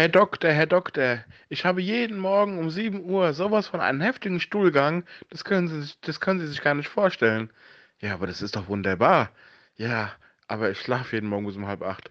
Herr Doktor, Herr Doktor, ich habe jeden Morgen um 7 Uhr sowas von einem heftigen Stuhlgang, das können Sie, sich- das können Sie sich gar nicht vorstellen. Ja, aber das ist doch wunderbar. Ja, aber ich schlafe jeden Morgen bis um halb acht.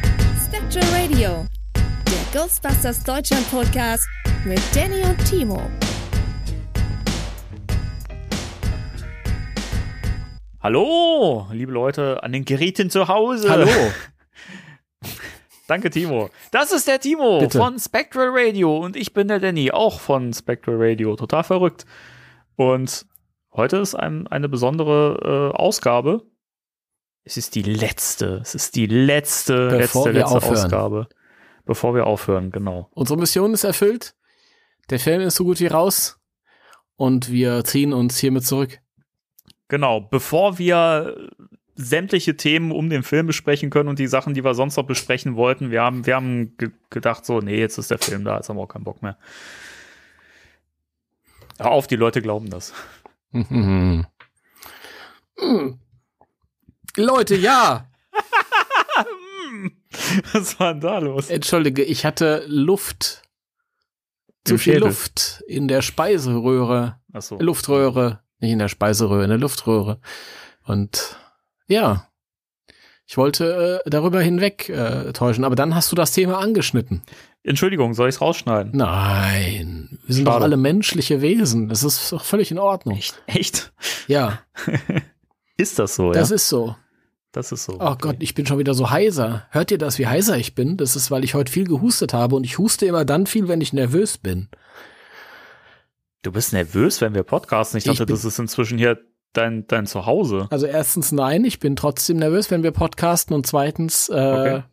Spectral Radio, der Ghostbusters Deutschland Podcast mit Danny und Timo. Hallo, liebe Leute an den Geräten zu Hause. Hallo. Danke, Timo. Das ist der Timo Bitte. von Spectral Radio und ich bin der Danny, auch von Spectral Radio. Total verrückt. Und heute ist ein, eine besondere äh, Ausgabe. Es ist die letzte. Es ist die letzte, Bevor letzte, letzte aufhören. Ausgabe. Bevor wir aufhören, genau. Unsere Mission ist erfüllt. Der Film ist so gut wie raus. Und wir ziehen uns hiermit zurück. Genau, bevor wir sämtliche Themen um den Film besprechen können und die Sachen, die wir sonst noch besprechen wollten, wir haben, wir haben ge gedacht, so, nee, jetzt ist der Film da, jetzt haben wir auch keinen Bock mehr. Hör auf, die Leute glauben das. Mhm. Mm. Leute, ja. Was war denn da los? Entschuldige, ich hatte Luft. Zu viel Schädel. Luft in der Speiseröhre. Achso. Luftröhre. Nicht in der Speiseröhre, in der Luftröhre. Und ja. Ich wollte äh, darüber hinweg äh, täuschen, aber dann hast du das Thema angeschnitten. Entschuldigung, soll ich es rausschneiden? Nein, wir sind Schade. doch alle menschliche Wesen. Das ist doch völlig in Ordnung. Echt? Ja, Ist das so, das ja? ist so. das ist so. Oh Gott, ich bin schon wieder so heiser. Hört ihr das, wie heiser ich bin? Das ist, weil ich heute viel gehustet habe und ich huste immer dann viel, wenn ich nervös bin. Du bist nervös, wenn wir podcasten. Ich Ich dachte, bin- das ist inzwischen hier dein, dein Zuhause. Also erstens nein, ich bin trotzdem nervös, wenn wir podcasten und zweitens, äh, Okay.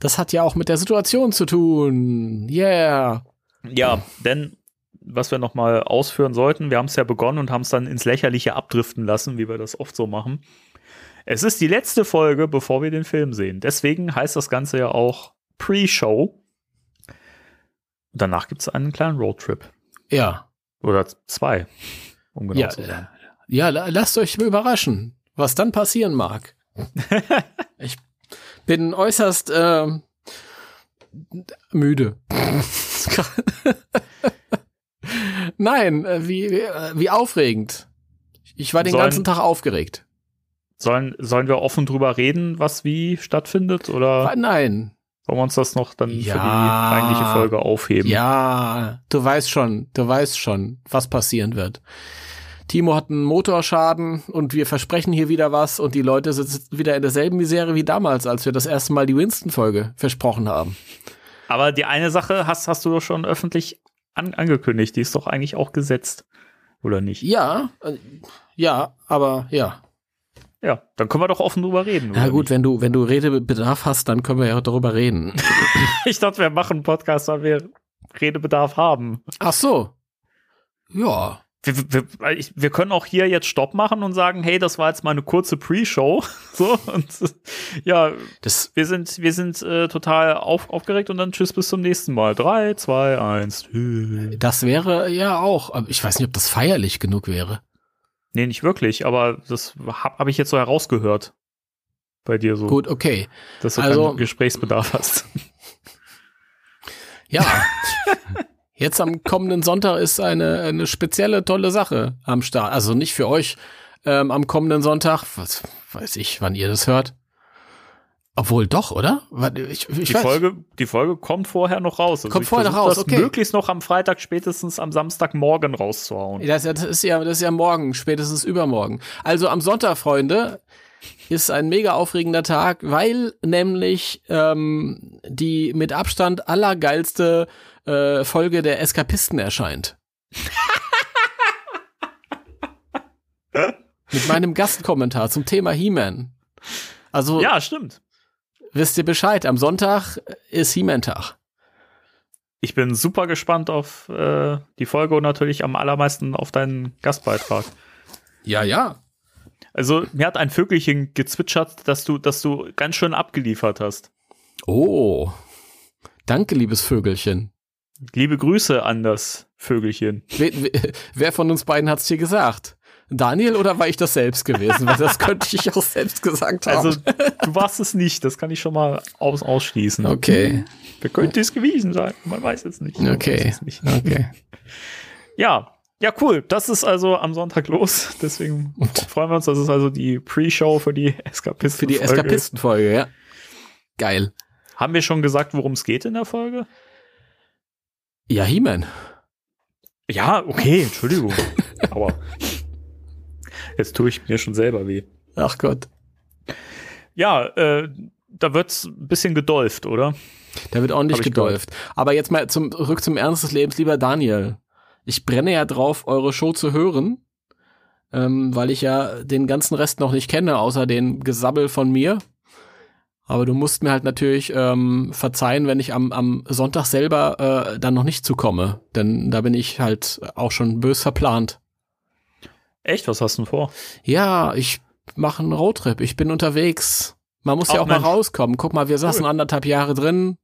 das hat ja auch mit der Situation zu tun. Yeah. Ja, denn was wir noch mal ausführen sollten, wir haben es ja begonnen und haben es dann ins Lächerliche abdriften lassen, wie wir das oft so machen. Es ist die letzte Folge, bevor wir den Film sehen. Deswegen heißt das Ganze ja auch Pre-Show. Danach gibt es einen kleinen Roadtrip. Ja. Oder zwei, um genau Ja, zu sein. Ja, la- lasst euch überraschen, was dann passieren mag. ich bin äußerst ähm, müde. Nein, äh, wie, wie, äh, wie aufregend. Ich war den Sollen- ganzen Tag aufgeregt. Sollen, sollen wir offen drüber reden, was wie stattfindet? Oder Nein. wollen wir uns das noch dann für Ja. die eigentliche Folge aufheben? Ja, du weißt schon, du weißt schon, was passieren wird. Timo hat einen Motorschaden und wir versprechen hier wieder was und die Leute sitzen wieder in derselben Misere wie damals, als wir das erste Mal die Winston-Folge versprochen haben. Aber die eine Sache hast, hast du doch schon öffentlich an, angekündigt. Die ist doch eigentlich auch gesetzt. Oder nicht? Ja, äh, ja, aber ja. Ja, dann können wir doch offen drüber reden. Na gut, wenn du, wenn du Redebedarf hast, dann können wir ja darüber reden. Ich dachte, wir machen einen Podcast, weil wir Redebedarf haben. Ach so. Ja. Wir, wir, ich, wir können auch hier jetzt Stopp machen und sagen, hey, das war jetzt mal eine kurze Pre-Show. So, und ja, Das, wir sind, wir sind äh, total auf, aufgeregt und dann tschüss bis zum nächsten Mal. Drei, zwei, eins. tschüss. das wäre ja auch, aber ich weiß nicht, ob das feierlich genug wäre. Nee, nicht wirklich, aber das habe hab ich jetzt so herausgehört. Bei dir so, Gut, okay. dass du also- keinen Gesprächsbedarf hast. Ja. Jetzt am kommenden Sonntag ist eine, eine spezielle tolle Sache am Start. Also nicht für euch ähm, am kommenden Sonntag. Was weiß ich, wann ihr das hört. Obwohl doch, oder? Ich, ich Die weiß. Folge, die Folge kommt vorher noch raus. Also Kommt vorher noch raus, das okay. möglichst noch am Freitag, spätestens am Samstagmorgen rauszuhauen. Das, ist ja- das, ist ja, das ist ja morgen, spätestens übermorgen. Also am Sonntag, Freunde, ist ein mega aufregender Tag, weil nämlich ähm, die mit Abstand allergeilste äh, Folge der Eskapisten erscheint. mit meinem Gastkommentar zum Thema He-Man. Also Ja, stimmt. wisst ihr Bescheid, am Sonntag ist He-Man-Tag. Ich bin super gespannt auf äh, die Folge und natürlich am allermeisten auf deinen Gastbeitrag. Ja, ja. Also, mir hat ein Vögelchen gezwitschert, dass du, dass du ganz schön abgeliefert hast. Oh. Danke, liebes Vögelchen. Liebe Grüße an das Vögelchen. Wer, wer- von uns beiden hat's dir gesagt? Daniel oder war ich das selbst gewesen? Weil das könnte ich auch selbst gesagt haben. Also, du warst es nicht, das kann ich schon mal aus ausschließen. okay, Wer könnte es gewesen sein? Man weiß es nicht. Okay, es nicht. okay. Ja, ja, cool. Das ist also am Sonntag los. Deswegen freuen wir uns. Das ist also die Pre-Show für die Eskapisten. Für die Eskapistenfolge, ja. Geil. Haben wir schon gesagt, worum es geht in der Folge? Ja, He-Man. Ja, okay, Entschuldigung. Aber jetzt tue ich mir schon selber weh. Ach Gott. Ja, äh, da wird's ein bisschen gedolft, oder? Da wird ordentlich gedolft. Aber jetzt mal zum, zurück zum Ernst des Lebens, lieber Daniel. Ich brenne ja drauf, eure Show zu hören, ähm, weil ich ja den ganzen Rest noch nicht kenne, außer den Gesabbel von mir. Aber du musst mir halt natürlich ähm, verzeihen, wenn ich am, am Sonntag selber äh, dann noch nicht zukomme. Denn da bin ich halt auch schon bös verplant. Echt? Was hast du denn vor? Ja, ich mache einen Roadtrip. Ich bin unterwegs. Man muss ja Ach, auch mal Mensch. rauskommen. Guck mal, wir saßen anderthalb Jahre drin.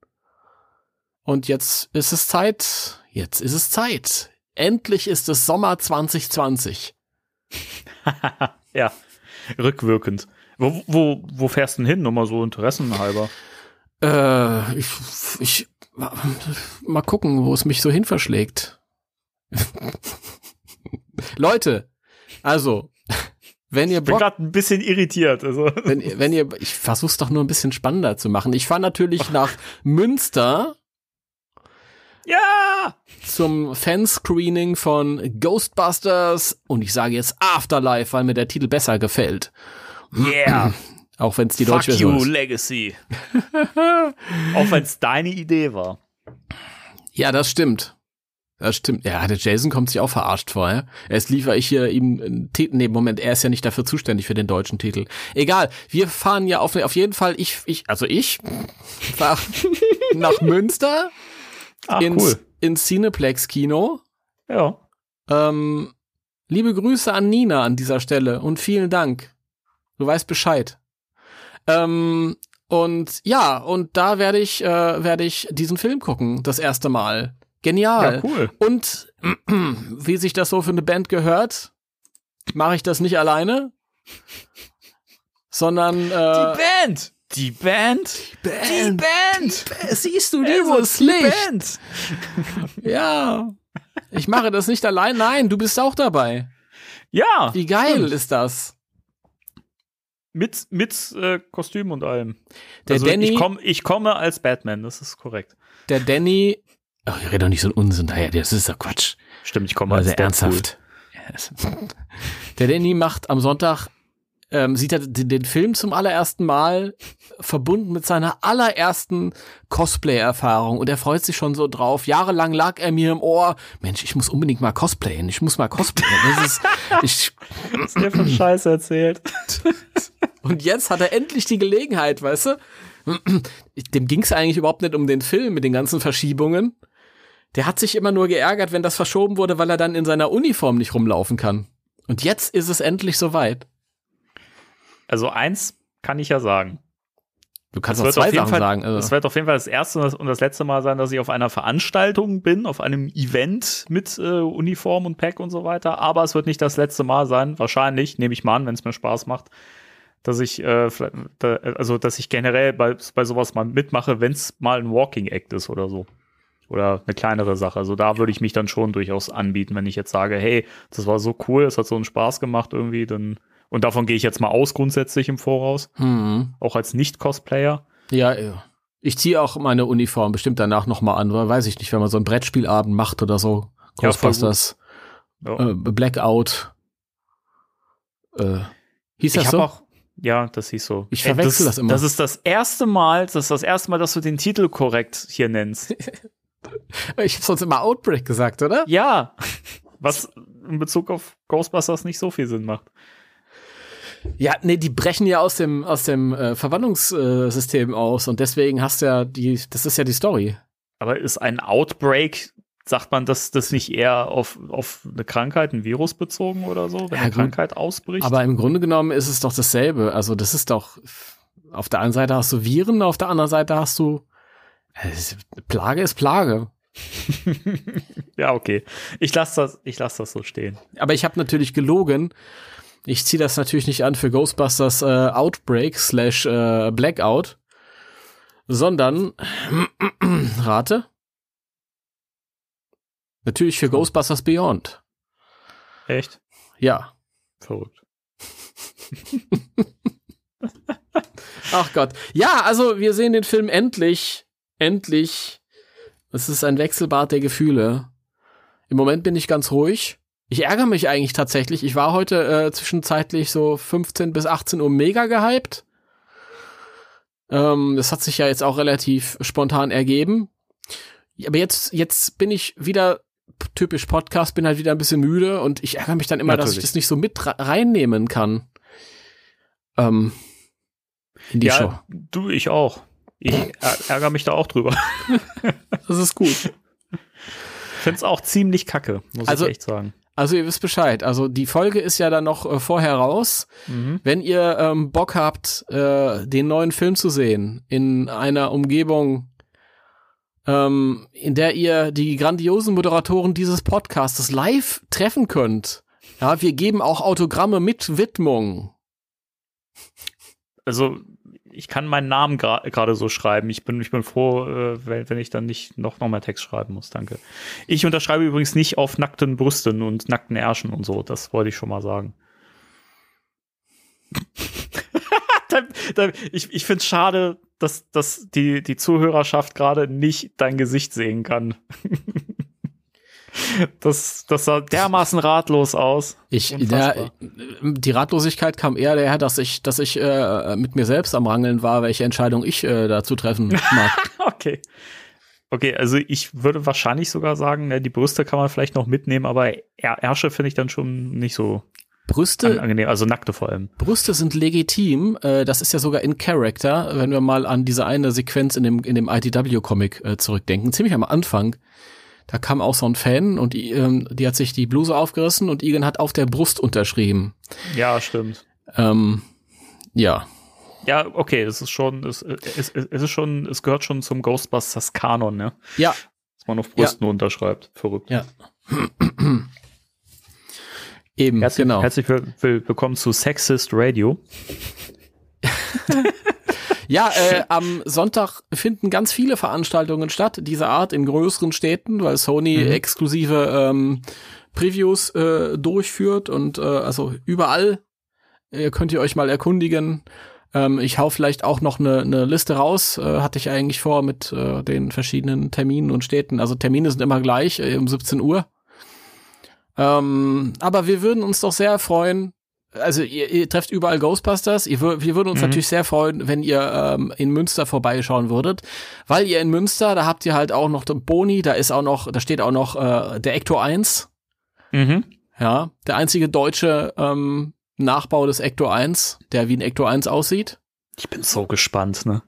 Und jetzt ist es Zeit. Jetzt ist es Zeit. Endlich ist es Sommer 2020. ja, rückwirkend. Wo, wo, wo fährst du denn hin? Nur mal so interessenhalber. Äh, ich, ich, mal gucken, wo es mich so hin verschlägt. Leute, also, wenn ihr Ich bin gerade ein bisschen irritiert. Also. wenn, ihr- wenn ihr, ich versuch's doch nur ein bisschen spannender zu machen. Ich fahre natürlich nach Münster Ja! zum Fanscreening von Ghostbusters und ich sage jetzt Afterlife, weil mir der Titel besser gefällt. Yeah! Auch wenn es die Fuck deutsche Version ist. Legacy. Auch wenn es deine Idee war. Ja, das stimmt. Das stimmt. Ja, der Jason kommt sich auch verarscht vor. Ja? Erst liefere ich hier ihm einen Titel. Nee, Moment, er ist ja nicht dafür zuständig für den deutschen Titel. Egal, wir fahren ja auf, auf jeden Fall, ich, ich, also ich fahr nach Münster Ach, ins, cool. ins Cineplex Kino. Ja. Ähm, liebe Grüße an Nina an dieser Stelle und vielen Dank. Du weißt Bescheid. Ähm, und ja, und da werde ich, äh, werde ich diesen Film gucken, das erste Mal. Genial. Ja, cool. Und wie sich das so für eine Band gehört, mache ich das nicht alleine, sondern äh, Band! Die Band! Band. Band! Siehst du dieses die Licht? Band! Ja. Ich mache das nicht allein. Nein, du bist auch dabei. Ja! Wie geil stimmt. ist das? Mit, mit äh, Kostüm und allem. Der also Danny, ich, komm, ich komme als Batman, das ist korrekt. der Danny. Ach, ich rede doch nicht so einen Unsinn daher. Das ist doch Quatsch. Stimmt, ich komme Also als ernsthaft. Der Danny macht am Sonntag, ähm, sieht er den, Film zum allerersten Mal verbunden mit seiner allerersten Cosplay-Erfahrung und er freut sich schon so drauf. Jahrelang lag er mir im Ohr, Mensch, ich muss unbedingt mal cosplayen, ich muss mal cosplayen. Das ist, ich, Was der von Scheiße erzählt. und jetzt hat er endlich die Gelegenheit, weißt du? Dem ging es eigentlich überhaupt nicht um den Film mit den ganzen Verschiebungen. Der hat sich immer nur geärgert, wenn das verschoben wurde, weil er dann in seiner Uniform nicht rumlaufen kann. Und jetzt ist es endlich soweit. Also eins kann ich ja sagen. Du kannst Es auch zwei auf jeden Sachen Fall, sagen. Es Also. wird auf jeden Fall das erste und das- und das letzte Mal sein, dass ich auf einer Veranstaltung bin, auf einem Event mit äh, Uniform und Pack und so weiter. Aber es wird nicht das letzte Mal sein. Wahrscheinlich, nehme ich mal an, wenn es mir Spaß macht, dass ich, äh, da, also dass ich generell bei, bei sowas mal mitmache, wenn es mal ein Walking Act ist oder so. Oder eine kleinere Sache. Also da würde ich mich dann schon durchaus anbieten, wenn ich jetzt sage, hey, das war so cool, es hat so einen Spaß gemacht irgendwie, dann. Und davon gehe ich jetzt mal aus grundsätzlich im Voraus, Hm. auch als Nicht-Cosplayer. Ja, ja. Ich ziehe auch meine Uniform bestimmt danach nochmal an, weil weiß ich nicht, wenn man so einen Brettspielabend macht oder so. Ghostbusters, Ja. äh, Blackout. Äh, hieß Ich das so? auch, Ja, das hieß so. Ich verwechsel das, immer. Das ist das erste Mal, das ist das erste Mal, dass du den Titel korrekt hier nennst. Ich habe sonst immer Outbreak gesagt, oder? ja. Was in Bezug auf Ghostbusters nicht so viel Sinn macht. Ja, nee, die brechen ja aus dem aus dem äh, Verwandlungssystem aus und deswegen hast du ja die, das ist ja die Story. Aber ist ein Outbreak, sagt man das, das nicht eher auf, auf eine Krankheit, ein Virus bezogen oder so, wenn Ja, eine. Krankheit ausbricht? Aber im Grunde genommen ist es doch dasselbe. Also das ist doch auf der einen Seite hast du Viren, auf der anderen Seite hast du äh, Plage ist Plage. ja, okay. Ich lasse das, ich lass das so stehen. Aber ich habe natürlich gelogen. Ich ziehe das natürlich nicht an für Ghostbusters äh, Outbreak slash äh, Blackout, sondern rate. Natürlich für Ghostbusters Beyond. Echt? Ja. Verrückt. Ach Gott. Ja, also wir sehen den Film endlich. Endlich. Es ist ein Wechselbad der Gefühle. Im Moment bin ich ganz ruhig. Ich ärgere mich eigentlich tatsächlich. Ich war heute äh, zwischenzeitlich so 15 bis 18 Uhr mega gehypt. Ähm, das hat sich ja jetzt auch relativ spontan ergeben. Aber jetzt, jetzt bin ich wieder typisch Podcast, bin halt wieder ein bisschen müde und ich ärgere mich dann immer, dass ich Natürlich. das nicht so mit re- reinnehmen kann. Ähm, in die ja, Show. du, ich auch. Ich är- ärgere mich da auch drüber. Das ist gut. Ich finde es auch ziemlich kacke, muss Also- ich echt sagen. Also ihr wisst Bescheid. Also die Folge ist ja dann noch äh, vorher raus. Mhm. Wenn ihr ähm, Bock habt, äh, den neuen Film zu sehen in einer Umgebung, ähm, in der ihr die grandiosen Moderatoren dieses Podcastes live treffen könnt. Ja, wir geben auch Autogramme mit Widmung. Also, ich kann meinen Namen gerade so schreiben. Ich bin, ich bin froh, äh, wenn, wenn ich dann nicht noch, noch mehr Text schreiben muss. Danke. Ich unterschreibe übrigens nicht auf nackten Brüsten und nackten Ärschen und so. Das wollte ich schon mal sagen. ich ich finde es schade, dass, dass die, die Zuhörerschaft gerade nicht dein Gesicht sehen kann. das, das sah dermaßen ratlos aus. Ich, der, die Ratlosigkeit kam eher daher, dass ich, dass ich äh, mit mir selbst am Rangeln war, welche Entscheidung ich äh, dazu treffen mag. Okay. Okay, also ich würde wahrscheinlich sogar sagen, ne, die Brüste kann man vielleicht noch mitnehmen, aber Ärsche finde ich dann schon nicht so Brüste, angenehm, also nackte vor allem. Brüste sind legitim. Äh, das ist ja sogar in Character, wenn wir mal an diese eine Sequenz in dem, in dem IDW-Comic äh, zurückdenken. Ziemlich am Anfang. Da kam auch so ein Fan und die, ähm, die hat sich die Bluse aufgerissen und Egan hat auf der Brust unterschrieben. Ja, stimmt. Ähm, ja. Ja, okay, es ist schon, es, es, es ist schon, es gehört schon zum Ghostbusters Kanon, ne? Ja. Dass man auf Brüsten unterschreibt. Verrückt. Ja. Eben, Herzlich, genau. herzlich will, will, willkommen zu Sexist Radio. Ja, äh, am Sonntag finden ganz viele Veranstaltungen statt, dieser Art in größeren Städten, weil Sony Mhm. exklusive ähm, Previews äh, durchführt und äh, also überall äh, könnt ihr euch mal erkundigen. Ähm, ich hau vielleicht auch noch eine ne Liste raus, äh, hatte ich eigentlich vor mit äh, den verschiedenen Terminen und Städten. Also Termine sind immer gleich, äh, um 17 Uhr. Ähm, aber wir würden uns doch sehr freuen, also ihr, ihr trefft überall Ghostbusters. Ihr, wir würden uns Mhm. natürlich sehr freuen, wenn ihr ähm, in Münster vorbeischauen würdet, weil ihr in Münster, da habt ihr halt auch noch den Boni, da ist auch noch, da steht auch noch äh, der Ecto 1, Mhm. ja, der einzige deutsche ähm, Nachbau des Ecto 1, der wie ein Ecto 1 aussieht. Ich bin so gespannt, ne?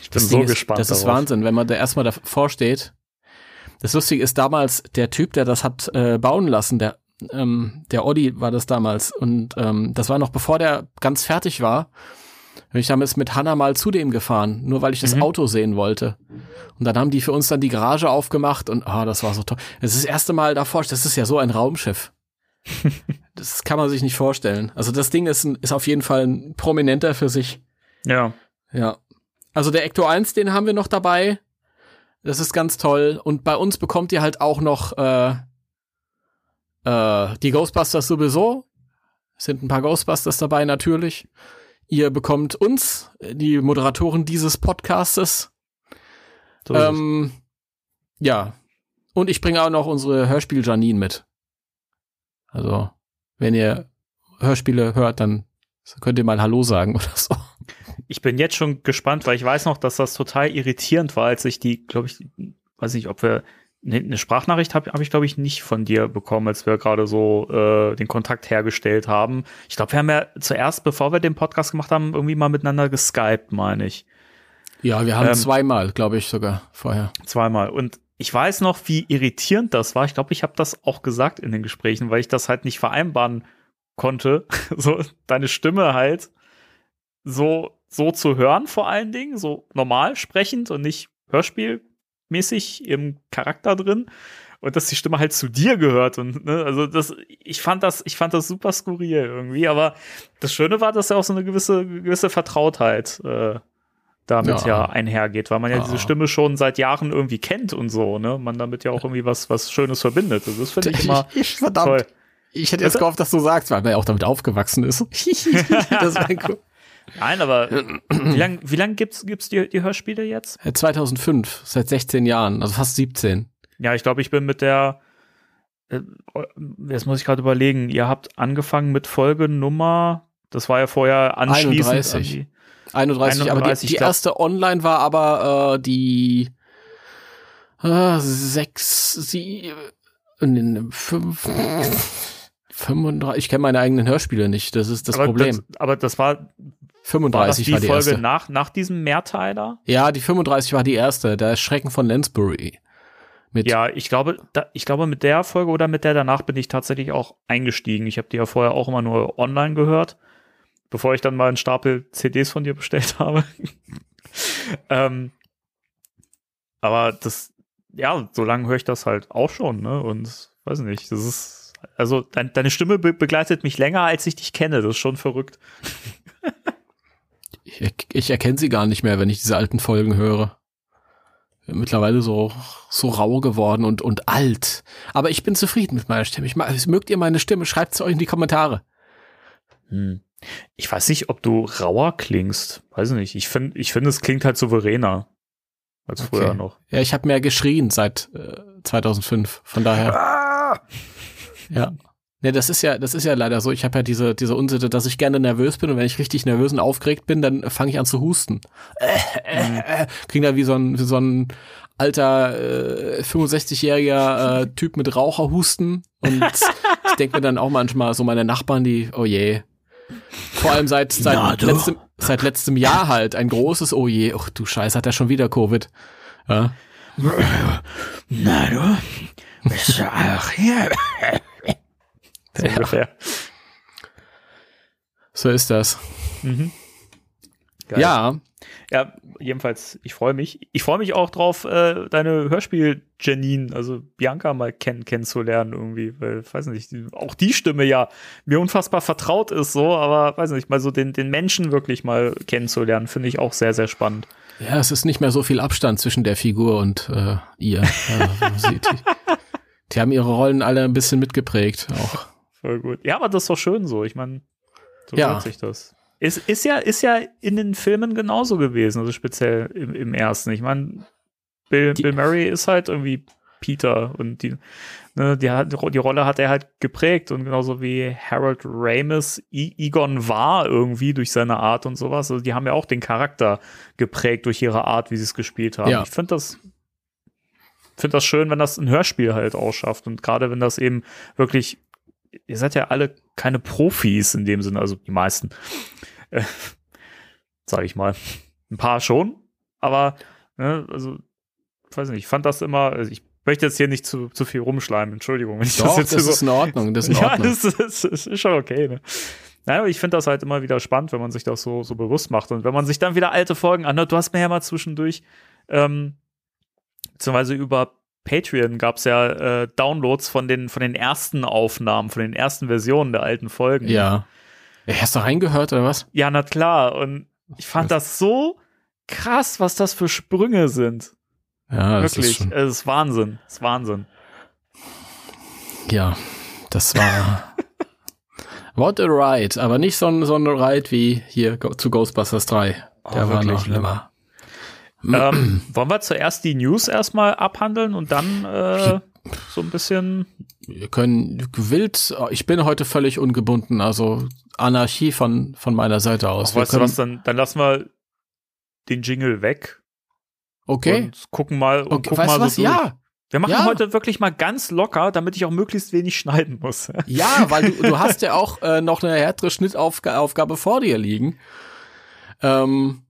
Ich bin Das so Ding ist, gespannt. Das ist darauf. Wahnsinn, wenn man da erstmal davor steht. Das Lustige ist damals, der Typ, der das hat äh, bauen lassen, der, ähm, der Oddi war das damals. Und ähm, das war noch bevor der ganz fertig war. Bin ich damals mit Hanna mal zu dem gefahren, nur weil ich das Mhm. Auto sehen wollte. Und dann haben die für uns dann die Garage aufgemacht und ah, das war so toll. Das ist das erste Mal davor, das ist ja so ein Raumschiff. das kann man sich nicht vorstellen. Also das Ding ist, ein, ist auf jeden Fall ein prominenter für sich. Ja. Ja. Also der Ecto 1, den haben wir noch dabei. Das ist ganz toll. Und bei uns bekommt ihr halt auch noch äh, äh, die Ghostbusters sowieso. Es sind ein paar Ghostbusters dabei natürlich. Ihr bekommt uns, äh, die Moderatoren dieses Podcastes. So. Ähm, ja. Und ich bringe auch noch unsere Hörspiel Janine mit. Also, wenn ihr Hörspiele hört, dann Könnt ihr mal Hallo sagen oder so. Ich bin jetzt schon gespannt, weil ich weiß noch, dass das total irritierend war, als ich die, glaube ich, weiß nicht, ob wir ne, eine Sprachnachricht habe hab ich, glaube ich, nicht von dir bekommen, als wir gerade so äh, den Kontakt hergestellt haben. Ich glaube, wir haben ja zuerst, bevor wir den Podcast gemacht haben, irgendwie mal miteinander geskypt, meine ich. Ja, wir haben Ähm, zweimal, glaube ich, sogar vorher. Zweimal. Und ich weiß noch, wie irritierend das war. Ich glaube, ich habe das auch gesagt in den Gesprächen, weil ich das halt nicht vereinbaren konnte. So deine Stimme halt so, so zu hören, vor allen Dingen, so normal sprechend und nicht hörspielmäßig im Charakter drin. Und dass die Stimme halt zu dir gehört und ne, also das, ich fand das, ich fand das super skurril irgendwie, aber das Schöne war, dass ja auch so eine gewisse, gewisse Vertrautheit äh, damit ja. Ja. einhergeht, weil man ja Ja. diese Stimme schon seit Jahren irgendwie kennt und so, ne? Man damit ja auch irgendwie was, was Schönes verbindet. Also das finde ich immer ich, verdammt. toll. Ich hätte jetzt gehofft, dass du sagst, weil man ja auch damit aufgewachsen ist. das war cool. Nein, aber wie lange wie lang gibt's, gibt's die, die Hörspiele jetzt? Äh, 2005, seit 16 Jahren, also fast 17. Ja, ich glaube, ich bin mit der, äh, jetzt muss ich gerade überlegen, ihr habt angefangen mit Folge Nummer, das war ja vorher anschließend 31. an die, 31, aber 31, die, die erste online war aber äh, die äh, sechs, sie, äh, fünf, 35. Ich kenne meine eigenen Hörspiele nicht, das ist das aber Problem. Das, aber das war, war das 35 die war die, Folge erste. nach, nach diesem Mehrteiler? Ja, die 35 war die erste, der Schrecken von Lansbury. Mit, Ja, ich glaube, da, ich glaube, mit der Folge oder mit der danach bin ich tatsächlich auch eingestiegen. Ich habe die ja vorher auch immer nur online gehört, bevor ich dann mal einen Stapel CDs von dir bestellt habe. ähm, aber das, ja, so lange höre ich das halt auch schon, ne? Und weiß nicht, das ist, also dein, deine Stimme be begleitet mich länger, als ich dich kenne. Das ist schon verrückt. ich, ich erkenne sie gar nicht mehr, wenn ich diese alten Folgen höre. Mittlerweile so, so rau geworden und, und alt. Aber ich bin zufrieden mit meiner Stimme. Ich mögt ihr meine Stimme? Schreibt es euch in die Kommentare. Hm. Ich weiß nicht, ob du rauer klingst. Weiß nicht. Ich finde, ich finde, es klingt halt souveräner als Okay. früher noch. Ja, ich habe mehr geschrien seit äh, 2005. Von daher. Ja. Ne, das ist ja, das ist ja leider so. Ich habe ja diese, diese Unsitte, dass ich gerne nervös bin und wenn ich richtig nervös und aufgeregt bin, dann fange ich an zu husten. Äh, äh, äh, klingt da wie so ein, wie so ein alter äh, 65-jähriger äh, Typ mit Raucherhusten. Und ich denke mir dann auch manchmal so meine Nachbarn, die, oh je. Vor allem seit, seit, letztem, seit letztem Jahr halt ein großes Oh je. Ach du Scheiße, hat er schon wieder Covid. Ja. Na du, bist du auch hier? So ungefähr. So ist das. Mhm. Ja, Ja, jedenfalls, ich freue mich. Ich freue mich auch drauf, äh, deine Hörspiel-Janine, also Bianca mal kenn kennenzulernen irgendwie, weil, weiß nicht, die, auch die Stimme ja mir unfassbar vertraut ist so, aber weiß nicht, mal so den, den Menschen wirklich mal kennenzulernen, finde ich auch sehr, sehr spannend. Ja, es ist nicht mehr so viel Abstand zwischen der Figur und äh, ihr. Also, sie, die, die haben ihre Rollen alle ein bisschen mitgeprägt. Auch. Voll gut. Ja, aber das ist doch schön so. Ich meine, so Ja. gehört sich das. Ist, ist, ja, ist ja in den Filmen genauso gewesen, also speziell im, im ersten. Ich meine, Bill, Bill Murray ist halt irgendwie Peter und die, ne, die, hat, die Rolle hat er halt geprägt und genauso wie Harold Ramis I, Egon war irgendwie durch seine Art und sowas. Also die haben ja auch den Charakter geprägt durch ihre Art, wie sie es gespielt haben. Ja. Ich finde das, finde das schön, wenn das ein Hörspiel halt ausschafft und gerade wenn das eben wirklich ihr seid ja alle keine Profis in dem Sinne, also die meisten. Äh, sag ich mal. Ein paar schon, aber, ne, also, weiß nicht, ich fand das immer, also ich möchte jetzt hier nicht zu, zu viel rumschleimen, Entschuldigung, wenn ich Doch, das das, jetzt hier ist in Ordnung. Das ist in ja, Ordnung. das ist, das ist schon okay, ne? Naja, aber ich finde das halt immer wieder spannend, wenn man sich das so, so bewusst macht. Und wenn man sich dann wieder alte Folgen anhört, du hast mir ja mal zwischendurch, ähm, beziehungsweise über Patreon gab es ja äh, Downloads von den, von den ersten Aufnahmen, von den ersten Versionen der alten Folgen. ja. ja. Hast du reingehört oder was? Ja, na klar. Und ich fand das so krass, was das für Sprünge sind. Ja, das ist Wirklich. schon, Es ist Wahnsinn. Es ist Wahnsinn. ja, das war What a Ride, aber nicht so ein, so ein Ride wie hier zu Ghostbusters 3. Der Oh, war wirklich noch schlimmer. Ähm, wollen wir zuerst die News erstmal abhandeln und dann äh, so ein bisschen. Wir können wild, ich bin heute völlig ungebunden, also Anarchie von, von meiner Seite aus. Ach, weißt du was, dann, dann lassen wir den Jingle weg okay. und gucken mal und okay. gucken mal was? so durch. Ja. Wir machen Ja. heute wirklich mal ganz locker, damit ich auch möglichst wenig schneiden muss. Ja, weil du, du hast ja auch äh, noch eine härtere Schnittaufgabe vor dir liegen. Ähm,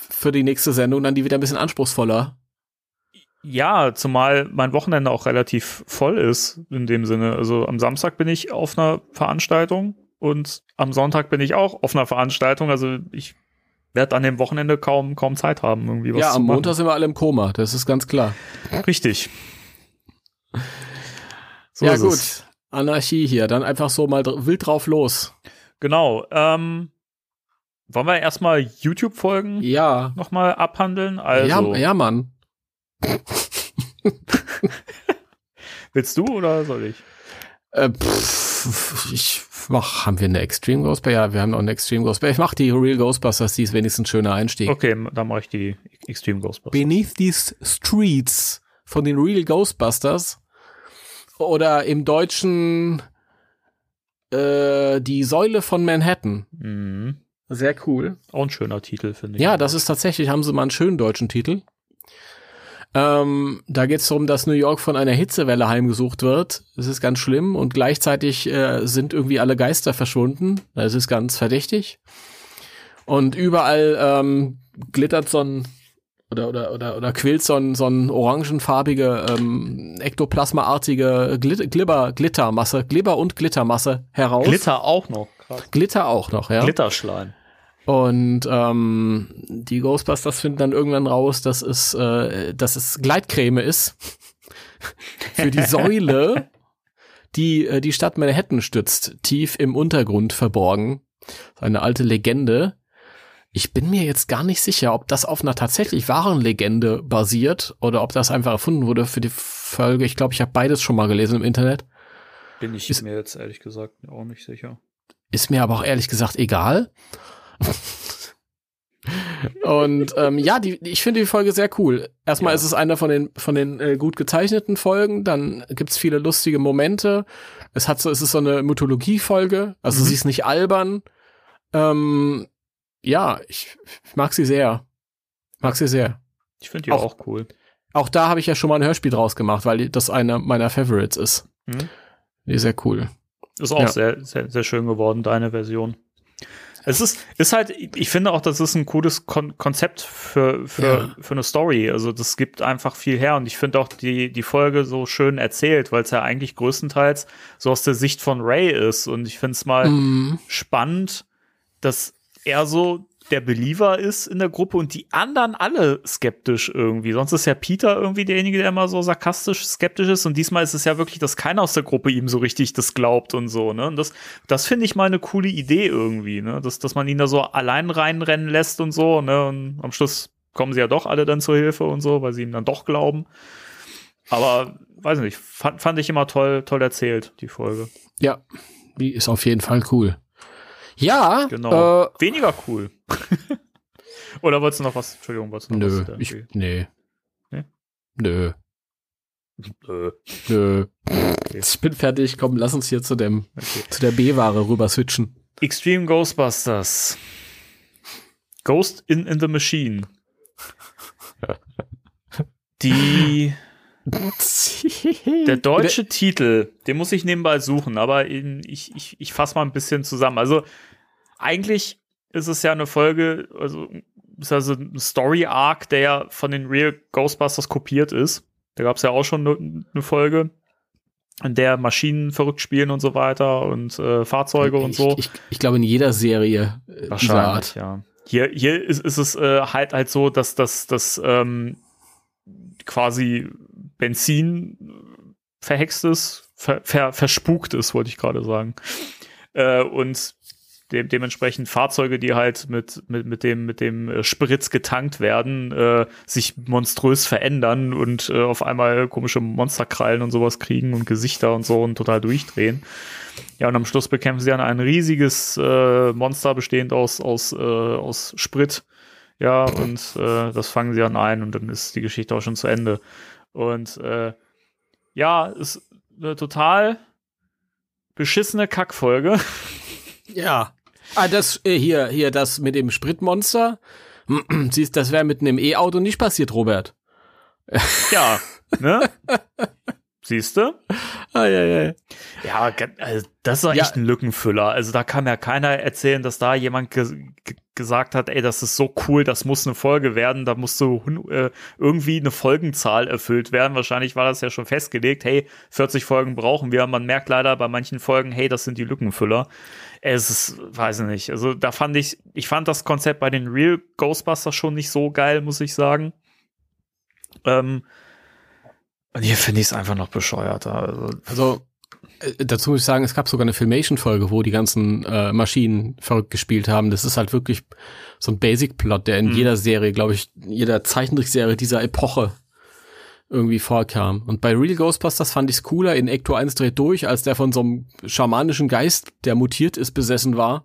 für die nächste Sendung, dann die wieder ein bisschen anspruchsvoller. Ja, zumal mein Wochenende auch relativ voll ist in dem Sinne. Also am Samstag bin ich auf einer Veranstaltung und am Sonntag bin ich auch auf einer Veranstaltung. Also ich werde an dem Wochenende kaum, kaum Zeit haben, irgendwie was ja, am. Montag sind wir alle im Koma, das ist ganz klar. Richtig. So ja, gut. es. Anarchie hier, dann einfach so mal wild drauf los. Genau. Ähm, wollen wir erstmal YouTube-Folgen Ja. nochmal abhandeln? Also, ja, ja, Mann. willst du oder soll ich? Äh, pff, ich mach, haben wir eine Extreme Ghostbusters? Ja, wir haben noch eine Extreme Ghostbusters. Ich mach die Real Ghostbusters, die ist wenigstens ein schöner Einstieg. Okay, dann mache ich die Extreme Ghostbusters. Beneath These Streets von den Real Ghostbusters oder im Deutschen äh, die Säule von Manhattan. Mhm. Sehr cool. Auch ein schöner Titel, finde ich. Ja, das ist tatsächlich, haben sie mal einen schönen deutschen Titel. Ähm, da geht es darum, dass New York von einer Hitzewelle heimgesucht wird. Das ist ganz schlimm und gleichzeitig äh, sind irgendwie alle Geister verschwunden. Das ist ganz verdächtig. Und überall ähm, glittert so ein oder oder oder oder quillt so ein, so ein orangenfarbige ähm, ektoplasmaartige Glit Glibber Glittermasse, Glibber und Glittermasse heraus. Glitter auch noch. Krass. Glitter auch noch, ja. Glitterschleim. Und ähm, die Ghostbusters finden dann irgendwann raus, dass es, äh, dass es Gleitcreme ist für die Säule, die äh, die Stadt Manhattan stützt, tief im Untergrund verborgen. Eine alte Legende. Ich bin mir jetzt gar nicht sicher, ob das auf einer tatsächlich wahren Legende basiert oder ob das einfach erfunden wurde für die Folge. Ich glaube, ich habe beides schon mal gelesen im Internet. Bin ich Ist- mir jetzt ehrlich gesagt auch nicht sicher. Ist mir aber auch ehrlich gesagt egal. Und ähm, ja, die, ich finde die Folge sehr cool. Erstmal Ja. ist es einer von den von den äh, gut gezeichneten Folgen. Dann gibt's viele lustige Momente. Es hat so, es ist so eine Mythologie-Folge. Also Mhm. sie ist nicht albern. Ähm, ja, ich, ich mag sie sehr. Mag sie sehr. Ich finde die Auch- auch, cool. Auch da habe ich ja schon mal ein Hörspiel draus gemacht, weil das einer meiner Favorites ist. Mhm. Die ist sehr cool. Ist auch Ja. sehr, sehr, sehr schön geworden, deine Version. Es ist, ist halt, ich finde auch, das ist ein cooles Kon Konzept für, für, Ja. für eine Story. Also das gibt einfach viel her und ich finde auch die, die Folge so schön erzählt, weil es ja eigentlich größtenteils so aus der Sicht von Ray ist. Und ich finde es mal Mhm. spannend, dass er so der Believer ist in der Gruppe und die anderen alle skeptisch irgendwie. Sonst ist ja Peter irgendwie derjenige, der immer so sarkastisch skeptisch ist und diesmal ist es ja wirklich, dass keiner aus der Gruppe ihm so richtig das glaubt und so, ne? Und das, das finde ich mal eine coole Idee irgendwie, ne? Dass, dass man ihn da so allein reinrennen lässt und so, ne? Und am Schluss kommen sie ja doch alle dann zur Hilfe und so, weil sie ihm dann doch glauben. Aber, weiß nicht, fand, fand ich immer toll, toll erzählt, die Folge. Ja, die ist auf jeden Fall cool. Ja, Genau. Äh, Weniger cool. Oder wolltest du noch was? Entschuldigung, wolltest du noch nö, was? da ich, nee. Nee? Nö, Nö. nö. Ich bin fertig. Komm, lass uns hier zu dem, zu der B-Ware rüber switchen. Extreme Ghostbusters. Ghost in, in the Machine. Die, der deutsche Titel, den muss ich nebenbei suchen, aber in, ich, ich, ich fasse mal ein bisschen zusammen. Also, eigentlich ist es ja eine Folge, also, ist also ein Story-Arc, der ja von den Real Ghostbusters kopiert ist. Da gab es ja auch schon eine ne Folge, in der Maschinen verrückt spielen und so weiter und äh, Fahrzeuge und so. Ich, ich, ich glaube, in jeder Serie äh, Wahrscheinlich, Art. ja. Hier, hier ist, ist es äh, halt halt so, dass das dass, ähm, quasi Benzin verhext ist, ver, ver, verspukt ist, wollte ich gerade sagen. Äh, und de dementsprechend Fahrzeuge, die halt mit, mit, mit dem, mit dem äh, Spritz getankt werden, äh, sich monströs verändern und äh, auf einmal komische Monsterkrallen und sowas kriegen und Gesichter und so und total durchdrehen. Ja, und am Schluss bekämpfen sie dann ein riesiges äh, Monster bestehend aus, aus, äh, aus Sprit. Ja, und äh, das fangen sie dann ein und dann ist die Geschichte auch schon zu Ende. Und äh, ja, ist eine total beschissene Kackfolge. Ja. Ah, das äh, hier, hier, das mit dem Spritmonster. Siehst, das wäre mit einem E-Auto nicht passiert, Robert. Ja, ne? Siehst du? Ah, ja, ja. Ja, also das ist Ja. echt ein Lückenfüller. Also da kann ja keiner erzählen, dass da jemand ge ge gesagt hat, ey, das ist so cool, das muss eine Folge werden, da muss so äh, irgendwie eine Folgenzahl erfüllt werden. Wahrscheinlich war das ja schon festgelegt, hey, 40 Folgen brauchen wir. Man merkt leider bei manchen Folgen, hey, das sind die Lückenfüller. Es ist, weiß ich nicht. Also da fand ich, ich fand das Konzept bei den Real Ghostbusters schon nicht so geil, muss ich sagen. Ähm, und hier finde ich es einfach noch bescheuerter. Also, Also, äh, dazu muss ich sagen, es gab sogar eine Filmation-Folge, wo die ganzen äh, Maschinen verrückt gespielt haben. Das ist halt wirklich so ein Basic-Plot, der in Mhm. jeder Serie, glaube ich, jeder Zeichentrickserie dieser Epoche irgendwie vorkam. Und bei Real Ghostbusters fand ich es cooler, in Ecto 1 dreht durch, als der von so einem schamanischen Geist, der mutiert ist, besessen war.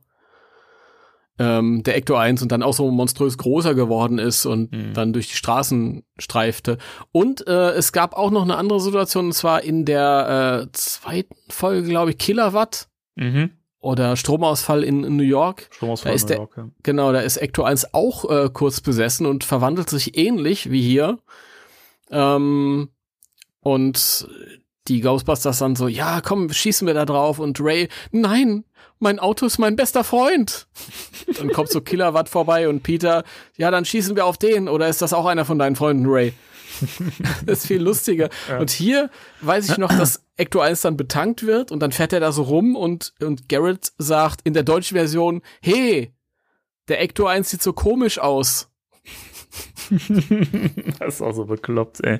Ähm, der Ecto 1 und dann auch so monströs großer geworden ist und Mhm. dann durch die Straßen streifte. Und äh, es gab auch noch eine andere Situation, und zwar in der äh, zweiten Folge, glaube ich, Kilowatt mhm. oder Stromausfall in, in New York. Stromausfall ist New der- York, ja. Genau, da ist Ecto 1 auch äh, kurz besessen und verwandelt sich ähnlich wie hier. Ähm, und die Ghostbusters dann so, ja, komm, schießen wir da drauf. Und Ray, nein, mein Auto ist mein bester Freund. Dann kommt so Kilowatt vorbei und Peter, ja, dann schießen wir auf den. Oder ist das auch einer von deinen Freunden, Ray? das ist viel lustiger. Und hier weiß ich noch, dass Ecto 1 dann betankt wird und dann fährt er da so rum und, und Garrett sagt in der deutschen Version, hey, der Ecto 1 sieht so komisch aus. das ist auch so bekloppt, ey.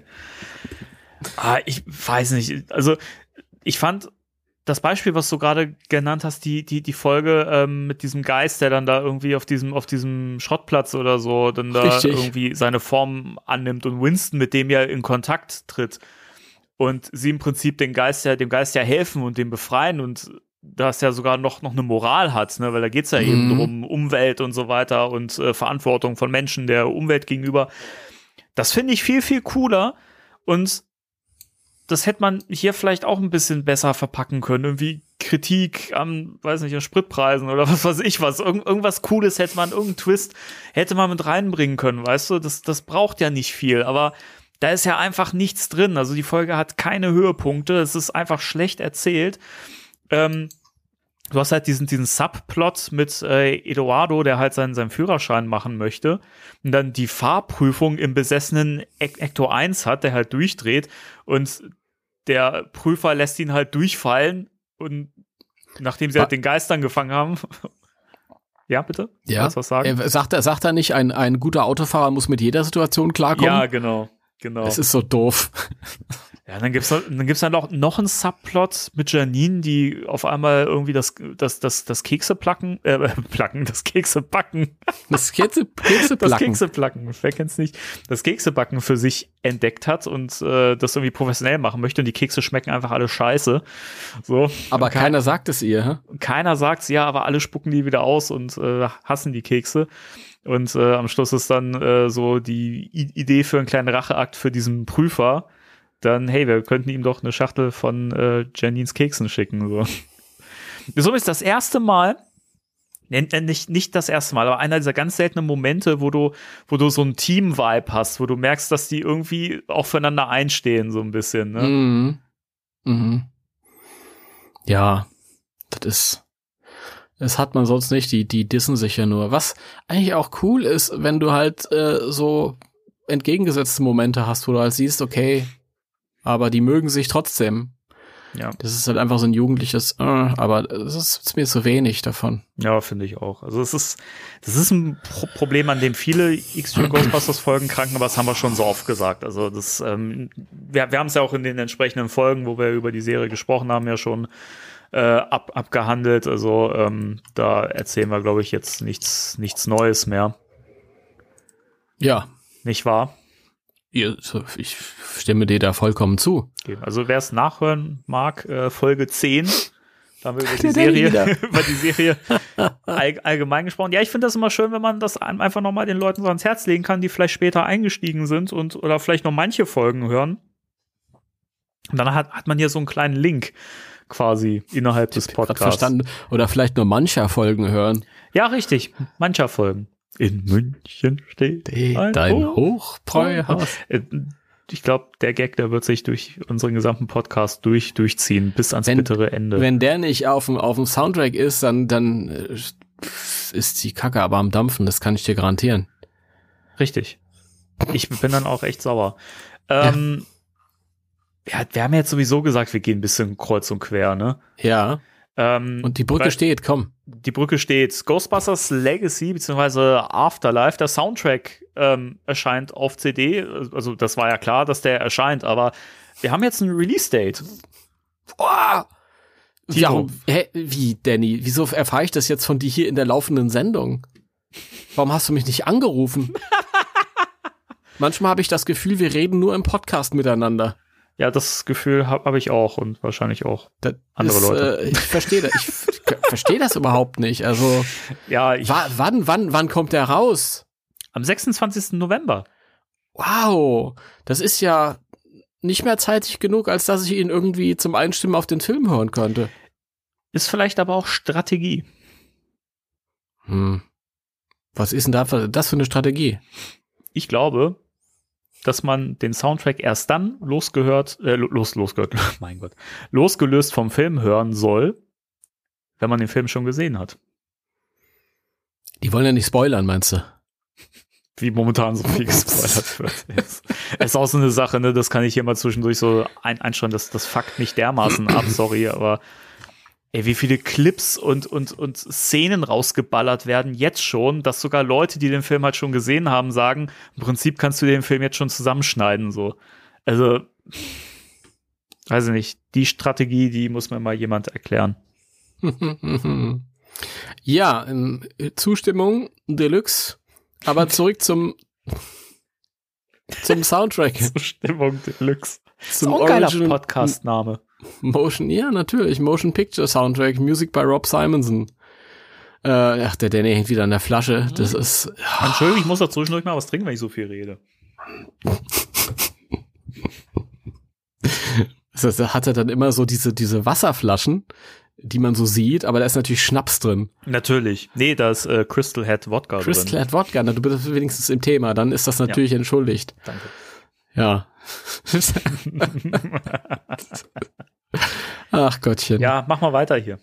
Ah, ich weiß nicht. Also, ich fand das Beispiel, was du gerade genannt hast, die, die, die Folge ähm, mit diesem Geist, der dann da irgendwie auf diesem, auf diesem Schrottplatz oder so, dann da Richtig. irgendwie seine Form annimmt und Winston mit dem ja in Kontakt tritt. Und sie im Prinzip den Geist ja, dem Geist ja helfen und den befreien und das ja sogar noch, noch eine Moral hat, ne? weil da geht's ja eben Mhm. drum, Umwelt und so weiter und äh, Verantwortung von Menschen der Umwelt gegenüber. Das finde ich viel, viel cooler und das hätte man hier vielleicht auch ein bisschen besser verpacken können. Irgendwie Kritik am, weiß nicht, an Spritpreisen oder was weiß ich was. Irgend, irgendwas Cooles hätte man, irgendeinen Twist hätte man mit reinbringen können, weißt du? Das, das braucht ja nicht viel, aber da ist ja einfach nichts drin. Also die Folge hat keine Höhepunkte. Es ist einfach schlecht erzählt. Ähm, du hast halt diesen, diesen Subplot mit äh, Eduardo, der halt seinen, seinen Führerschein machen möchte und dann die Fahrprüfung im besessenen Ec- Ecto 1 hat, der halt durchdreht und der Prüfer lässt ihn halt durchfallen und nachdem sie Wa- halt den Geistern gefangen haben. ja, bitte? Ja. Was sagen? Äh, sagt, er, sagt er nicht, ein, ein guter Autofahrer muss mit jeder Situation klarkommen? ja, genau. Genau. Es ist so doof. Ja, dann gibt's noch, dann gibt's dann noch, noch einen Subplot mit Janine, die auf einmal irgendwie das, das, das, das Kekse placken, äh, placken, das Kekse backen, Das Kekse, Kekse das placken. Kekse placken, wer kennt's nicht, das Kekse backen für sich entdeckt hat und äh, das irgendwie professionell machen möchte und die Kekse schmecken einfach alle scheiße. So. Aber Und keiner sagt es ihr. hä? keiner sagt's, ja, aber alle spucken die wieder aus und äh, hassen die Kekse. Und äh, am Schluss ist dann äh, so die I Idee für einen kleinen Racheakt für diesen Prüfer. Dann, hey, wir könnten ihm doch eine Schachtel von äh, Janines Keksen schicken. So. so ist das erste Mal, nee, nee, nicht, nicht das erste Mal, aber einer dieser ganz seltenen Momente, wo du, wo du so ein Team-Vibe hast, wo du merkst, dass die irgendwie auch füreinander einstehen, so ein bisschen. Ne? Mhm. Mhm. Ja, das ist. Das hat man sonst nicht, die, die dissen sich ja nur. Was eigentlich auch cool ist, wenn du halt äh, so entgegengesetzte Momente hast, wo du halt siehst, okay, aber die mögen sich trotzdem. Ja. Das ist halt einfach so ein jugendliches, äh, aber es ist, mir zu wenig davon. Ja, finde ich auch. Also es ist, das ist ein Pro Problem, an dem viele Extreme Ghostbusters Folgen kranken, aber das haben wir schon so oft gesagt. Also das, ähm, wir, wir haben es ja auch in den entsprechenden Folgen, wo wir über die Serie gesprochen haben, ja schon äh, ab, abgehandelt. Also ähm, da erzählen wir, glaube ich, jetzt nichts, nichts Neues mehr. Ja, Nicht wahr? Ich stimme dir da vollkommen zu. Okay. Also wer es nachhören mag, äh, Folge 10. Da haben wir über die Serie, über die Serie all, allgemein gesprochen. Ja, ich finde das immer schön, wenn man das einem einfach nochmal den Leuten so ans Herz legen kann, die vielleicht später eingestiegen sind und oder vielleicht noch manche Folgen hören. Und dann hat, hat man hier so einen kleinen Link quasi innerhalb des Podcasts. verstanden. Oder vielleicht nur mancher Folgen hören. Ja, richtig. Mancher Folgen. In München steht ein Dein Hoch- Hochbräuhaus. Äh, Ich glaube, der Gag, der wird sich durch unseren gesamten Podcast durch, durchziehen, bis ans Wenn- bittere Ende. Wenn der nicht auf dem, auf dem Soundtrack ist, dann, dann äh, ist die Kacke aber am Dampfen, das kann ich dir garantieren. Richtig. Ich bin dann auch echt sauer. Ähm, ja. wir haben jetzt sowieso gesagt, wir gehen ein bisschen kreuz und quer, ne? Ja. Ähm, Und die Brücke steht, komm. die Brücke steht. Ghostbusters Legacy bzw. Afterlife, der Soundtrack ähm, erscheint auf CD. Also das war ja klar, dass der erscheint, aber wir haben jetzt ein Release-Date. Boah! Warum, hä, wie, Danny? Wieso erfahre ich das jetzt von dir hier in der laufenden Sendung? Warum hast du mich nicht angerufen? Manchmal habe ich das Gefühl, wir reden nur im Podcast miteinander. Ja, das Gefühl habe hab ich auch und wahrscheinlich auch. Das Andere ist, Leute. Äh, ich verstehe das, ich verstehe das überhaupt nicht. Also, Ja, ich, wa wann, wann, wann kommt der raus? am 26. November. Wow, das ist ja nicht mehr zeitig genug, als dass ich ihn irgendwie zum Einstimmen auf den Film hören könnte. Ist vielleicht aber auch Strategie. Hm. Was ist denn da für, das für eine Strategie? Ich glaube, dass man den Soundtrack erst dann losgehört, äh, los, losgehört, mein Gott, losgelöst vom Film hören soll, wenn man den Film schon gesehen hat. Die wollen ja nicht spoilern, meinst du? wie momentan so viel gespoilert wird. Es ist auch so eine Sache, ne, das kann ich hier mal zwischendurch so ein, einstellen, das, das fuckt mich dermaßen ab, sorry, aber ey, wie viele Clips und, und, und Szenen rausgeballert werden jetzt schon, dass sogar Leute, die den Film halt schon gesehen haben, sagen, im Prinzip kannst du den Film jetzt schon zusammenschneiden, so. Also, weiß ich nicht, die Strategie, die muss mir mal jemand erklären. ja, ähm, Zustimmung Deluxe. Aber zurück zum zum Soundtrack, Stimmung Deluxe. zum Auch ein geiler Podcast-Name. Motion, ja natürlich, Motion Picture Soundtrack, Music by Rob Simonson. Äh, ach, der Danny hängt wieder an der Flasche. Das ist Entschuldigung, ich muss da zwischendurch mal was trinken, wenn ich so viel rede. Das heißt, da hat er dann immer so diese, diese Wasserflaschen, die man so sieht, aber da ist natürlich Schnaps drin. Natürlich. Nee, da ist äh, Crystal Head Wodka Crystal drin. hat Wodka, na, du bist wenigstens im Thema, dann ist das natürlich entschuldigt. Danke. Ja. Ach Gottchen. Ja, mach mal weiter hier.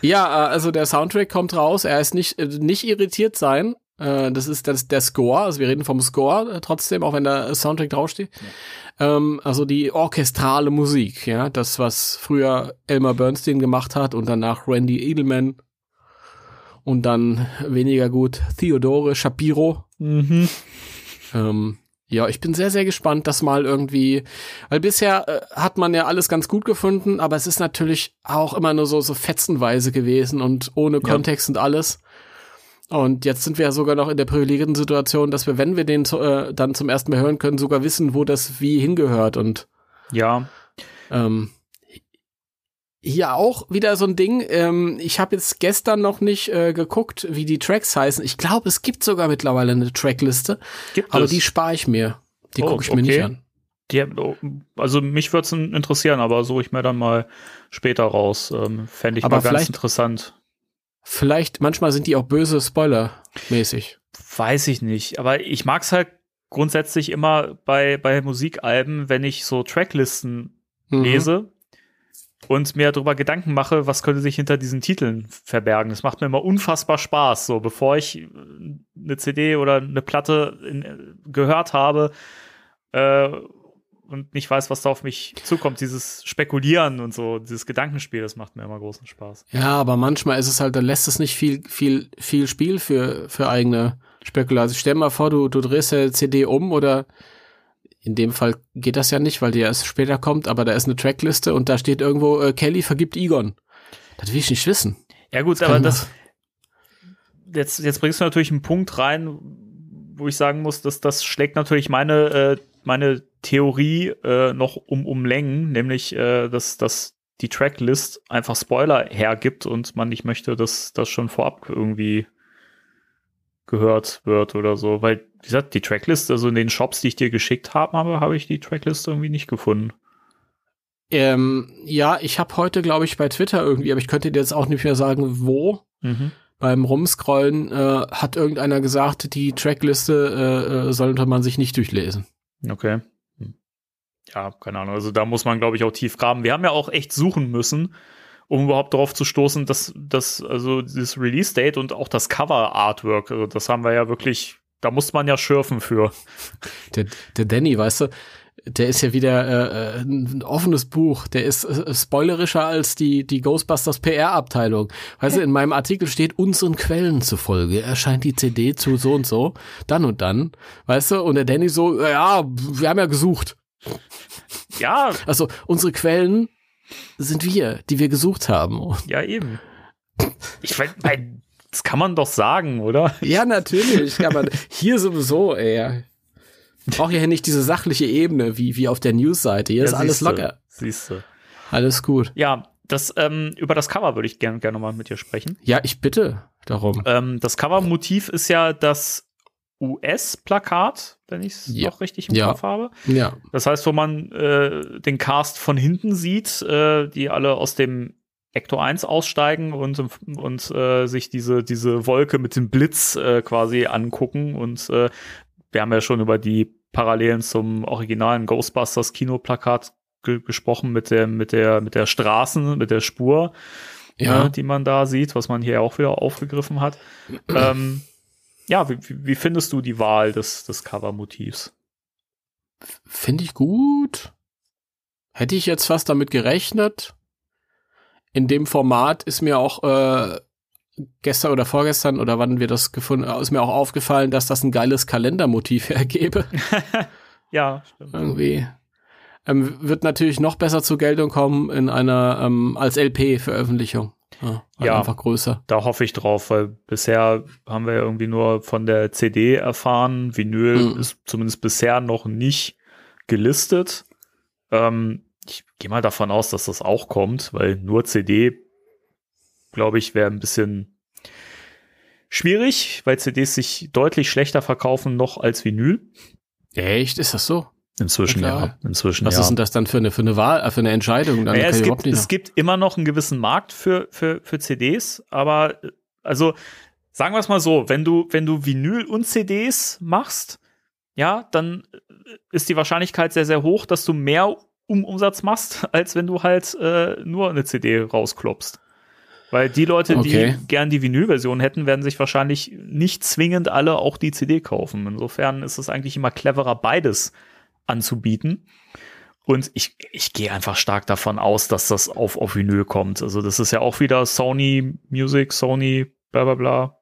Ja, äh, also der Soundtrack kommt raus. Er ist nicht, äh, nicht irritiert sein. Äh, Das ist das, der Score. Also wir reden vom Score trotzdem, auch wenn der Soundtrack draufsteht. Ähm, also die orchestrale Musik, ja, das, was früher Elmer Bernstein gemacht hat und danach Randy Edelman und dann weniger gut Theodore Shapiro. Mhm. Ähm, ja, ich bin sehr, sehr gespannt, dass mal irgendwie, weil bisher äh, hat man ja alles ganz gut gefunden, aber es ist natürlich auch immer nur so, so fetzenweise gewesen und ohne Ja. Kontext und alles. Und jetzt sind wir ja sogar noch in der privilegierten Situation, dass wir, wenn wir den äh, dann zum ersten Mal hören können, sogar wissen, wo das wie hingehört. Und Ja, ähm, hier auch wieder so ein Ding. Ähm, ich habe jetzt gestern noch nicht äh, geguckt, wie die Tracks heißen. Ich glaube, es gibt sogar mittlerweile eine Trackliste. gibt Aber es. die spare ich mir. Die Oh, gucke ich mir okay. nicht an. Die, oh, also mich würde es interessieren, aber suche ich mir dann mal später raus. Ähm, Fände ich Aber mal ganz interessant. Vielleicht, manchmal sind die auch böse Spoiler-mäßig. Weiß ich nicht. Aber ich mag es halt grundsätzlich immer bei, bei Musikalben, wenn ich so Tracklisten Mhm. Und mir darüber Gedanken mache, was könnte sich hinter diesen Titeln verbergen. Das macht mir immer unfassbar Spaß, so bevor ich äh, eine CD oder eine Platte in, gehört habe äh, und nicht weiß, was da auf mich zukommt. Dieses Spekulieren und so, dieses Gedankenspiel, das macht mir immer großen Spaß. Ja, aber manchmal ist es halt, dann lässt es nicht viel, viel, viel Spiel für, für eigene Spekulation. Stell mal vor, du, du drehst der CD um oder in dem Fall geht das ja nicht, weil die erst später kommt, aber da ist eine Trackliste und da steht irgendwo, äh, Kelly vergibt Egon. Das will ich nicht wissen. Ja gut, kann aber das jetzt, jetzt bringst du natürlich einen Punkt rein, wo ich sagen muss, dass das schlägt natürlich meine, äh, meine Theorie äh, noch um, um Längen, nämlich, äh, dass, dass die Tracklist einfach Spoiler hergibt und man nicht möchte, dass das schon vorab irgendwie gehört wird oder so. Weil, wie gesagt, die Tracklist, also in den Shops, die ich dir geschickt habe, habe, habe ich die Tracklist irgendwie nicht gefunden. Ähm, ja, ich habe heute, glaube ich, bei Twitter irgendwie, aber ich könnte dir jetzt auch nicht mehr sagen, wo. Mhm. Beim Rumscrollen äh, hat irgendeiner gesagt, die Trackliste äh, äh, sollte man sich nicht durchlesen. Okay. Hm. Ja, keine Ahnung. Also da muss man, glaube ich, auch tief graben. Wir haben ja auch echt suchen müssen, um überhaupt darauf zu stoßen, dass das, also dieses Release-Date und auch das Cover-Artwork, also das haben wir ja wirklich, da muss man ja schürfen für. Der, der Danny, weißt du, der ist ja wieder äh, äh, ein offenes Buch. Der ist äh, spoilerischer als die, die Ghostbusters PR-Abteilung. Weißt du, in meinem Artikel steht, unseren Quellen zufolge erscheint die CD zu so und so, dann und dann. Weißt du, und der Danny so, ja, wir haben ja gesucht. Ja, Also unsere Quellen sind wir, die wir gesucht haben. ja, eben. Ich mein, das kann man doch sagen, oder? Ja, natürlich. Kann man, hier sowieso, ey. Braucht ja nicht diese sachliche Ebene wie, wie auf der Newsseite. Hier ist Ja, alles siehste, locker. Siehste. Alles gut. Ja, das, ähm, über das Cover würde ich gerne gerne mal mit dir sprechen. Ja, ich bitte darum. Ähm, das Covermotiv ist ja das US-Plakat, wenn ich es Ja. noch richtig im Ja. Kopf habe. Ja. Das heißt, wo man äh, den Cast von hinten sieht, äh, die alle aus dem Ecto 1 aussteigen und, und äh, sich diese, diese Wolke mit dem Blitz äh, quasi angucken. Und äh, wir haben ja schon über die Parallelen zum originalen Ghostbusters Kinoplakat ge gesprochen mit der, mit der, mit der Straßen, mit der Spur, Ja. äh, die man da sieht, was man hier auch wieder aufgegriffen hat. ähm, ja, wie, wie findest du die Wahl des, des Covermotivs? Finde ich gut. Hätte ich jetzt fast damit gerechnet. In dem Format ist mir auch äh, gestern oder vorgestern oder wann wir das gefunden haben, ist mir auch aufgefallen, dass das ein geiles Kalendermotiv ergebe. Ja, stimmt. Irgendwie. Ähm, wird natürlich noch besser zur Geltung kommen in einer ähm, als LP-Veröffentlichung. Ja, halt Ja. einfach größer. Da hoffe ich drauf, weil bisher haben wir ja irgendwie nur von der CD erfahren. Vinyl Mhm. ist zumindest bisher noch nicht gelistet. Ähm, ich gehe mal davon aus, dass das auch kommt, weil nur CD, glaube ich, wäre ein bisschen schwierig, weil CDs sich deutlich schlechter verkaufen noch als Vinyl. Echt? Ist das so? Inzwischen ja. Inzwischen Was ja. ist denn das dann für eine, für eine Wahl, äh, für eine Entscheidung? Dann kann es, gibt, es gibt immer noch einen gewissen Markt für, für, für CDs, aber äh, also sagen wir es mal so, wenn du, wenn du Vinyl und CDs machst, ja, dann äh, ist die Wahrscheinlichkeit sehr, sehr hoch, dass du mehr um Umsatz machst, als wenn du halt äh, nur eine CD rausklopst. Weil die Leute, Okay. die gern die Vinyl-Version hätten, werden sich wahrscheinlich nicht zwingend alle auch die CD kaufen. Insofern ist es eigentlich immer cleverer, beides anzubieten. Und ich, ich gehe einfach stark davon aus, dass das auf, auf Vinyl kommt. Also das ist ja auch wieder Sony Music, Sony, bla bla bla.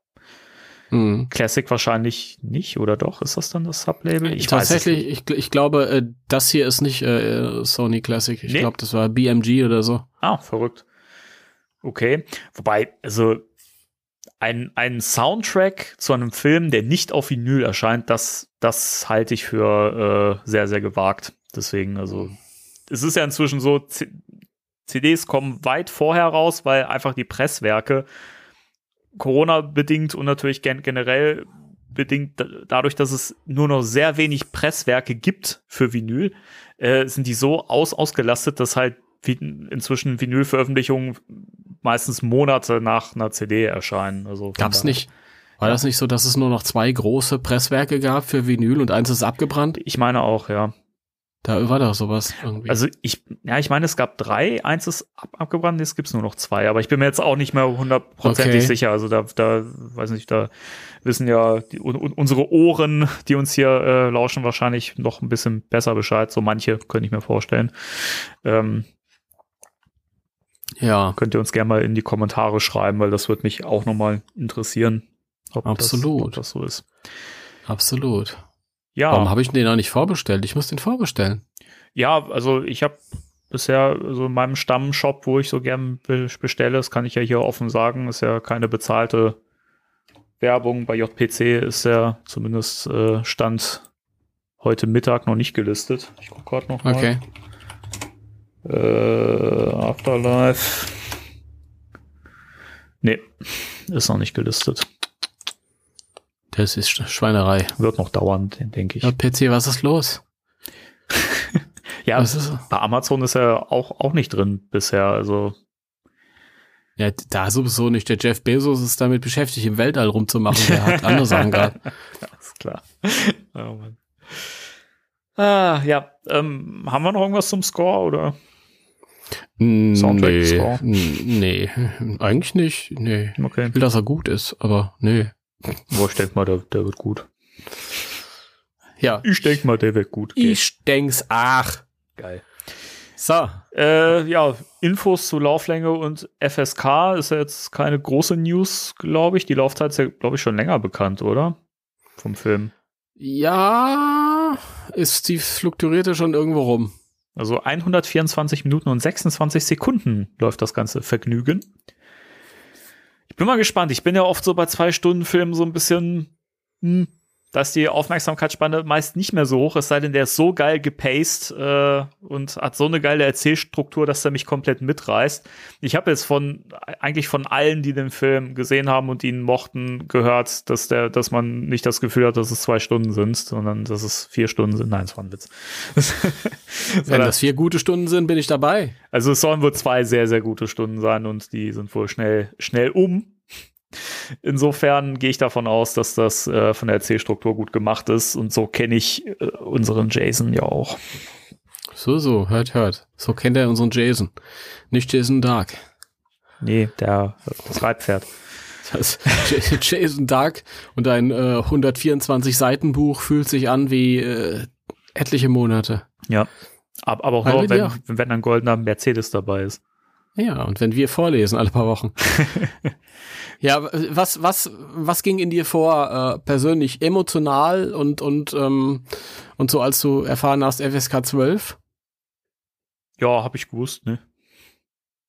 Hm. Classic wahrscheinlich nicht, oder doch? Ist das dann das Sublabel? Ich Tatsächlich, ich, ich glaube, äh, das hier ist nicht äh, Sony Classic. Ich Nee. glaube, das war BMG oder so. Ah, verrückt. Okay. Wobei, also ein, ein Soundtrack zu einem Film, der nicht auf Vinyl erscheint, das, das halte ich für äh, sehr, sehr gewagt. Deswegen, also, es ist ja inzwischen so, C CDs kommen weit vorher raus, weil einfach die Presswerke Corona-bedingt und natürlich gen generell bedingt da- dadurch, dass es nur noch sehr wenig Presswerke gibt für Vinyl, äh, sind die so aus ausgelastet, dass halt inzwischen Vinyl-Veröffentlichungen meistens Monate nach einer CD erscheinen. Also Gab's nicht. War das nicht so, dass es nur noch zwei große Presswerke gab für Vinyl und eins ist abgebrannt? Ich meine auch, ja. Da war doch sowas irgendwie. Also ich, ja, ich meine, es gab drei, eins ist ab, abgebrannt, jetzt gibt's nur noch zwei, aber ich bin mir jetzt auch nicht mehr hundertprozentig Okay. sicher. Also da, da, weiß nicht, da wissen ja die, un- unsere Ohren, die uns hier äh, lauschen, wahrscheinlich noch ein bisschen besser Bescheid. So manche könnte ich mir vorstellen. Ähm, ja, könnt ihr uns gerne mal in die Kommentare schreiben, weil das wird mich auch nochmal interessieren. Ob Absolut. Das, ob das so ist. absolut. Ja. Warum habe ich den noch nicht vorbestellt? Ich muss den vorbestellen. Ja, also ich habe bisher so in meinem Stammshop, wo ich so gern be bestelle, das kann ich ja hier offen sagen, ist ja keine bezahlte Werbung. Bei JPC ist ja zumindest äh, Stand heute Mittag noch nicht gelistet. Ich gucke gerade noch mal. Okay. Äh, Afterlife. Nee, ist noch nicht gelistet. Das ist Sch- Schweinerei. Wird noch dauern, denke ich. JPC, was ist los? Ja, ist- bei Amazon ist er auch, auch nicht drin bisher. Also, Ja, da sowieso nicht. Der Jeff Bezos ist damit beschäftigt, im Weltall rumzumachen. Der hat andere Sachen gerade. ist klar. oh Mann. Ah, ja, ähm, haben wir noch irgendwas zum Score oder? Soundtrack, Nee, Score? nee, eigentlich nicht. Nee. Okay. Ich will, dass er gut ist, aber nee. Wo ich denke mal, der, der wird gut. Ja, Ich denke mal, der wird gut. gehen. ich denk's, ach. Geil. So, Äh, ja, Infos zu Lauflänge und FSK ist ja jetzt keine große News, glaube ich. Die Laufzeit ist ja, glaube ich, schon länger bekannt, oder? Vom Film. ja, ist die fluktuierte schon irgendwo rum. Also 124 Minuten und 26 Sekunden läuft das ganze Vergnügen. Ich bin mal gespannt. Ich bin ja oft so bei zwei Stunden Filmen so ein bisschen, hm, da ist die Aufmerksamkeitsspanne meist nicht mehr so hoch, es sei denn, der ist so geil gepaced äh, und hat so eine geile Erzählstruktur, dass er mich komplett mitreißt. Ich habe jetzt von eigentlich von allen, die den Film gesehen haben und ihn mochten, gehört, dass der, dass man nicht das Gefühl hat, dass es zwei Stunden sind, sondern dass es vier Stunden sind. Nein, es war ein Witz. Wenn das vier gute Stunden sind, bin ich dabei. also es sollen wohl zwei sehr, sehr gute Stunden sein und die sind wohl schnell, schnell um. Insofern gehe ich davon aus, dass das äh, von der Erzählstruktur gut gemacht ist und so kenne ich äh, unseren Jason ja auch. So, so, hört, hört. So kennt er unseren Jason. Nicht Jason Dark. Nee, der das Reitpferd. Das Jason Dark und ein äh, 124 Seiten Buch fühlt sich an wie äh, etliche Monate. Ja. Aber, aber auch nur, wenn, auch- wenn ein goldener Mercedes dabei ist. Ja, und wenn wir vorlesen alle paar Wochen. ja, was, was, was ging in dir vor, äh, persönlich emotional und, und, ähm, und so, als du erfahren hast, FSK 12? Ja, habe ich gewusst, ne?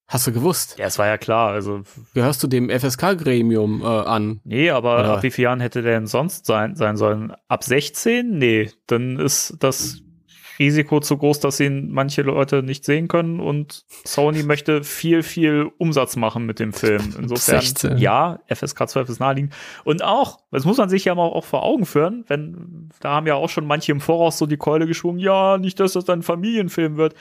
Hast du gewusst? Ja, es war ja klar. Also, Gehörst du dem FSK-Gremium äh, an? nee, aber Oder- ab wie vielen Jahren hätte der denn sonst sein, sein sollen? Ab 16? Nee, dann ist das Risiko zu groß, dass ihn manche Leute nicht sehen können und Sony möchte viel, viel Umsatz machen mit dem Film. Insofern, 16. ja, FSK 12 ist naheliegend. Und auch, das muss man sich ja mal auch vor Augen führen, wenn, da haben ja auch schon manche im Voraus so die Keule geschwungen, ja, nicht, dass das ein Familienfilm wird.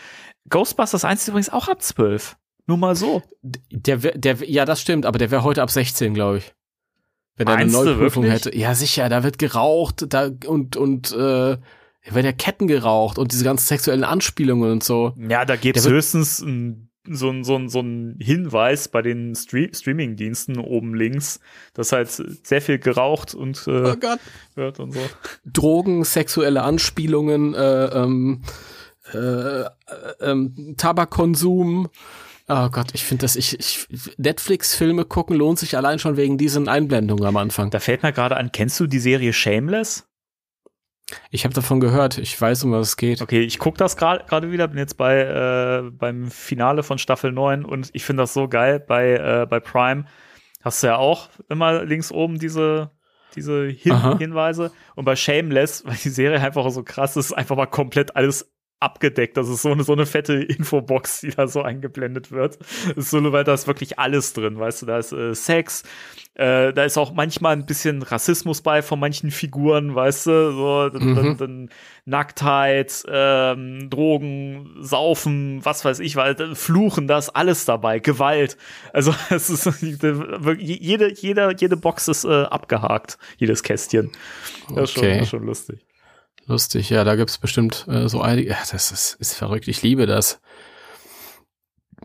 Ghostbusters 1 ist übrigens auch ab 12. Nur mal so. Der, der, ja, das stimmt, aber der wäre heute ab 16, glaube ich. Wenn er eine Neuprüfung hätte. Ja, sicher, da wird geraucht, da und und äh, da werden ja Ketten geraucht und diese ganzen sexuellen Anspielungen und so. Ja, da wird- höchstens ein, so ein so ein- so ein Hinweis bei den Stre Streaming-Diensten oben links, dass halt sehr viel geraucht und äh, Gott. wird und so. Drogen, sexuelle Anspielungen, äh, ähm, äh, äh, ähm, Tabakkonsum. Oh Gott, ich finde das, ich, ich Netflix-Filme gucken lohnt sich allein schon wegen diesen Einblendungen am Anfang. Da fällt mir gerade an, kennst du die Serie Shameless? Ich habe davon gehört, ich weiß, um was es geht. Okay, ich gucke das gerade gerade wieder, bin jetzt bei äh, beim Finale von Staffel 9 und ich finde das so geil. Bei, äh, bei Prime hast du ja auch immer links oben diese, diese Hin Aha. Hinweise. Und bei Shameless, weil die Serie einfach so krass ist, einfach mal komplett alles abgedeckt. Das ist so eine, so eine fette Infobox, die da so eingeblendet wird. So, weil da ist wirklich alles drin, weißt du, da ist äh, Sex, äh, da ist auch manchmal ein bisschen Rassismus bei von manchen Figuren, weißt du, so, dann, Mhm. dann, Nacktheit, ähm, Drogen, Saufen, was weiß ich, weil äh, Fluchen, da ist alles dabei, Gewalt. Also es ist jede, jede, jede Box ist äh, abgehakt, jedes Kästchen. Das ist, schon, das ist schon lustig. Lustig, ja, da gibt's bestimmt äh, so einige. Ja, das ist, ist verrückt, ich liebe das.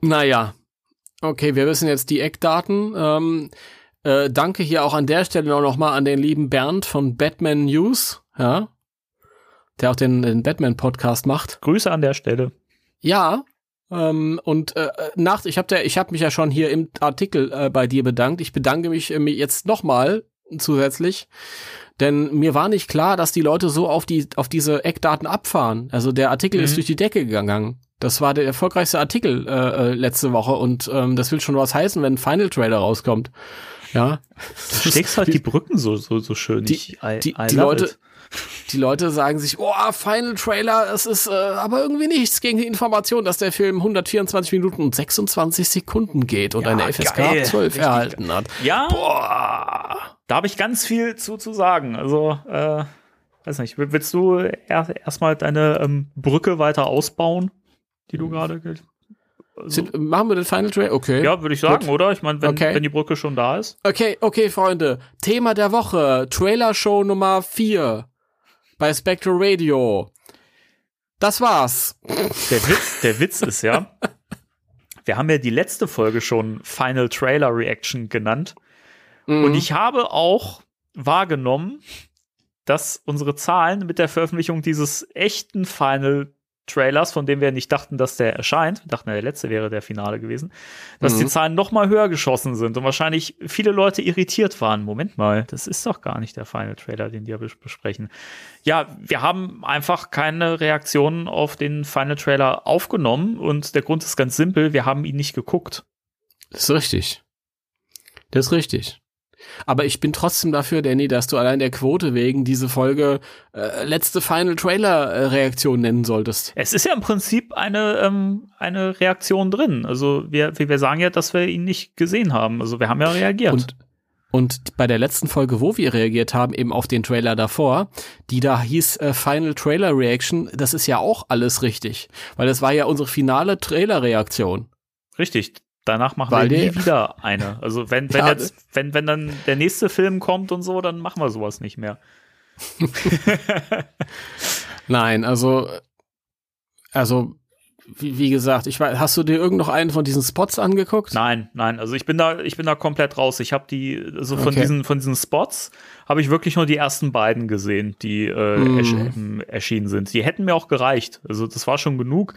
Naja, okay, wir wissen jetzt die Eckdaten. Ähm, äh, danke hier auch an der Stelle auch nochmal an den lieben Bernd von Batman News, ja, der auch den, den Batman-Podcast macht. Grüße an der Stelle. Ja, ähm, und äh, nach, ich habe ich hab mich ja schon hier im Artikel äh, bei dir bedankt. Ich bedanke mich äh, jetzt nochmal zusätzlich, denn mir war nicht klar, dass die Leute so auf die auf diese Eckdaten abfahren. Also der Artikel ist Mhm. durch die Decke gegangen. Das war der erfolgreichste Artikel äh, äh, letzte Woche und ähm, das will schon was heißen, wenn ein Final Trailer rauskommt. Ja, Du schlägst halt die Brücken so, so, so schön. Die- ich, I, die- I die Leute- it. die Leute sagen sich, oh, Final Trailer, es ist äh, aber irgendwie nichts gegen die Information, dass der Film 124 Minuten und 26 Sekunden geht und Ja, eine FSK geil. 12 Richtig erhalten hat. Ja, Boah. Da habe ich ganz viel zu, zu sagen. Also, äh, weiß nicht, willst du erst erstmal deine ähm, Brücke weiter ausbauen, die du gerade ge- also, machen wir den Final Trailer? Okay. Ja, würde ich sagen, Gut. oder? Ich meine, wenn, Okay. wenn die Brücke schon da ist. Okay, okay, Freunde. Thema der Woche. Trailer Show Nummer 4 bei Spectral Radio. Das war's. Der Witz, der Witz ist ja, wir haben ja die letzte Folge schon Final Trailer Reaction genannt. Mhm. Und ich habe auch wahrgenommen, dass unsere Zahlen mit der Veröffentlichung dieses echten Final Trailers, von dem wir nicht dachten, dass der erscheint, wir dachten, der letzte wäre der Finale gewesen, dass Mhm. die Zahlen noch mal höher geschossen sind und wahrscheinlich viele Leute irritiert waren. Moment mal, das ist doch gar nicht der Final Trailer, den wir bes- besprechen. Ja, wir haben einfach keine Reaktionen auf den Final Trailer aufgenommen und der Grund ist ganz simpel, wir haben ihn nicht geguckt. Das ist richtig. Das ist richtig. Aber ich bin trotzdem dafür, Danny, dass du allein der Quote wegen diese Folge äh, letzte Final Trailer äh, Reaktion nennen solltest. Es ist ja im Prinzip eine, ähm, eine Reaktion drin. Also wir, wir sagen ja, dass wir ihn nicht gesehen haben. Also wir haben ja reagiert. Und und bei der letzten Folge, wo wir reagiert haben, eben auf den Trailer davor, die da hieß äh, Final Trailer Reaction, das ist ja auch alles richtig. Weil das war ja unsere finale Trailer-Reaktion. Richtig. Danach machen Weil wir nie wieder eine. Also wenn, wenn Ja, jetzt, wenn, wenn dann der nächste Film kommt und so, dann machen wir sowas nicht mehr. Nein, also, also, wie, wie gesagt, ich weiß, hast du dir irgend noch einen von diesen Spots angeguckt? Nein, nein. Also ich bin da, ich bin da komplett raus. Ich habe die, also von Okay. diesen, von diesen Spots habe ich wirklich nur die ersten beiden gesehen, die äh, ersch ähm, erschienen sind. Die hätten mir auch gereicht. Also das war schon genug.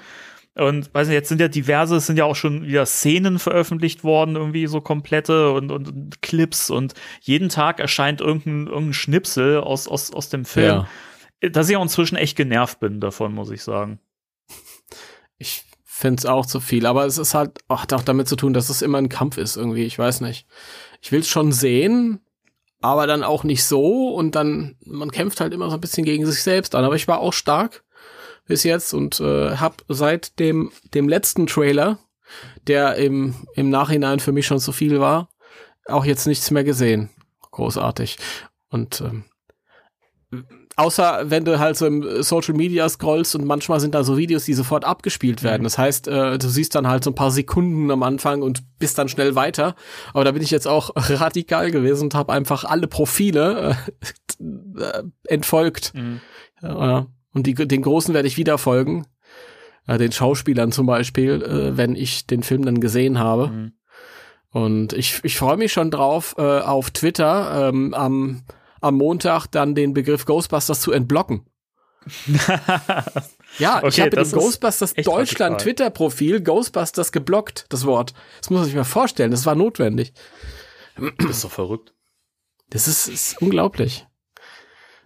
Und weiß nicht, jetzt sind ja diverse, es sind ja auch schon wieder Szenen veröffentlicht worden, irgendwie so komplette und, und, und Clips und jeden Tag erscheint irgendein, irgendein Schnipsel aus, aus, aus dem Film. Dass ich auch inzwischen echt genervt bin davon, muss ich sagen. Ich find's auch zu viel, aber es ist halt, ach, hat auch damit zu tun, dass es immer ein Kampf ist irgendwie, ich weiß nicht. Ich will's schon sehen, aber dann auch nicht so und dann, man kämpft halt immer so ein bisschen gegen sich selbst an, aber ich war auch stark bis jetzt und äh, hab seit dem, dem letzten Trailer, der im, im Nachhinein für mich schon zu viel war, auch jetzt nichts mehr gesehen. Großartig. Und ähm, außer wenn du halt so im Social Media scrollst und manchmal sind da so Videos, die sofort abgespielt werden. Das heißt, äh, du siehst dann halt so ein paar Sekunden am Anfang und bist dann schnell weiter. Aber da bin ich jetzt auch radikal gewesen und habe einfach alle Profile äh, äh, entfolgt. Ja, und die, den Großen werde ich wieder folgen. Äh, den Schauspielern zum Beispiel, äh, wenn ich den Film dann gesehen habe. Mhm. Und ich, ich freue mich schon drauf, äh, auf Twitter ähm, am, am Montag dann den Begriff Ghostbusters zu entblocken. Ja, ich Okay, habe das im Ghostbusters Deutschland. Twitter-Profil Ghostbusters geblockt, das Wort. Das muss man sich mal vorstellen, das war notwendig. Das ist doch verrückt. Das ist, ist unglaublich.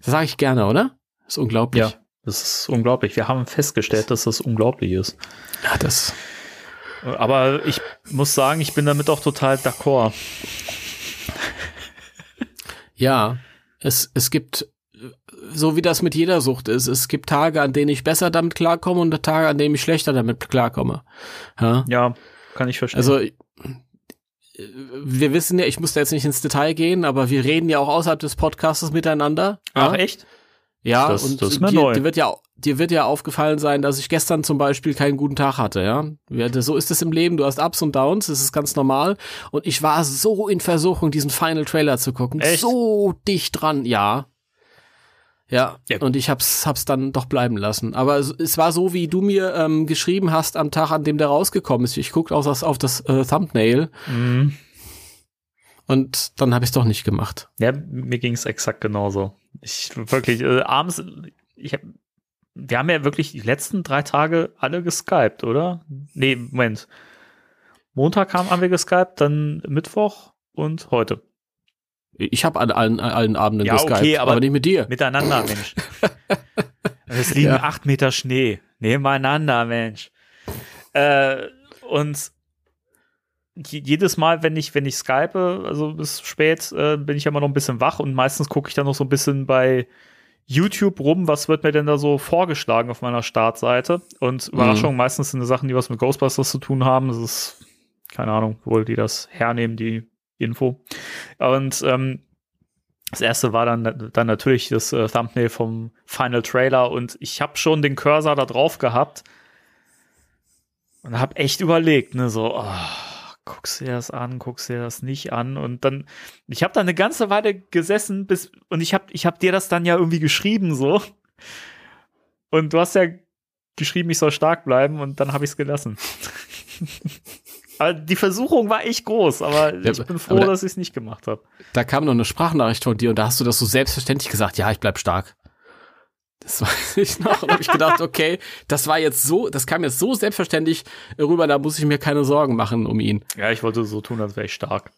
Das sage ich gerne, oder? Das ist unglaublich. Ja, das ist unglaublich. Wir haben festgestellt, dass das unglaublich ist. ja das. Aber ich muss sagen, ich bin damit auch total d'accord. Ja, es, es gibt, so wie das mit jeder Sucht ist, es gibt Tage, an denen ich besser damit klarkomme und Tage, an denen ich schlechter damit klarkomme. Ja, Ja, kann ich verstehen. also wir wissen ja, ich muss da jetzt nicht ins Detail gehen, aber wir reden ja auch außerhalb des Podcasts miteinander. Ach, ja? echt? Ja, Das- und das ist mir dir, neu. dir wird ja dir wird ja aufgefallen sein, dass ich gestern zum Beispiel keinen guten Tag hatte, ja. So ist es im Leben, du hast Ups und Downs, das ist ganz normal. Und ich war so in Versuchung, diesen Final Trailer zu gucken. Echt? So dicht dran, ja. Ja, Ja. und ich hab's, hab's dann doch bleiben lassen. Aber es, es war so, wie du mir ähm, geschrieben hast am Tag, an dem der rausgekommen ist. Ich guckte auf das, auf das äh, Thumbnail Mhm. Und dann habe ich es doch nicht gemacht. Ja, mir ging es exakt genauso. Ich wirklich, äh, abends, ich hab, wir haben ja wirklich die letzten drei Tage alle geskypt, oder? Nee, Moment. Montag haben, haben wir geskypt, dann Mittwoch und heute. Ich habe an allen, allen Abenden Ja, geskypt, okay, aber- aber nicht mit dir. Miteinander, Mensch. Es liegen Ja. acht Meter Schnee. Nebeneinander, Mensch. Äh, und jedes Mal, wenn ich, wenn ich skype, also bis spät, äh, bin ich ja immer noch ein bisschen wach und meistens gucke ich dann noch so ein bisschen bei YouTube rum, was wird mir denn da so vorgeschlagen auf meiner Startseite. Und Überraschung, meistens sind das Sachen, die was mit Ghostbusters zu tun haben. Das ist, keine Ahnung, wohl die das hernehmen, die Info. Und ähm, Das erste war dann, dann natürlich das äh, Thumbnail vom Final Trailer und ich habe schon den Cursor da drauf gehabt und habe echt überlegt, ne, so, oh, guckst dir das an, guckst dir das nicht an und dann, ich habe da eine ganze Weile gesessen bis und ich habe ich hab dir das dann ja irgendwie geschrieben so und du hast ja geschrieben, ich soll stark bleiben und dann habe ich es gelassen. aber die Versuchung war echt groß, aber Ja, ich bin froh, da- dass ich es nicht gemacht habe. Da kam noch eine Sprachnachricht von dir und da hast du das so selbstverständlich gesagt, ja, ich bleib stark. Das weiß ich noch. Und habe ich gedacht, okay, das war jetzt so, das kam jetzt so selbstverständlich rüber, da muss ich mir keine Sorgen machen um ihn. Ja, ich wollte so tun, als wäre ich stark.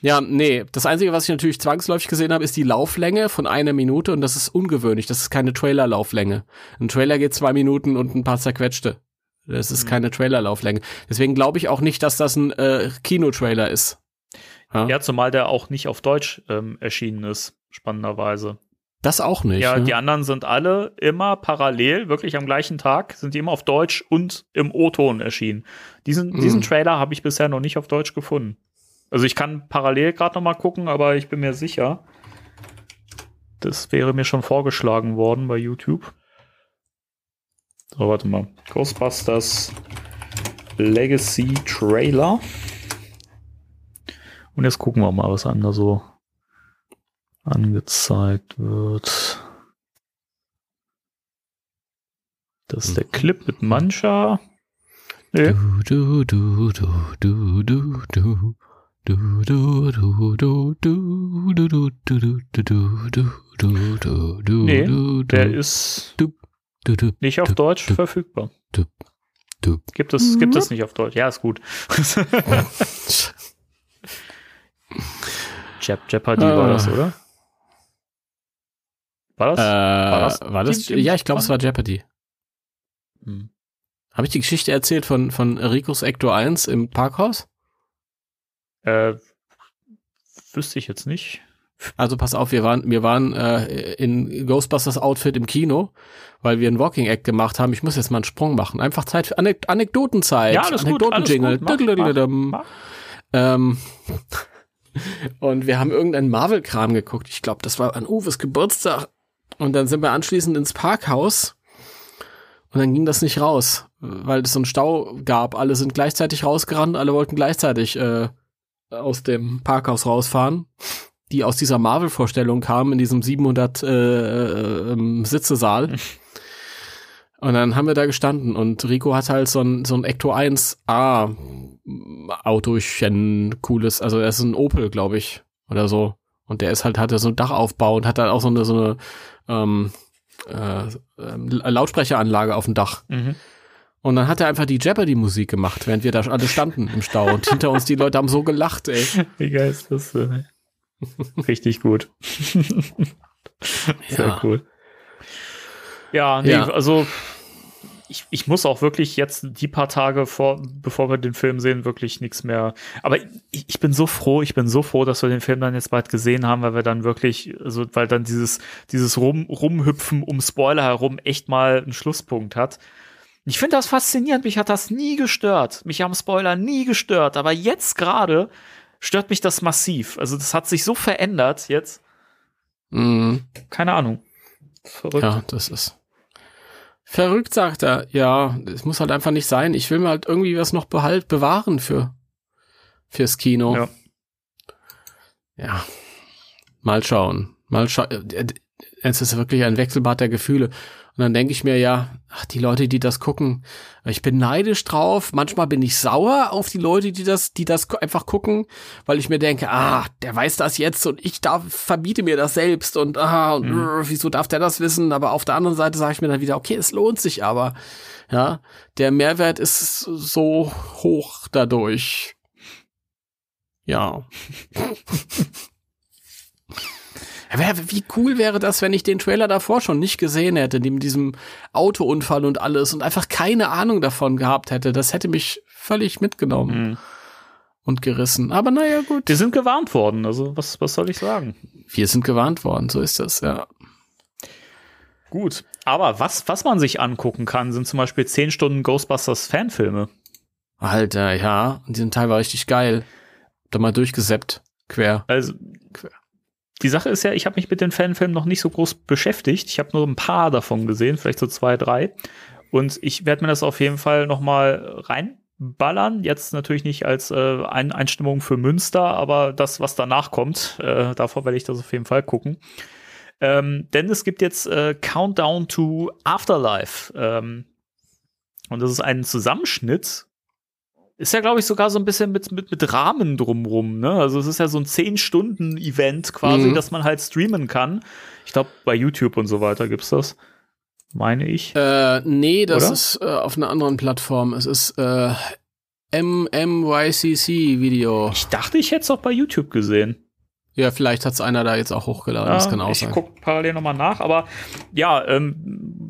Ja, nee, das Einzige, was ich natürlich zwangsläufig gesehen habe, ist die Lauflänge von einer Minute und das ist ungewöhnlich. Das ist keine Trailer-Lauflänge. Ein Trailer geht zwei Minuten und ein paar zerquetschte. Das ist keine Trailer-Lauflänge. Deswegen glaube ich auch nicht, dass das ein äh, Kinotrailer ist. Ja, Ja, zumal der auch nicht auf Deutsch ähm, erschienen ist, spannenderweise. Das auch nicht. Ja, ne? die anderen sind alle immer parallel, wirklich am gleichen Tag, sind die immer auf Deutsch und im O-Ton erschienen. Diesen, Mhm. diesen Trailer habe ich bisher noch nicht auf Deutsch gefunden. Also ich kann parallel gerade noch mal gucken, aber ich bin mir sicher, das wäre mir schon vorgeschlagen worden bei YouTube. So, warte mal. Ghostbusters Legacy Trailer. Und jetzt gucken wir mal, was einem da so angezeigt wird. Das ist der Clip mit Mancha. Nee. Du, du, du, du, du, du, du, du, du, du, du, du, du, du, du, du, du, du, du, du, Nee, Der ist nicht auf Deutsch verfügbar. Gibt es, gibt es nicht auf Deutsch? Ja, ist gut. Jep Jeopardy war das, Ah. oder? War das? Äh, das war das? Team- Team Ja, ich glaube, es war Jeopardy. Hm. Habe ich die Geschichte erzählt von, von Ricos Ector 1 im Parkhaus? Äh, wüsste ich jetzt nicht. Also pass auf, wir waren, wir waren äh, in Ghostbusters Outfit im Kino, weil wir einen Walking Act gemacht haben. Ich muss jetzt mal einen Sprung machen. Einfach Zeit für Anek Anekdotenzeit. Ja, alles Anekdotenjingle. Ähm, und wir haben irgendeinen Marvel-Kram geguckt. Ich glaube, das war an Uwes Geburtstag. Und dann sind wir anschließend ins Parkhaus. Und dann ging das nicht raus, weil es so einen Stau gab. Alle sind gleichzeitig rausgerannt, alle wollten gleichzeitig äh, aus dem Parkhaus rausfahren, die aus dieser Marvel-Vorstellung kamen, in diesem 700 äh, äh, ähm, Sitzesaal. Und dann haben wir da gestanden und Rico hat halt so ein, so ein Ecto 1A Autochen, cooles, also er ist ein Opel, glaube ich, oder so. Und der ist halt, hatte so ein Dachaufbau und hat dann auch so eine, so eine ähm, äh, ähm, Lautsprecheranlage auf dem Dach. Mhm. Und dann hat er einfach die Jeopardy-Musik gemacht, während wir da alle standen im Stau. Und hinter uns die Leute haben so gelacht, ey. Wie geil ist das? äh? Richtig gut. Sehr Ja. cool. Ja, nee, Ja. also ich, ich muss auch wirklich jetzt die paar Tage vor, bevor wir den Film sehen, wirklich nichts mehr. Aber ich, ich bin so froh, ich bin so froh, dass wir den Film dann jetzt bald gesehen haben, weil wir dann wirklich, also weil dann dieses, dieses Rum, Rumhüpfen um Spoiler herum echt mal einen Schlusspunkt hat. Ich finde das faszinierend, mich hat das nie gestört. Mich haben Spoiler nie gestört, aber jetzt gerade stört mich das massiv. Also das hat sich so verändert jetzt. Mhm. Keine Ahnung. Verrückt. Ja, das ist. Verrückt, sagt er. Ja, es muss halt einfach nicht sein. Ich will mir halt irgendwie was noch behalt, bewahren für, fürs Kino. Ja. Ja. Mal schauen. Mal schauen. Es ist wirklich ein Wechselbad der Gefühle. Und dann denke ich mir ja, ach, die Leute, die das gucken, ich bin neidisch drauf. Manchmal bin ich sauer auf die Leute, die das, die das einfach gucken, weil ich mir denke, ah, der weiß das jetzt und ich darf, verbiete mir das selbst und ah, und äh, wieso darf der das wissen? Aber auf der anderen Seite sage ich mir dann wieder, okay, es lohnt sich aber. Ja, der Mehrwert ist so hoch dadurch. Ja. Wie cool wäre das, wenn ich den Trailer davor schon nicht gesehen hätte, mit diesem Autounfall und alles und einfach keine Ahnung davon gehabt hätte. Das hätte mich völlig mitgenommen Mhm. und gerissen. Aber naja, gut. Wir sind gewarnt worden, also was, was soll ich sagen? Wir sind gewarnt worden, so ist das, ja. Gut. Aber was, was man sich angucken kann, sind zum Beispiel 10 Stunden Ghostbusters Fanfilme. Alter, ja. Und die sind teilweise richtig geil. Da mal durchgeseppt. quer. Also, die Sache ist ja, ich habe mich mit den Fanfilmen noch nicht so groß beschäftigt. Ich habe nur ein paar davon gesehen, vielleicht so zwei, drei. Und ich werde mir das auf jeden Fall noch mal reinballern. Jetzt natürlich nicht als äh, Ein Einstimmung für Münster, aber das, was danach kommt, äh, davor werde ich das auf jeden Fall gucken. Ähm, denn es gibt jetzt äh, Countdown to Afterlife. Ähm, und das ist ein Zusammenschnitt ist ja, glaube ich, sogar so ein bisschen mit, mit, mit Rahmen drumrum, ne? Also es ist ja so ein 10-Stunden-Event quasi, Mhm. das man halt streamen kann. Ich glaube, bei YouTube und so weiter gibt's das. Meine ich. Äh, nee, das Oder? ist äh, auf einer anderen Plattform. Es ist äh, MMYCC-Video. Ich dachte, ich hätte es auch bei YouTube gesehen. Ja, vielleicht hat's einer da jetzt auch hochgeladen. das kann auch ich sein. guck parallel nochmal nach, aber ja, ähm,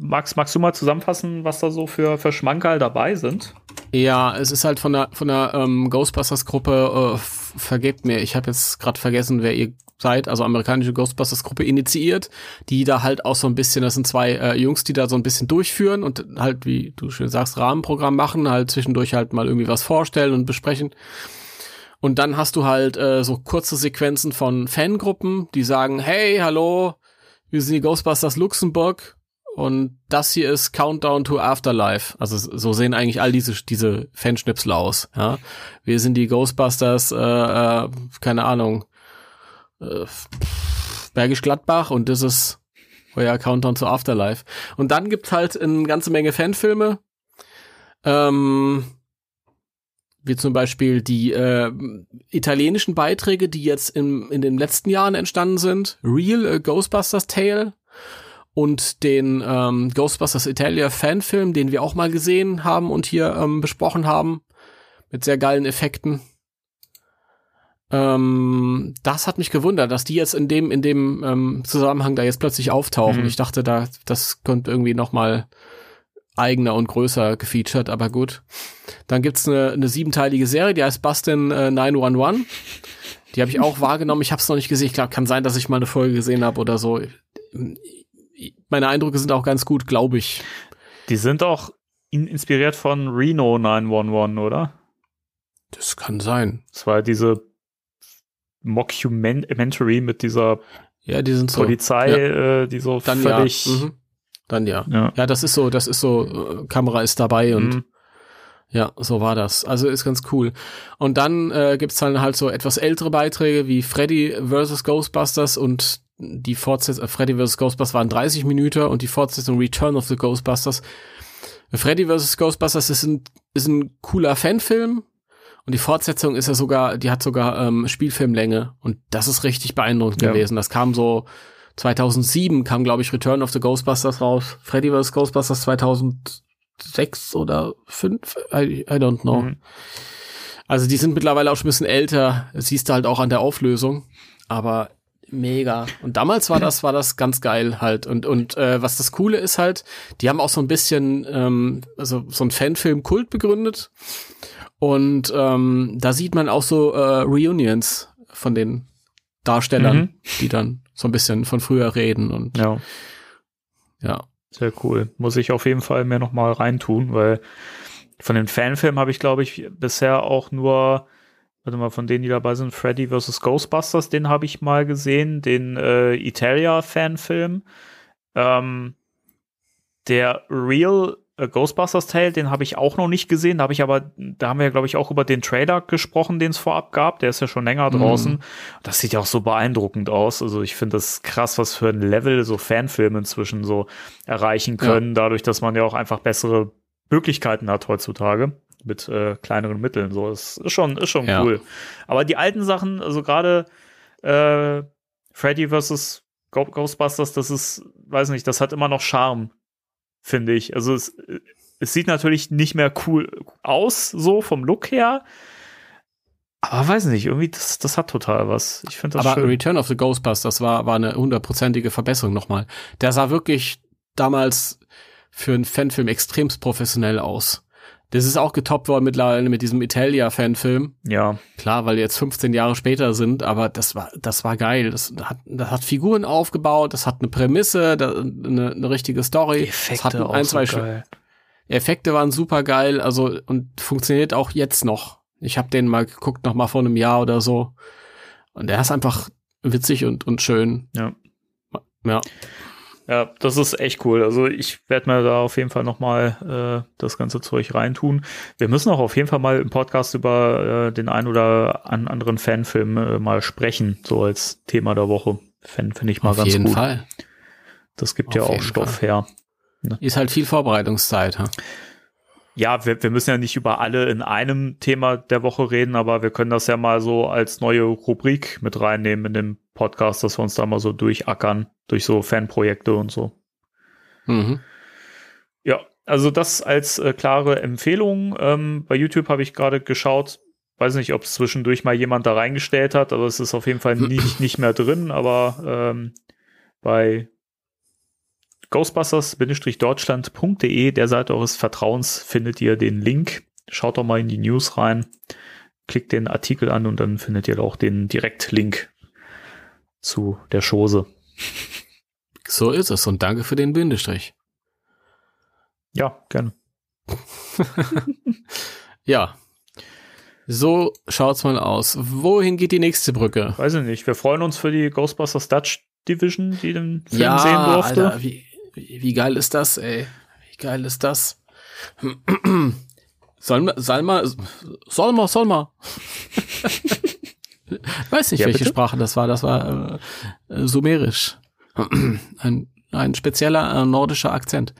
magst, magst du mal zusammenfassen, was da so für, für Schmankerl dabei sind? Ja, es ist halt von der von der ähm, Ghostbusters-Gruppe, äh, vergebt mir, ich habe jetzt gerade vergessen, wer ihr seid, also amerikanische Ghostbusters-Gruppe initiiert, die da halt auch so ein bisschen, das sind zwei äh, Jungs, die da so ein bisschen durchführen und halt, wie du schön sagst, Rahmenprogramm machen, halt zwischendurch halt mal irgendwie was vorstellen und besprechen. Und dann hast du halt äh, so kurze Sequenzen von Fangruppen, die sagen, hey, hallo, wir sind die Ghostbusters Luxemburg und das hier ist Countdown to Afterlife. Also so sehen eigentlich all diese diese Fanschnipsel aus. Ja, wir sind die Ghostbusters, äh, äh, keine Ahnung, äh, Bergisch Gladbach und das ist euer Countdown to Afterlife. Und dann gibt's halt eine ganze Menge Fanfilme. Ähm, wie zum Beispiel die äh, italienischen Beiträge, die jetzt in, in den letzten Jahren entstanden sind. Real äh, Ghostbusters Tale und den ähm, Ghostbusters Italia Fanfilm, den wir auch mal gesehen haben und hier ähm, besprochen haben, mit sehr geilen Effekten. Ähm, das hat mich gewundert, dass die jetzt in dem in dem ähm, Zusammenhang da jetzt plötzlich auftauchen. Mhm. Ich dachte, da das könnte irgendwie noch mal eigener und größer gefeatured, aber gut. Dann gibt's eine, eine siebenteilige Serie, die heißt Bustin äh, 911. Die habe ich auch wahrgenommen. Ich habe es noch nicht gesehen. Ich glaube, kann sein, dass ich mal eine Folge gesehen habe oder so. Meine Eindrücke sind auch ganz gut, glaube ich. Die sind auch in, inspiriert von Reno 911, oder? Das kann sein. Das war diese Mockumentary mit dieser Ja, die sind so. Polizei, Ja. äh, die so Dann völlig. ja. Mhm. Dann ja. Ja. Ja, das ist so, das ist so, äh, Kamera ist dabei und Mhm. ja, so war das. Also ist ganz cool. Und dann äh, gibt's dann halt so etwas ältere Beiträge wie Freddy vs. Ghostbusters und die Fortsetzung, äh, Freddy vs. Ghostbusters waren 30 Minuten und die Fortsetzung Return of the Ghostbusters. Freddy vs. Ghostbusters ist ein, ist ein cooler Fanfilm und die Fortsetzung ist ja sogar, die hat sogar ähm, Spielfilmlänge und das ist richtig beeindruckend Ja. gewesen. Das kam so 2007 kam, glaube ich, Return of the Ghostbusters raus. Freddy vs. Ghostbusters 2006 oder 5? I, I don't know. Mhm. Also die sind mittlerweile auch schon ein bisschen älter. Das siehst du halt auch an der Auflösung. Aber mega. Und damals war das, war das ganz geil halt. Und, und äh, was das Coole ist halt, die haben auch so ein bisschen, ähm, also so ein Fanfilm-Kult begründet. Und ähm, da sieht man auch so äh, Reunions von den Darstellern, Mhm. die dann so ein bisschen von früher reden und Ja, ja. sehr cool. Muss ich auf jeden Fall mir noch mal reintun, weil von den Fanfilmen habe ich, glaube ich, bisher auch nur, warte mal, von denen, die dabei sind, Freddy vs. Ghostbusters, den habe ich mal gesehen, den äh, Italia-Fanfilm. Ähm, der Real äh, Ghostbusters Tale, den habe ich auch noch nicht gesehen. Da habe ich aber, da haben wir ja, glaube ich, auch über den Trailer gesprochen, den es vorab gab. Der ist ja schon länger Mhm. draußen. Das sieht ja auch so beeindruckend aus. Also ich finde das krass, was für ein Level so Fanfilme inzwischen so erreichen können, dadurch, dass man ja auch einfach bessere Möglichkeiten hat heutzutage mit äh, kleineren Mitteln. So, das ist schon, ist schon Ja. cool. Aber die alten Sachen, also gerade äh, Freddy vs. Ghostbusters, das ist, weiß nicht, das hat immer noch Charme, finde ich. Also es, es sieht natürlich nicht mehr cool aus, so vom Look her. Aber weiß nicht, irgendwie, das, das hat total was. Ich finde das Aber schön. Return of the Ghostbusters war, war eine hundertprozentige Verbesserung nochmal. Der sah wirklich damals für einen Fanfilm extremst professionell aus. Das ist auch getoppt worden mittlerweile mit diesem Italia-Fanfilm. Ja, Klar, weil die jetzt 15 Jahre später sind, aber das war, das war geil. Das hat, das hat Figuren aufgebaut, das hat eine Prämisse, da, eine, eine richtige Story. es hat ein, zwei Sch- geil. Effekte waren super geil, also und funktioniert auch jetzt noch. Ich habe den mal geguckt, noch mal vor einem Jahr oder so. Und der ist einfach witzig und, und schön. Ja. Ja. Ja, das ist echt cool. Also ich werde mir da auf jeden Fall nochmal äh, das ganze Zeug reintun. Wir müssen auch auf jeden Fall mal im Podcast über äh, den ein oder an anderen Fanfilm äh, mal sprechen, so als Thema der Woche. Finde find ich mal Auf ganz jeden gut. Fall. Das gibt Auf ja auch jeden Stoff her. Ist halt viel Vorbereitungszeit. Ha? Ja, wir, wir müssen ja nicht über alle in einem Thema der Woche reden, aber wir können das ja mal so als neue Rubrik mit reinnehmen in den Podcast, dass wir uns da mal so durchackern, durch so Fanprojekte und so. Mhm. Ja, also das als äh, klare Empfehlung. Ähm, bei YouTube habe ich gerade geschaut, weiß nicht, ob es zwischendurch mal jemand da reingestellt hat, aber es ist auf jeden Fall nicht, nicht mehr drin, aber ähm, bei ghostbusters-deutschland.de, der Seite eures Vertrauens, findet ihr den Link. Schaut doch mal in die News rein, klickt den Artikel an und dann findet ihr auch den Direktlink zu der Chose. So ist es. Und danke für den Bindestrich. Ja, gerne. Ja. So schaut's mal aus. Wohin geht die nächste Brücke? Weiß ich nicht. Wir freuen uns für die Ghostbusters Dutch Division, die den Film sehen durfte. Alter, wie, wie, geil ist das, ey? Wie geil ist das? Soll mal, soll mal. Weiß nicht, Ja, welche bitte? Sprache das war. Das war äh, äh, Sumerisch. ein, ein spezieller äh, nordischer Akzent.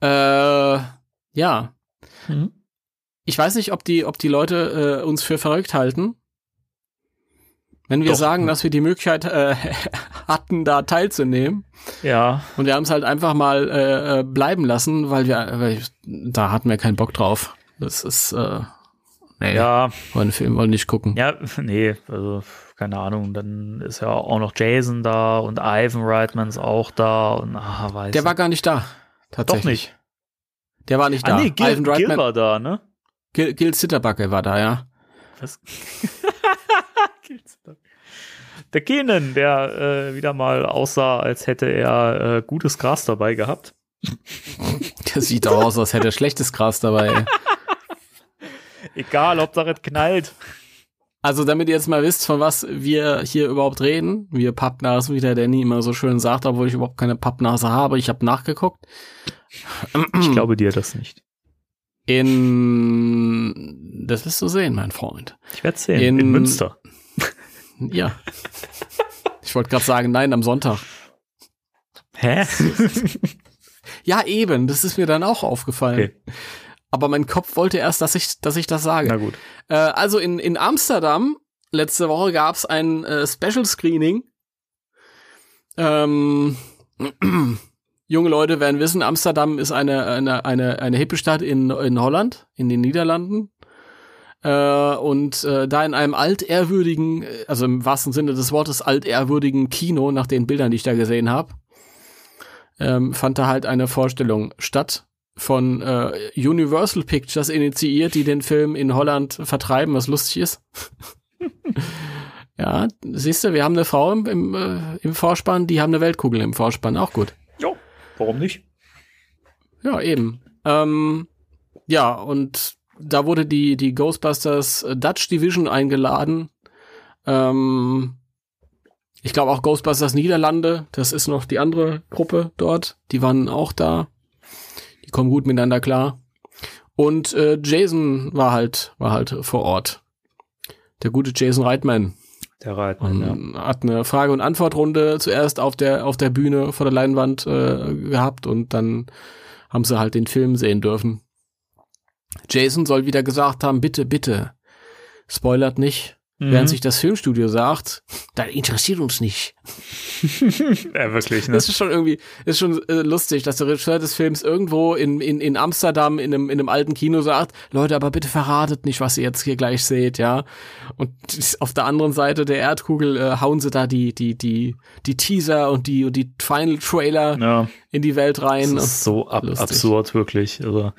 Äh, ja. Mhm. Ich weiß nicht, ob die, ob die Leute äh, uns für verrückt halten. Wenn wir Doch. sagen, dass wir die Möglichkeit äh, hatten, da teilzunehmen. Ja, Und wir haben es halt einfach mal äh, äh, bleiben lassen, weil wir, weil da hatten wir keinen Bock drauf. Das ist, äh, nee, ja, wollen Film wollen nicht gucken. ja, nee, also keine Ahnung. Dann ist ja auch noch Jason da und Ivan Reitman ist auch da und ah, weiß Der war gar nicht da. Tatsächlich. doch nicht. Der war nicht da. Ah, nee, Gil, Ivan Gil war da, ne? Gil, Gil Zitterbacke war da, ja. Was? der Kenan, der äh, wieder mal aussah, als hätte er äh, gutes Gras dabei gehabt. Der sieht doch aus, als hätte er schlechtes Gras dabei. Egal, Hauptsache es knallt. Also, damit ihr jetzt mal wisst, von was wir hier überhaupt reden, wir Pappnasen, wie der Danny immer so schön sagt, obwohl ich überhaupt keine Pappnase habe, ich habe nachgeguckt. Ich glaube dir das nicht. In, das wirst du sehen, mein Freund. Ich werde sehen. In, In- Münster. Ja. Ich wollte gerade sagen, nein, am Sonntag. Hä? Ja, eben, das ist mir dann auch aufgefallen. Okay. Aber mein Kopf wollte erst, dass ich, dass ich das sage. Na gut. Äh, also in, in Amsterdam, letzte Woche gab es ein äh, Special Screening. Ähm, junge Leute werden wissen, Amsterdam ist eine, eine, eine, eine hippe Stadt in, in Holland, in den Niederlanden. Äh, und äh, da in einem altehrwürdigen, äh, also im wahrsten Sinne des Wortes altehrwürdigen Kino, nach den Bildern, die ich da gesehen habe, ähm, fand da halt eine Vorstellung statt von äh, Universal Pictures initiiert, die den Film in Holland vertreiben, was lustig ist. ja, siehst du, wir haben eine Frau im, im, äh, im Vorspann, die haben eine Weltkugel im Vorspann, auch gut. Jo, warum nicht? Ja, eben. Ähm, ja, und da wurde die, die Ghostbusters Dutch Division eingeladen. Ähm, ich glaube auch Ghostbusters Niederlande, das ist noch die andere Gruppe dort. Die waren auch da. Die kommen gut miteinander klar. Und äh, Jason war halt, war halt vor Ort. Der gute Jason Reitman. Der Reitmann, ja. Hat eine Frage- und Antwortrunde zuerst auf der, auf der Bühne vor der Leinwand äh, gehabt und dann haben sie halt den Film sehen dürfen. Jason soll wieder gesagt haben, bitte, bitte, spoilert nicht. Mhm. Während sich das Filmstudio sagt, das interessiert uns nicht. ja, wirklich, ne? Das ist schon irgendwie, ist schon äh, lustig, dass der Regisseur des Films irgendwo in, in, in Amsterdam in einem, in einem alten Kino sagt, Leute, aber bitte verratet nicht, was ihr jetzt hier gleich seht, ja. Und auf der anderen Seite der Erdkugel äh, hauen sie da die, die, die, die Teaser und die, und die Final Trailer Ja, in die Welt rein. das ist so ab lustig. absurd, wirklich. Also,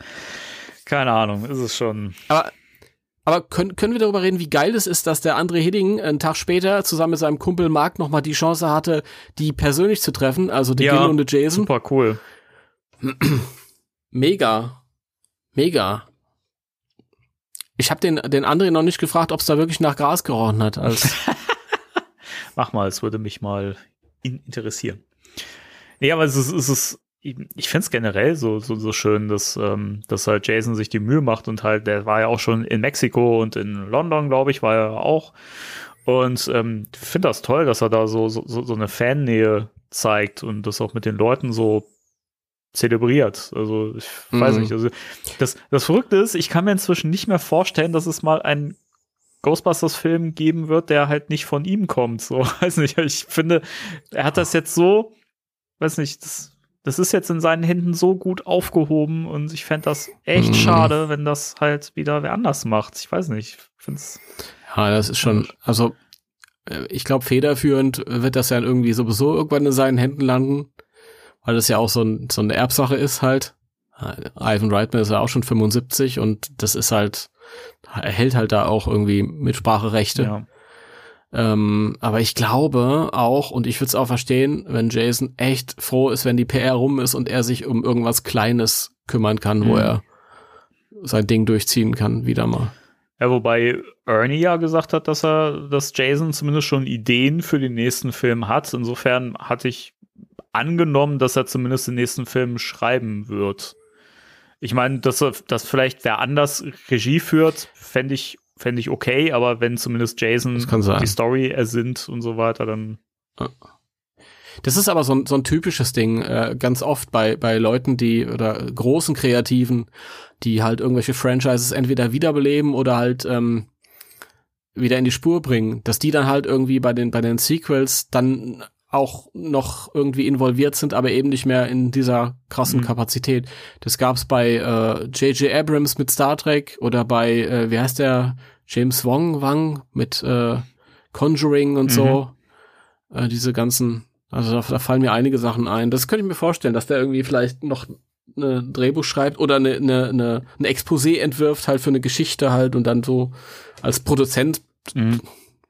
keine Ahnung, ist es schon. Aber, aber können, können wir darüber reden, wie geil es ist, dass der André Hidding einen Tag später zusammen mit seinem Kumpel Mark nochmal die Chance hatte, die persönlich zu treffen, also die Ja, Gil und die Jason. Super cool. Mega. Mega. Ich habe den, den André noch nicht gefragt, ob es da wirklich nach Gras gerochen hat, als, Mach mal, es würde mich mal in interessieren. Nee, aber es ist, es ist ich finde es generell so, so, so schön, dass, ähm, dass halt Jason sich die Mühe macht und halt, der war ja auch schon in Mexiko und in London, glaube ich, war er auch. Und ähm, finde das toll, dass er da so, so, so eine Fannähe zeigt und das auch mit den Leuten so zelebriert. Also ich mhm. weiß nicht. Also das, das Verrückte ist, ich kann mir inzwischen nicht mehr vorstellen, dass es mal einen Ghostbusters-Film geben wird, der halt nicht von ihm kommt. So, weiß nicht. Ich finde, er hat das jetzt so, weiß nicht, das, das ist jetzt in seinen Händen so gut aufgehoben und ich fände das echt mhm. schade, wenn das halt wieder wer anders macht. Ich weiß nicht. Ich finde es. Ja, das ist schon, also äh, ich glaube, federführend wird das ja irgendwie sowieso irgendwann in seinen Händen landen weil das ja auch so, ein, so eine Erbsache ist halt. Ivan Reitman ist ja auch schon 75 und das ist halt, er hält halt da auch irgendwie Mitspracherechte. Ja. Ähm, aber ich glaube auch, und ich würde es auch verstehen, wenn Jason echt froh ist, wenn die PR rum ist und er sich um irgendwas Kleines kümmern kann, mhm. wo er sein Ding durchziehen kann, wieder mal. Ja, wobei Ernie ja gesagt hat, dass er, dass Jason zumindest schon Ideen für den nächsten Film hat. Insofern hatte ich angenommen, dass er zumindest den nächsten Film schreiben wird. Ich meine, dass, dass vielleicht wer anders Regie führt, fände ich, fänd ich okay, aber wenn zumindest Jason die Story ersinnt und so weiter, dann. Das ist aber so ein, so ein typisches Ding, äh, ganz oft bei, bei Leuten, die oder großen Kreativen, die halt irgendwelche Franchises entweder wiederbeleben oder halt ähm, wieder in die Spur bringen, dass die dann halt irgendwie bei den, bei den Sequels dann auch noch irgendwie involviert sind, aber eben nicht mehr in dieser krassen mhm. Kapazität. Das gab's bei J.J. Äh, Abrams mit Star Trek oder bei, äh, wie heißt der, James Wong Wang mit äh, Conjuring und mhm. so. Äh, diese ganzen, also da, da, fallen mir einige Sachen ein. Das könnte ich mir vorstellen, dass der irgendwie vielleicht noch ein Drehbuch schreibt oder eine, eine, eine, ein Exposé entwirft halt für eine Geschichte halt und dann so als Produzent mhm.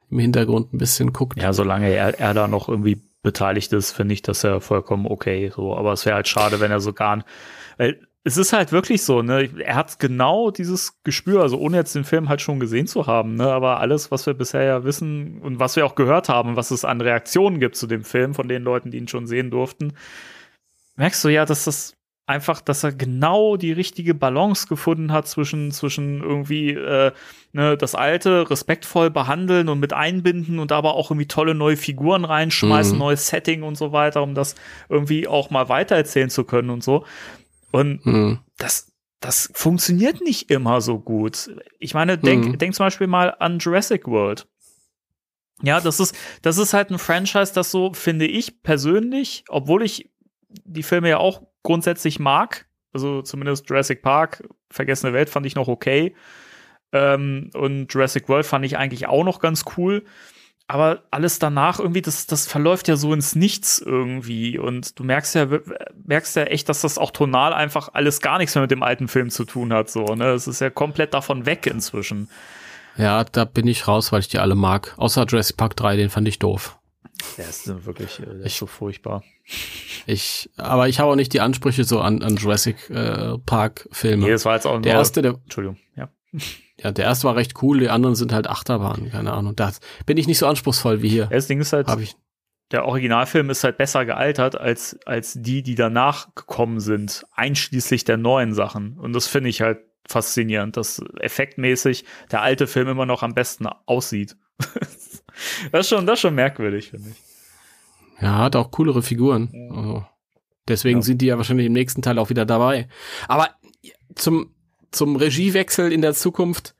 im Hintergrund ein bisschen guckt. Ja, solange er, er da noch irgendwie beteiligt ist, finde ich das ja vollkommen okay. So, aber es wäre halt schade, wenn er so gar weil es ist halt wirklich so, ne? Er hat genau dieses Gespür, also ohne jetzt den Film halt schon gesehen zu haben, ne? Aber alles, was wir bisher ja wissen und was wir auch gehört haben, was es an Reaktionen gibt zu dem Film von den Leuten, die ihn schon sehen durften, merkst du ja, dass das einfach, dass er genau die richtige Balance gefunden hat zwischen, zwischen irgendwie äh, ne, das Alte respektvoll behandeln und mit einbinden und aber auch irgendwie tolle neue Figuren reinschmeißen, mhm. neues Setting und so weiter, um das irgendwie auch mal weitererzählen zu können und so. Und mhm. das, das funktioniert nicht immer so gut. Ich meine, denk, mhm. denk zum Beispiel mal an Jurassic World. Ja, das ist, das ist halt ein Franchise, das so, finde ich persönlich, obwohl ich die Filme ja auch grundsätzlich mag. Also zumindest Jurassic Park, Vergessene Welt fand ich noch okay. Ähm, und Jurassic World fand ich eigentlich auch noch ganz cool. Aber alles danach irgendwie, das, das verläuft ja so ins Nichts irgendwie. Und du merkst ja, merkst ja echt, dass das auch tonal einfach alles gar nichts mehr mit dem alten Film zu tun hat. So, ne? Es ist ja komplett davon weg inzwischen. Ja, da bin ich raus, weil ich die alle mag. Außer Jurassic Park 3, den fand ich doof. Der ist wirklich der ist so furchtbar. Ich, aber ich habe auch nicht die Ansprüche so an, an Jurassic äh, Park Filme. Nee, das war jetzt auch der erste, der, Entschuldigung, ja. Ja, der erste war recht cool, die anderen sind halt Achterbahnen, keine Ahnung. Da bin ich nicht so anspruchsvoll wie hier. Das Ding ist halt, Hab ich. der Originalfilm ist halt besser gealtert als, als die, die danach gekommen sind, einschließlich der neuen Sachen. Und das finde ich halt faszinierend, dass effektmäßig der alte Film immer noch am besten aussieht. das, ist schon, das ist schon merkwürdig, finde ich. Ja, hat auch coolere Figuren. Ja. Also, deswegen ja. sind die ja wahrscheinlich im nächsten Teil auch wieder dabei. Aber zum, zum Regiewechsel in der Zukunft,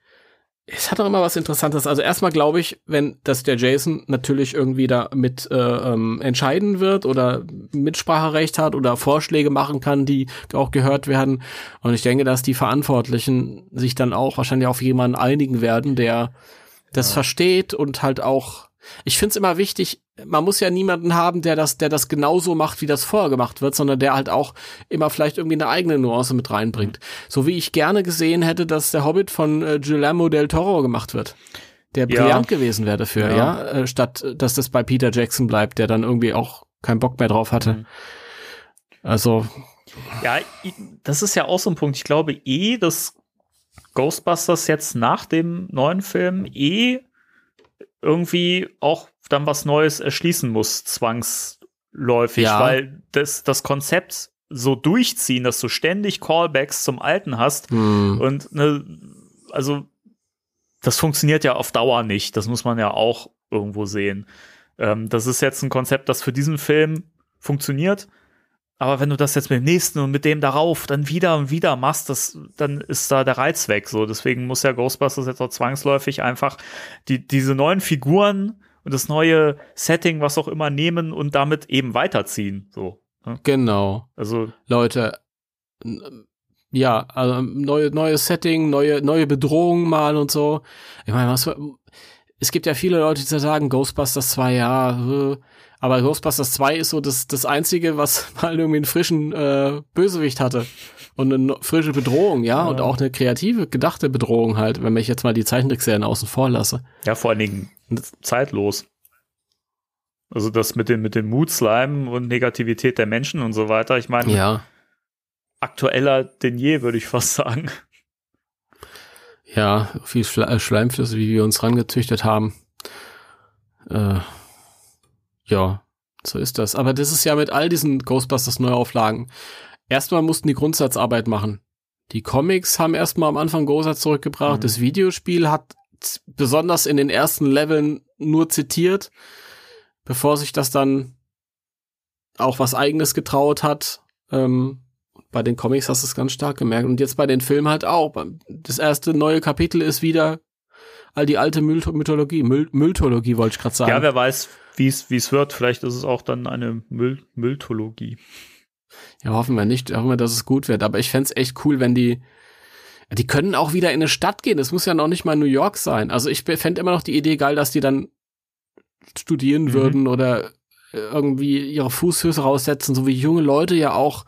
es hat doch immer was Interessantes. Also erstmal glaube ich, wenn dass der Jason natürlich irgendwie da mit äh, ähm, entscheiden wird oder Mitspracherecht hat oder Vorschläge machen kann, die auch gehört werden. Und ich denke, dass die Verantwortlichen sich dann auch wahrscheinlich auf jemanden einigen werden, der das ja. versteht und halt auch. Ich finde es immer wichtig, man muss ja niemanden haben, der das, der das genauso macht, wie das vorher gemacht wird, sondern der halt auch immer vielleicht irgendwie eine eigene Nuance mit reinbringt. So wie ich gerne gesehen hätte, dass der Hobbit von äh, Guillermo del Toro gemacht wird. Der brillant ja. gewesen wäre dafür, ja, ja? Äh, statt dass das bei Peter Jackson bleibt, der dann irgendwie auch keinen Bock mehr drauf hatte. Mhm. Also. Ja, das ist ja auch so ein Punkt. Ich glaube eh, dass Ghostbusters jetzt nach dem neuen Film eh irgendwie auch dann was Neues erschließen muss, zwangsläufig, Ja. weil das, das Konzept so durchziehen, dass du ständig Callbacks zum Alten hast Hm. und ne, also das funktioniert ja auf Dauer nicht. Das muss man ja auch irgendwo sehen. Ähm, das ist jetzt ein Konzept, das für diesen Film funktioniert. Aber wenn du das jetzt mit dem nächsten und mit dem darauf dann wieder und wieder machst, das, dann ist da der Reiz weg. So, deswegen muss ja Ghostbusters jetzt auch zwangsläufig einfach die, diese neuen Figuren und das neue Setting, was auch immer, nehmen und damit eben weiterziehen. So, ne? Genau. also Leute, ja, also neue, neues Setting, neue, neue Bedrohungen mal und so. Ich meine, was, es gibt ja viele Leute, die sagen, Ghostbusters 2, ja, äh, aber Ghostbusters 2 ist so das, das einzige, was mal irgendwie einen frischen äh, Bösewicht hatte. Und eine frische Bedrohung, ja, und auch eine kreative, gedachte Bedrohung halt, wenn ich jetzt mal die Zeichentrickserien außen vor lasse. Ja, vor allen Dingen zeitlos. Also das mit dem, mit dem Mood-Slime und Negativität der Menschen und so weiter. Ich meine, Ja. aktueller denn je, würde ich fast sagen. Ja, viel äh, Schleimflüsse, wie wir uns rangezüchtet haben. Äh, ja, so ist das. Aber das ist ja mit all diesen Ghostbusters Neuauflagen. Erstmal mussten die Grundsatzarbeit machen. Die Comics haben erstmal am Anfang Großsatz zurückgebracht. Mhm. Das Videospiel hat besonders in den ersten Leveln nur zitiert, bevor sich das dann auch was eigenes getraut hat. Ähm, bei den Comics hast du es ganz stark gemerkt. Und jetzt bei den Filmen halt auch. Das erste neue Kapitel ist wieder all die alte Myth Mythologie. Myth Mythologie wollte ich gerade sagen. Ja, wer weiß, wie es wird. Vielleicht ist es auch dann eine Müll Mülltologie. Ja, hoffen wir nicht, hoffen wir, dass es gut wird. Aber ich fänd's echt cool, wenn die, die können auch wieder in eine Stadt gehen. Es muss ja noch nicht mal New York sein. Also ich fände immer noch die Idee geil, dass die dann studieren Mhm. würden oder irgendwie ihre Fußfüße raussetzen, so wie junge Leute ja auch,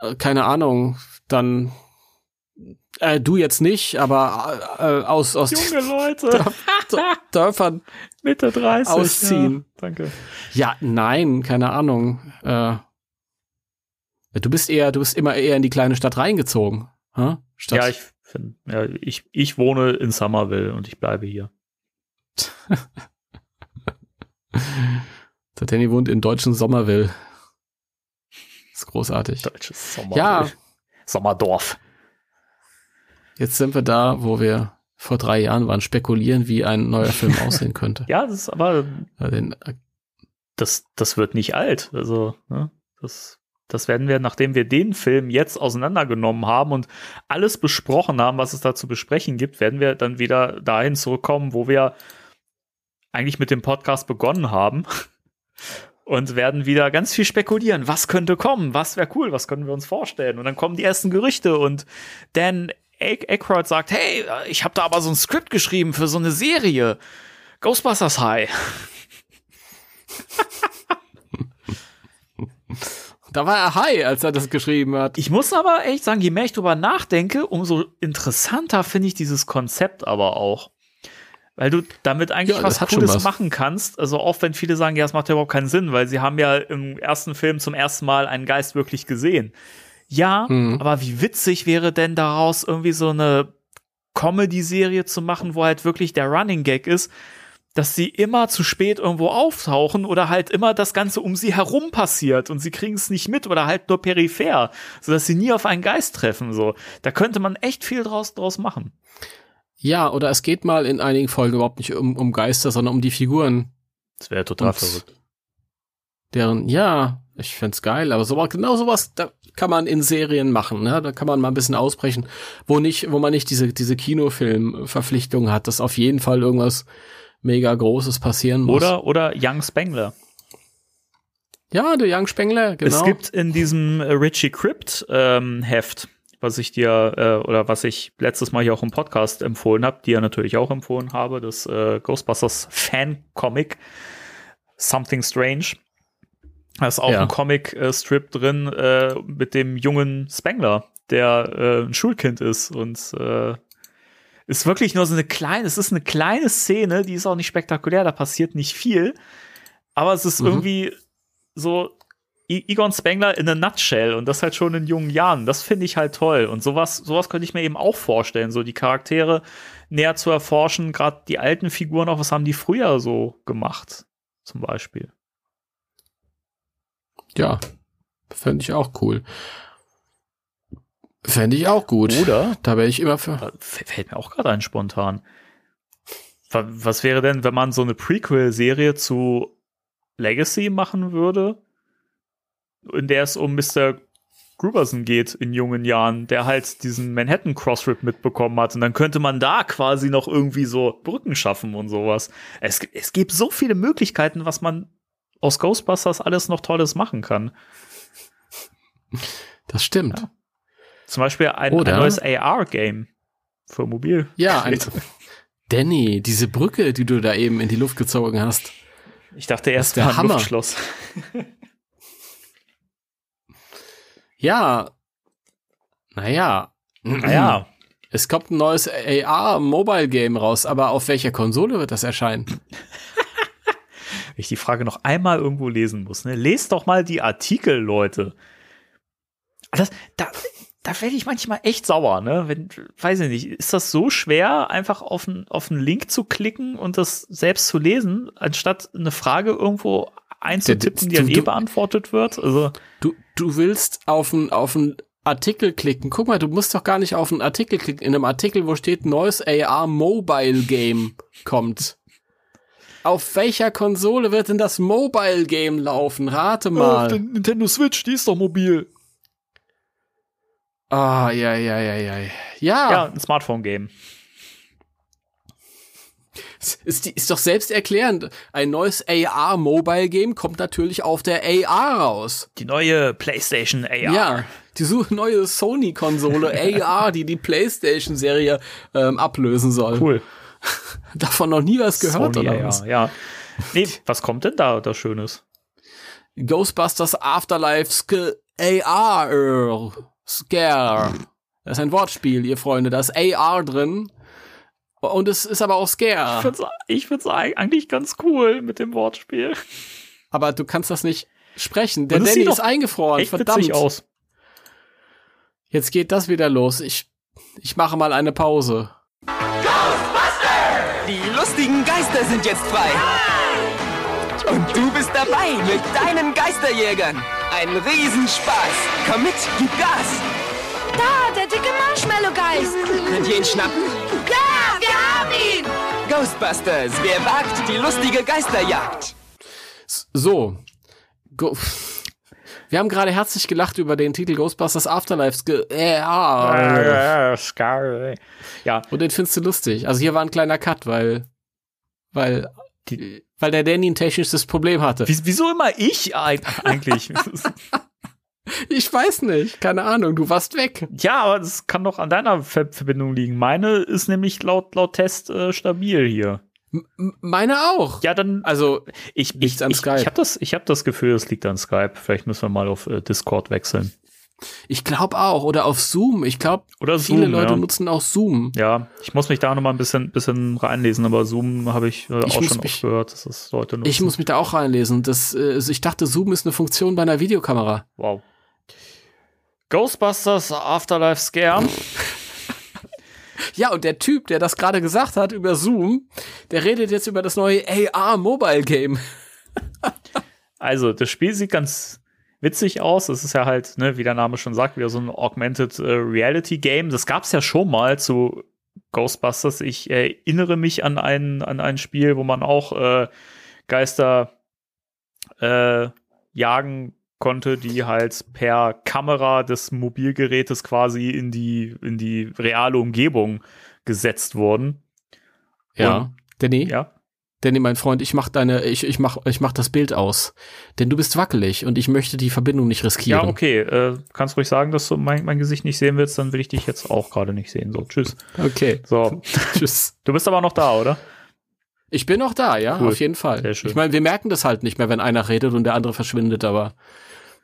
äh, keine Ahnung, dann, äh, du jetzt nicht, aber äh, aus, aus Junge Leute, Dör- Dörfern. Mitte 30. Ausziehen. Ja, danke. Ja, nein, keine Ahnung. Äh, du bist eher, du bist immer eher in die kleine Stadt reingezogen. Hä? Statt, Ja, ich finde, ja, ich, ich wohne in Somerville und ich bleibe hier. Der Danny wohnt in deutschen Sommerville. ist großartig. Deutsches Sommerville. Ja, Sommerdorf. Jetzt sind wir da, wo wir vor drei Jahren waren, spekulieren, wie ein neuer Film aussehen könnte. Ja, das ist aber Ja, Den, das, das wird nicht alt. Also, ne, das, das werden wir, nachdem wir den Film jetzt auseinandergenommen haben und alles besprochen haben, was es da zu besprechen gibt, werden wir dann wieder dahin zurückkommen, wo wir eigentlich mit dem Podcast begonnen haben. Und werden wieder ganz viel spekulieren. Was könnte kommen? Was wäre cool? Was können wir uns vorstellen? Und dann kommen die ersten Gerüchte und Dan Aykroyd sagt, hey, ich habe da aber so ein Skript geschrieben für so eine Serie. Ghostbusters High. da war er high, als er das geschrieben hat. Ich muss aber echt sagen, je mehr ich drüber nachdenke, umso interessanter finde ich dieses Konzept aber auch. Weil du damit eigentlich Ja, was Cooles was. machen kannst. Also auch wenn viele sagen, ja, das macht ja überhaupt keinen Sinn, weil sie haben ja im ersten Film zum ersten Mal einen Geist wirklich gesehen. Ja, Mhm. aber wie witzig wäre denn daraus irgendwie so eine Comedy-Serie zu machen, wo halt wirklich der Running Gag ist, dass sie immer zu spät irgendwo auftauchen oder halt immer das Ganze um sie herum passiert und sie kriegen es nicht mit oder halt nur peripher, sodass sie nie auf einen Geist treffen. So, da könnte man echt viel draus, draus machen. Ja, oder es geht mal in einigen Folgen überhaupt nicht um, um Geister, sondern um die Figuren, Das wäre total Ups. verrückt. deren, ja, ich find's geil, aber so, genau sowas, da kann man in Serien machen, ne? Da kann man mal ein bisschen ausbrechen, wo nicht, wo man nicht diese, diese Kinofilm-Verpflichtung hat, dass auf jeden Fall irgendwas mega Großes passieren muss. Oder, oder Young Spengler. Ja, der Young Spengler, genau. Es gibt in diesem äh, Richie Crypt ähm, Heft, was ich dir äh, oder was ich letztes Mal hier auch im Podcast empfohlen habe, dir natürlich auch empfohlen habe, das äh, Ghostbusters Fan Comic Something Strange. Da ist auch Ja. ein Comic-Strip drin äh, mit dem jungen Spengler, der äh, ein Schulkind ist und äh, ist wirklich nur so eine kleine, es ist eine kleine Szene, die ist auch nicht spektakulär, da passiert nicht viel, aber es ist Mhm. irgendwie so I Egon Spengler in a nutshell und das halt schon in jungen Jahren. Das finde ich halt toll. Und sowas, sowas könnte ich mir eben auch vorstellen, so die Charaktere näher zu erforschen, gerade die alten Figuren auch, was haben die früher so gemacht, zum Beispiel. Ja, fände ich auch cool. Fände ich auch gut. Oder? Da wäre ich immer für. Fällt mir auch gerade ein spontan. Wa- Was wäre denn, wenn man so eine Prequel-Serie zu Legacy machen würde, in der es um Mr. Gruberson geht in jungen Jahren, der halt diesen Manhattan Crossrip mitbekommen hat und dann könnte man da quasi noch irgendwie so Brücken schaffen und sowas. Es, es gibt so viele Möglichkeiten, was man aus Ghostbusters alles noch Tolles machen kann. Das stimmt. Ja. Zum Beispiel ein, ein neues AR-Game für Mobil. Ja, ein, Danny, diese Brücke, die du da eben in die Luft gezogen hast. Ich dachte erst, der Hammer. Luftschloss. Ja. Naja. Naja, Es kommt ein neues AR-Mobile-Game raus, aber auf welcher Konsole wird das erscheinen? wenn ich die Frage noch einmal irgendwo lesen muss, ne? Lest doch mal die Artikel, Leute. Das, da, da werde ich manchmal echt sauer, ne? Wenn, weiß ich nicht, ist das so schwer, einfach auf einen auf einen Link zu klicken und das selbst zu lesen, anstatt eine Frage irgendwo einzutippen, die dann eh beantwortet wird? Also, Du, du willst auf einen auf einen Artikel klicken. Guck mal, du musst doch gar nicht auf einen Artikel klicken. In einem Artikel, wo steht neues AR Mobile Game kommt. Auf welcher Konsole wird denn das Mobile Game laufen? Rate mal. Nintendo Switch, die ist doch mobil. Ah, ja, ja, ja, ja. Ja, Ja, ein Smartphone-Game. Ist, ist doch selbst erklärend. Ein neues AR Mobile Game kommt natürlich auf der AR raus. Die neue PlayStation AR. Ja, die neue Sony-Konsole AR, die die PlayStation-Serie ähm, ablösen soll. Cool. Davon noch nie was gehört, Sony oder AR, was? ja. Nee, was kommt denn da, da Schönes? Ghostbusters Afterlife Sk AR Scare. Das ist ein Wortspiel, ihr Freunde. Da ist AR drin. Und es ist aber auch Ich Scare. find's, ich find's eigentlich ganz cool mit dem Wortspiel. Aber du kannst das nicht sprechen. Der Danny ist eingefroren. Echt Verdammt. aus. Jetzt geht das wieder los. Ich, ich mache mal eine Pause. Die lustigen Geister sind jetzt frei. Und du bist dabei mit deinen Geisterjägern. Ein Riesenspaß. Komm mit, gib Gas. Da, der dicke Marshmallow-Geist. Könnt ihr ihn schnappen? Ja, wir haben ihn. Ghostbusters, wer wagt die lustige Geisterjagd? So. Go Wir haben gerade herzlich gelacht über den Titel Ghostbusters Afterlife. Ge ja. Ja, Und den findest du lustig. Also hier war ein kleiner Cut, weil, weil, weil der Danny ein technisches Problem hatte. Wie- wieso immer ich eig- eigentlich? Ich weiß nicht. Keine Ahnung. Du warst weg. ja, aber das kann doch an deiner Ver Verbindung liegen. Meine ist nämlich laut, laut Test äh, stabil hier. M meine auch. Ja, dann, Also, ich, ich, an ich, Skype? ich habe das, ich hab das Gefühl, es liegt an Skype. Vielleicht müssen wir mal auf äh, Discord wechseln. Ich glaube auch. Oder auf Zoom. Ich glaube, viele Zoom, Leute ja. nutzen auch Zoom. Ja, ich muss mich da noch mal ein bisschen, bisschen reinlesen, aber Zoom habe ich, äh, Ich auch schon mich- oft gehört, dass das Leute nutzen. Ich muss mich da auch reinlesen. Das, äh, also ich dachte, Zoom ist eine Funktion bei einer Videokamera. Wow. Ghostbusters Afterlife Scare. Ja, und der Typ, der das gerade gesagt hat über Zoom, der redet jetzt über das neue AR Mobile Game. Also, das Spiel sieht ganz witzig aus. Es ist ja halt, ne, wie der Name schon sagt, wieder so ein Augmented äh, Reality Game. Das gab es ja schon mal zu Ghostbusters. Ich erinnere mich an ein, an ein Spiel, wo man auch äh, Geister äh, jagen konnte, die halt per Kamera des Mobilgerätes quasi in die, in die reale Umgebung gesetzt wurden. Ja. Danny, Ja. Danny, mein Freund, ich mach deine, ich, ich mach, ich mach das Bild aus. Denn du bist wackelig und ich möchte die Verbindung nicht riskieren. Ja, okay. Äh, kannst ruhig sagen, dass du mein, mein Gesicht nicht sehen willst, dann will ich dich jetzt auch gerade nicht sehen. So, tschüss. Okay. So, Tschüss. du bist aber noch da, oder? Ich bin noch da, ja, Cool. auf jeden Fall. Sehr schön. Ich meine, wir merken das halt nicht mehr, wenn einer redet und der andere verschwindet, aber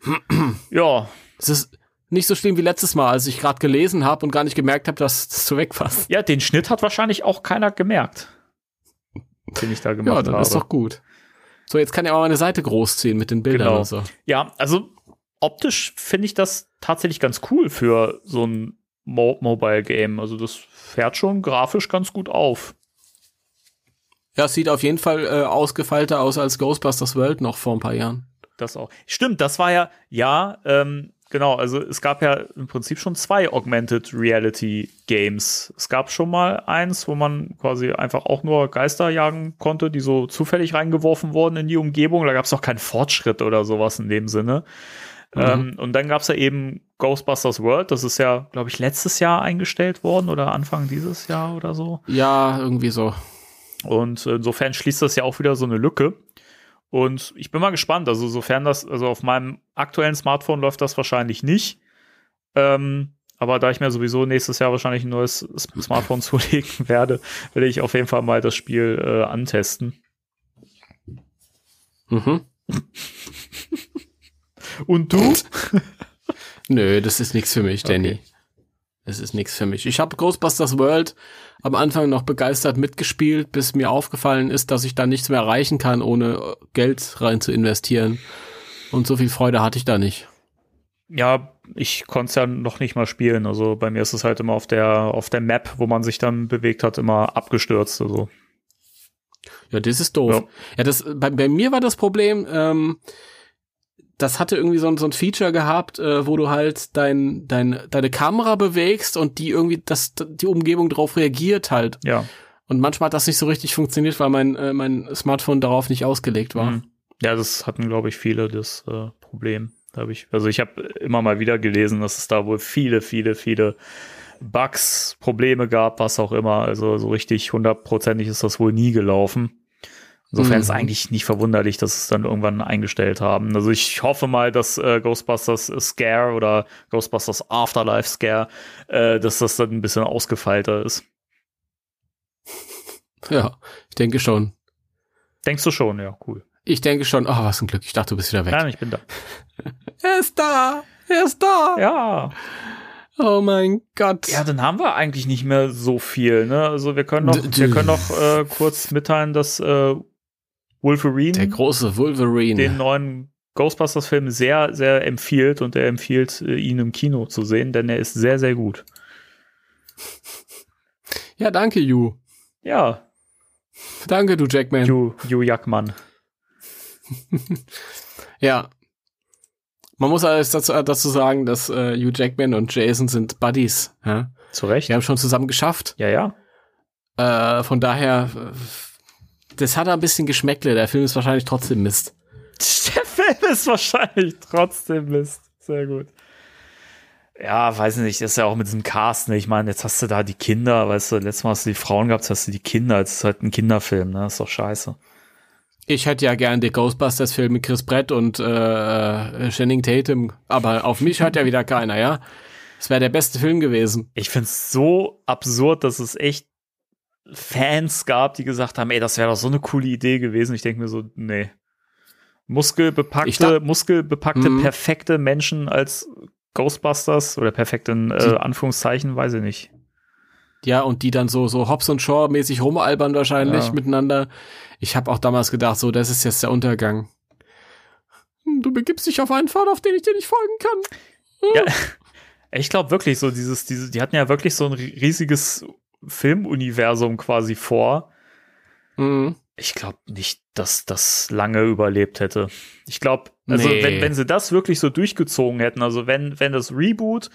Ja. es ist nicht so schlimm wie letztes Mal, als ich gerade gelesen habe und gar nicht gemerkt habe, dass, dass du weg warst. Ja, den Schnitt hat wahrscheinlich auch keiner gemerkt. Den ich da gemacht Ja, dann habe. ist doch gut. So, jetzt kann er auch meine Seite großziehen mit den Bildern Genau. und so. Ja, also optisch finde ich das tatsächlich ganz cool für so ein Mo Mobile Game. Also das fährt schon grafisch ganz gut auf. Ja, es sieht auf jeden Fall äh, ausgefeilter aus als Ghostbusters World noch vor ein paar Jahren. Das auch. Stimmt, das war ja, ja, ähm, genau, also es gab ja im Prinzip schon zwei Augmented Reality Games. Es gab schon mal eins, wo man quasi einfach auch nur Geister jagen konnte, die so zufällig reingeworfen wurden in die Umgebung. Da gab es auch keinen Fortschritt oder sowas in dem Sinne. Mhm. Ähm, und dann gab es ja eben Ghostbusters World, das ist ja, glaube ich, letztes Jahr eingestellt worden oder Anfang dieses Jahr oder so. Ja, irgendwie so. Und insofern schließt das ja auch wieder so eine Lücke. Und ich bin mal gespannt. Also, sofern das, also auf meinem aktuellen Smartphone läuft das wahrscheinlich nicht. Ähm, aber da ich mir sowieso nächstes Jahr wahrscheinlich ein neues Smartphone zulegen werde, werde ich auf jeden Fall mal das Spiel äh, antesten. Mhm. Und du? Nö, das ist nichts für mich, Danny. Okay. Das ist nichts für mich. Ich habe Ghostbusters World am Anfang noch begeistert mitgespielt, bis mir aufgefallen ist, dass ich da nichts mehr erreichen kann, ohne Geld rein zu investieren. Und so viel Freude hatte ich da nicht. Ja, ich konnte es ja noch nicht mal spielen. Also bei mir ist es halt immer auf der, auf der Map, wo man sich dann bewegt hat, immer abgestürzt. Also. Ja, das ist doof. Ja, ja das, bei, bei mir war das Problem, ähm, das hatte irgendwie so, so ein Feature gehabt, äh, wo du halt dein, dein, deine Kamera bewegst und die irgendwie, das, die Umgebung darauf reagiert halt. Ja. Und manchmal hat das nicht so richtig funktioniert, weil mein, äh, mein Smartphone darauf nicht ausgelegt war. Mhm. Ja, das hatten, glaube ich, viele das äh, Problem. Hab ich, also ich habe immer mal wieder gelesen, dass es da wohl viele, viele, viele Bugs, Probleme gab, was auch immer. Also so richtig hundertprozentig ist das wohl nie gelaufen. Insofern mhm. ist eigentlich nicht verwunderlich, dass es dann irgendwann eingestellt haben. Also ich hoffe mal, dass äh, Ghostbusters Scare oder Ghostbusters Afterlife Scare, äh, dass das dann ein bisschen ausgefeilter ist. Ja, ich denke schon. Denkst du schon, ja, cool. Ich denke schon, oh, was ein Glück. Ich dachte, du bist wieder weg. Nein, ich bin da. er ist da. Er ist da. Ja. Oh mein Gott. Ja, dann haben wir eigentlich nicht mehr so viel. Ne? Also wir können noch, wir können noch äh, kurz mitteilen, dass äh, Wolverine. Der große Wolverine. Den neuen Ghostbusters-Film sehr, sehr empfiehlt und er empfiehlt, äh, ihn im Kino zu sehen, denn er ist sehr, sehr gut. Ja, danke, Ju. Ja. Danke, du Jackman. Ju, Ju Jackman. ja. Man muss alles dazu, dazu sagen, dass äh, Hugh Jackman und Jason sind Buddies. Ja? Zu Recht. Die haben schon zusammen geschafft. Ja, ja. Äh, von daher das hat ein bisschen Geschmäckle. Der Film ist wahrscheinlich trotzdem Mist. Der Film ist wahrscheinlich trotzdem Mist. Sehr gut. Ja, weiß nicht, das ist ja auch mit diesem Cast, ne? Ich meine, jetzt hast du da die Kinder, weißt du, letztes Mal hast du die Frauen gehabt, jetzt hast du die Kinder, jetzt ist halt ein Kinderfilm, ne? Das ist doch scheiße. Ich hätte ja gern den Ghostbusters-Film mit Chris Brett und äh, Channing Tatum, aber auf mich hört ja wieder keiner, ja? Das wäre der beste Film gewesen. Ich find's so absurd, dass es echt Fans gab, die gesagt haben, ey, das wäre doch so eine coole Idee gewesen. Ich denke mir so, nee. Muskelbepackte, muskelbepackte, mhm. perfekte Menschen als Ghostbusters oder perfekt in äh, Anführungszeichen, weiß ich nicht. Ja, und die dann so, so Hobbs und Shaw mäßig rumalbern wahrscheinlich ja. miteinander. Ich habe auch damals gedacht, so, das ist jetzt der Untergang. Hm, du begibst dich auf einen Pfad, auf den ich dir nicht folgen kann. Hm. Ja, ich glaube wirklich so, dieses, diese, die hatten ja wirklich so ein riesiges Filmuniversum quasi vor. Mhm. Ich glaube nicht, dass das lange überlebt hätte. Ich glaube, also nee. wenn, wenn sie das wirklich so durchgezogen hätten, also wenn, wenn das Reboot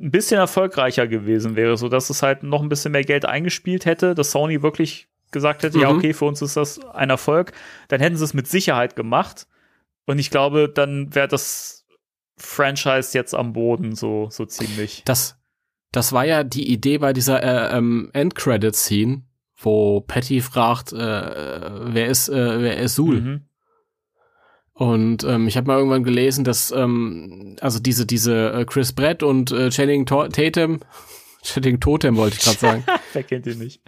ein bisschen erfolgreicher gewesen wäre, so dass es halt noch ein bisschen mehr Geld eingespielt hätte, dass Sony wirklich gesagt hätte, mhm. ja, okay, für uns ist das ein Erfolg, dann hätten sie es mit Sicherheit gemacht. Und ich glaube, dann wäre das Franchise jetzt am Boden, so, so ziemlich. Das, das war ja die Idee bei dieser äh, ähm, Endcredit-Scene, wo Patty fragt, äh, wer ist, äh, wer ist Sul? Mhm. Und ähm, ich habe mal irgendwann gelesen, dass ähm, also diese diese äh, Chris Brett und äh, Channing Tatum, Channing Totem wollte ich gerade sagen. Wer kennt ihn nicht?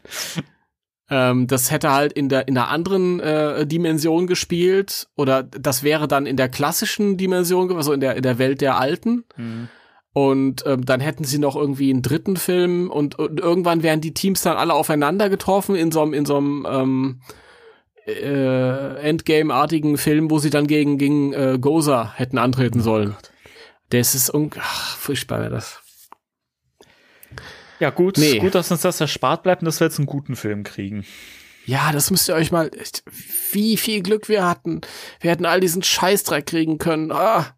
Ähm, das hätte halt in der in einer anderen äh, Dimension gespielt oder das wäre dann in der klassischen Dimension, also in der in der Welt der Alten. Mhm. Und ähm, dann hätten sie noch irgendwie einen dritten Film und, und irgendwann wären die Teams dann alle aufeinander getroffen in so einem in so einem ähm, äh, Endgame-artigen Film, wo sie dann gegen gegen äh, Goza hätten antreten sollen. Das ist un Ach, furchtbar wäre das. Ja, gut, Nee. gut, dass uns das erspart bleibt und dass wir jetzt einen guten Film kriegen. Ja, das müsst ihr euch mal. Wie viel Glück wir hatten. Wir hätten all diesen Scheißdreck kriegen können. Ah.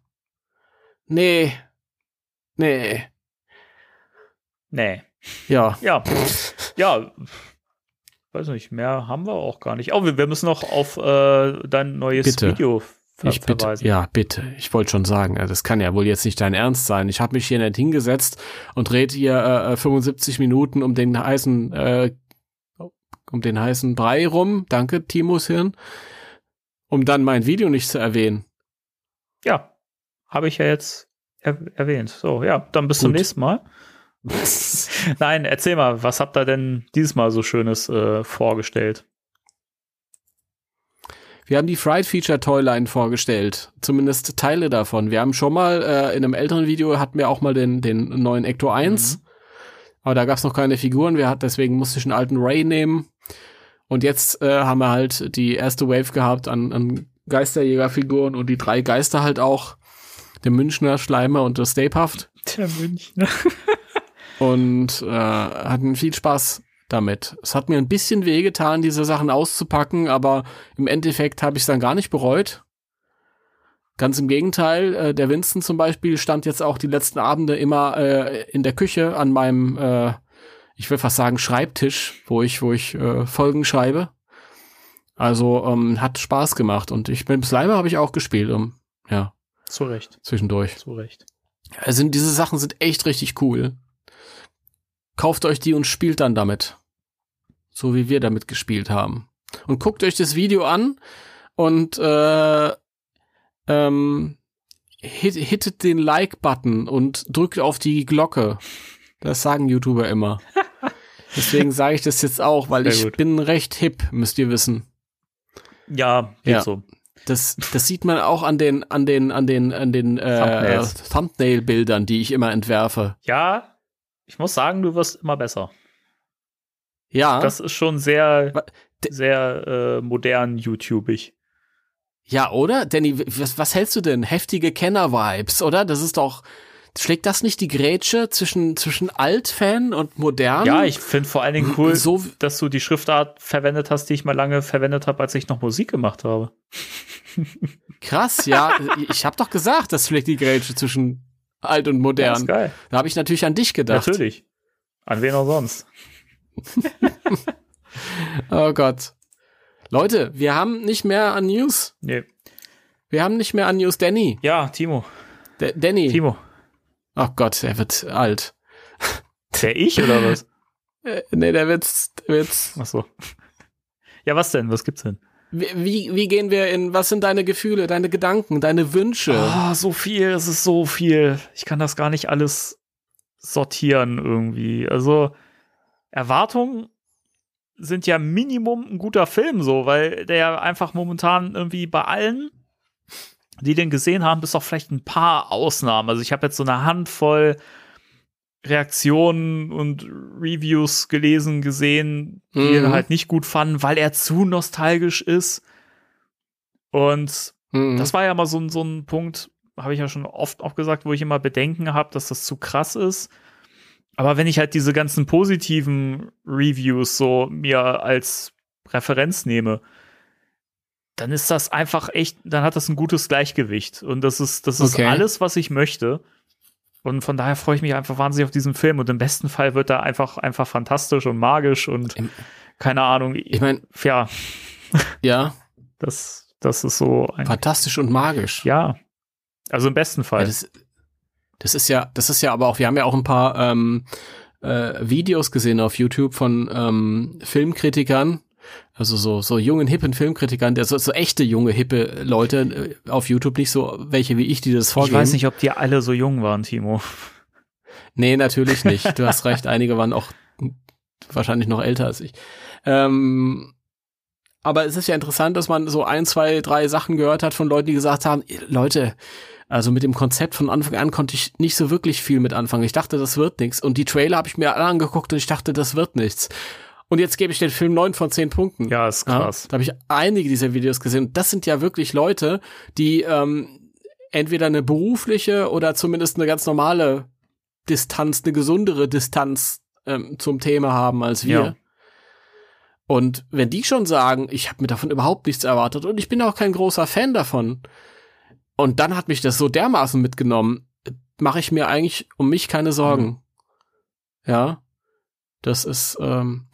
Nee. Nee. Nee. Ja. Ja. ja. Weiß nicht, mehr haben wir auch gar nicht. Oh, wir, wir müssen noch auf äh, dein neues Bitte. Video ver Ich bitte, verweisen. ja, bitte. Ich wollte schon sagen, äh, das kann ja wohl jetzt nicht dein Ernst sein. Ich habe mich hier nicht hingesetzt und rede hier äh, äh, 75 Minuten um den heißen, äh, um den heißen Brei rum. Danke, Timos Hirn. Um dann mein Video nicht zu erwähnen. Ja, habe ich ja jetzt erwähnt. So, ja, dann bis zum Gut. nächsten Mal. Nein, erzähl mal, was habt ihr denn dieses Mal so Schönes äh, vorgestellt? Wir haben die Fried Feature Toyline vorgestellt. Zumindest Teile davon. Wir haben schon mal äh, in einem älteren Video hatten wir auch mal den, den neuen Ecto 1. Aber da gab's noch keine Figuren. Wir hat, deswegen musste ich einen alten Ray nehmen. Und jetzt äh, haben wir halt die erste Wave gehabt an, an Geisterjägerfiguren und die drei Geister halt auch. Der Münchner Schleimer und das Stapehaft. Der Münchner. Und äh, hatten viel Spaß damit. Es hat mir ein bisschen wehgetan, diese Sachen auszupacken, aber im Endeffekt habe ich es dann gar nicht bereut. Ganz im Gegenteil, äh, der Winston zum Beispiel stand jetzt auch die letzten Abende immer äh, in der Küche an meinem, äh, ich will fast sagen, Schreibtisch, wo ich, wo ich äh, Folgen schreibe. Also ähm, hat Spaß gemacht und ich mit dem Slimer habe ich auch gespielt, um ja Zu Recht, zwischendurch. zu Recht. Also diese Sachen sind echt richtig cool. Kauft euch die und spielt dann damit. So wie wir damit gespielt haben. Und guckt euch das Video an und äh, ähm, hit, hittet den Like-Button und drückt auf die Glocke. Das sagen YouTuber immer. Deswegen sage ich das jetzt auch, weil Sehr ich gut. bin recht hip, müsst ihr wissen. Ja, geht Ja. so. Das, das sieht man auch an den, an den, an den, an den äh. Thumbnail-Bildern, die ich immer entwerfe. Ja, ich muss sagen, du wirst immer besser. Ja. Das ist schon sehr, sehr äh, modern YouTubig. Ja, oder? Danny, was, was hältst du denn? Heftige Kenner-Vibes, oder? Das ist doch. Schlägt das nicht die Grätsche zwischen, zwischen Alt-Fan und modern? Ja, ich finde vor allen Dingen cool, So- dass du die Schriftart verwendet hast, die ich mal lange verwendet habe, als ich noch Musik gemacht habe. Krass, ja. ich habe doch gesagt, das schlägt die Grätsche zwischen alt und modern. ist geil. da habe ich natürlich an dich gedacht. Natürlich. An wen auch sonst? Oh Gott. Leute, wir haben nicht mehr an News. Nee. Wir haben nicht mehr an News. Danny. Ja, Timo. D Danny. Timo. Oh Gott, er wird alt. Der ich oder was? Äh, nee, der wird, der wird Ach so. Ja, was denn? Was gibt's denn? Wie, wie, gehen wir in, was sind deine Gefühle, deine Gedanken, deine Wünsche? Ah, so viel, es ist so viel. Ich kann das gar nicht alles sortieren irgendwie. Also Erwartungen sind ja Minimum ein guter Film so, weil der ja einfach momentan irgendwie bei allen, die den gesehen haben, bis auf vielleicht ein paar Ausnahmen. Also ich habe jetzt so eine Handvoll Reaktionen und Reviews gelesen, gesehen, die Mhm. ihn halt nicht gut fanden, weil er zu nostalgisch ist. Und Mhm. das war ja mal so, so ein Punkt, habe ich ja schon oft auch gesagt, wo ich immer Bedenken habe, dass das zu krass ist. Aber wenn ich halt diese ganzen positiven Reviews so mir als Referenz nehme, dann ist das einfach echt, dann hat das ein gutes Gleichgewicht. Und das ist, das ist Okay. alles, was ich möchte. Und von daher freue ich mich einfach wahnsinnig auf diesen Film. Und im besten Fall wird er einfach, einfach fantastisch und magisch und Im- keine Ahnung. Ich meine, ja, ja, das, das ist so ein, fantastisch und magisch. ja. Also im besten Ja, Fall. das, das ist ja, das ist ja aber auch, wir haben ja auch ein paar ähm, äh, Videos gesehen auf YouTube von ähm, Filmkritikern, also so, so jungen, hippen Filmkritikern, der so, so echte junge, hippe Leute äh, auf YouTube, nicht so welche wie ich, die das ich vorgehen. weiß nicht, ob die alle so jung waren, Timo. Nee, natürlich nicht. Du hast recht, einige waren auch wahrscheinlich noch älter als ich. Ähm, aber es ist ja interessant, dass man so ein, zwei, drei Sachen gehört hat von Leuten, die gesagt haben, Leute, also mit dem Konzept von Anfang an konnte ich nicht so wirklich viel mit anfangen. Ich dachte, das wird nichts. Und die Trailer habe ich mir alle angeguckt und ich dachte, das wird nichts. Und jetzt gebe ich den Film neun von zehn Punkten. Ja, ist krass. da habe ich einige dieser Videos gesehen. Und das sind ja wirklich Leute, die ähm, entweder eine berufliche oder zumindest eine ganz normale Distanz, eine gesundere Distanz ähm, zum Thema haben als wir. Ja. Und wenn die schon sagen, ich habe mir davon überhaupt nichts erwartet und ich bin auch kein großer Fan davon, und dann hat mich das so dermaßen mitgenommen, mache ich mir eigentlich um mich keine Sorgen. Mhm. Ja, das ist. Ähm,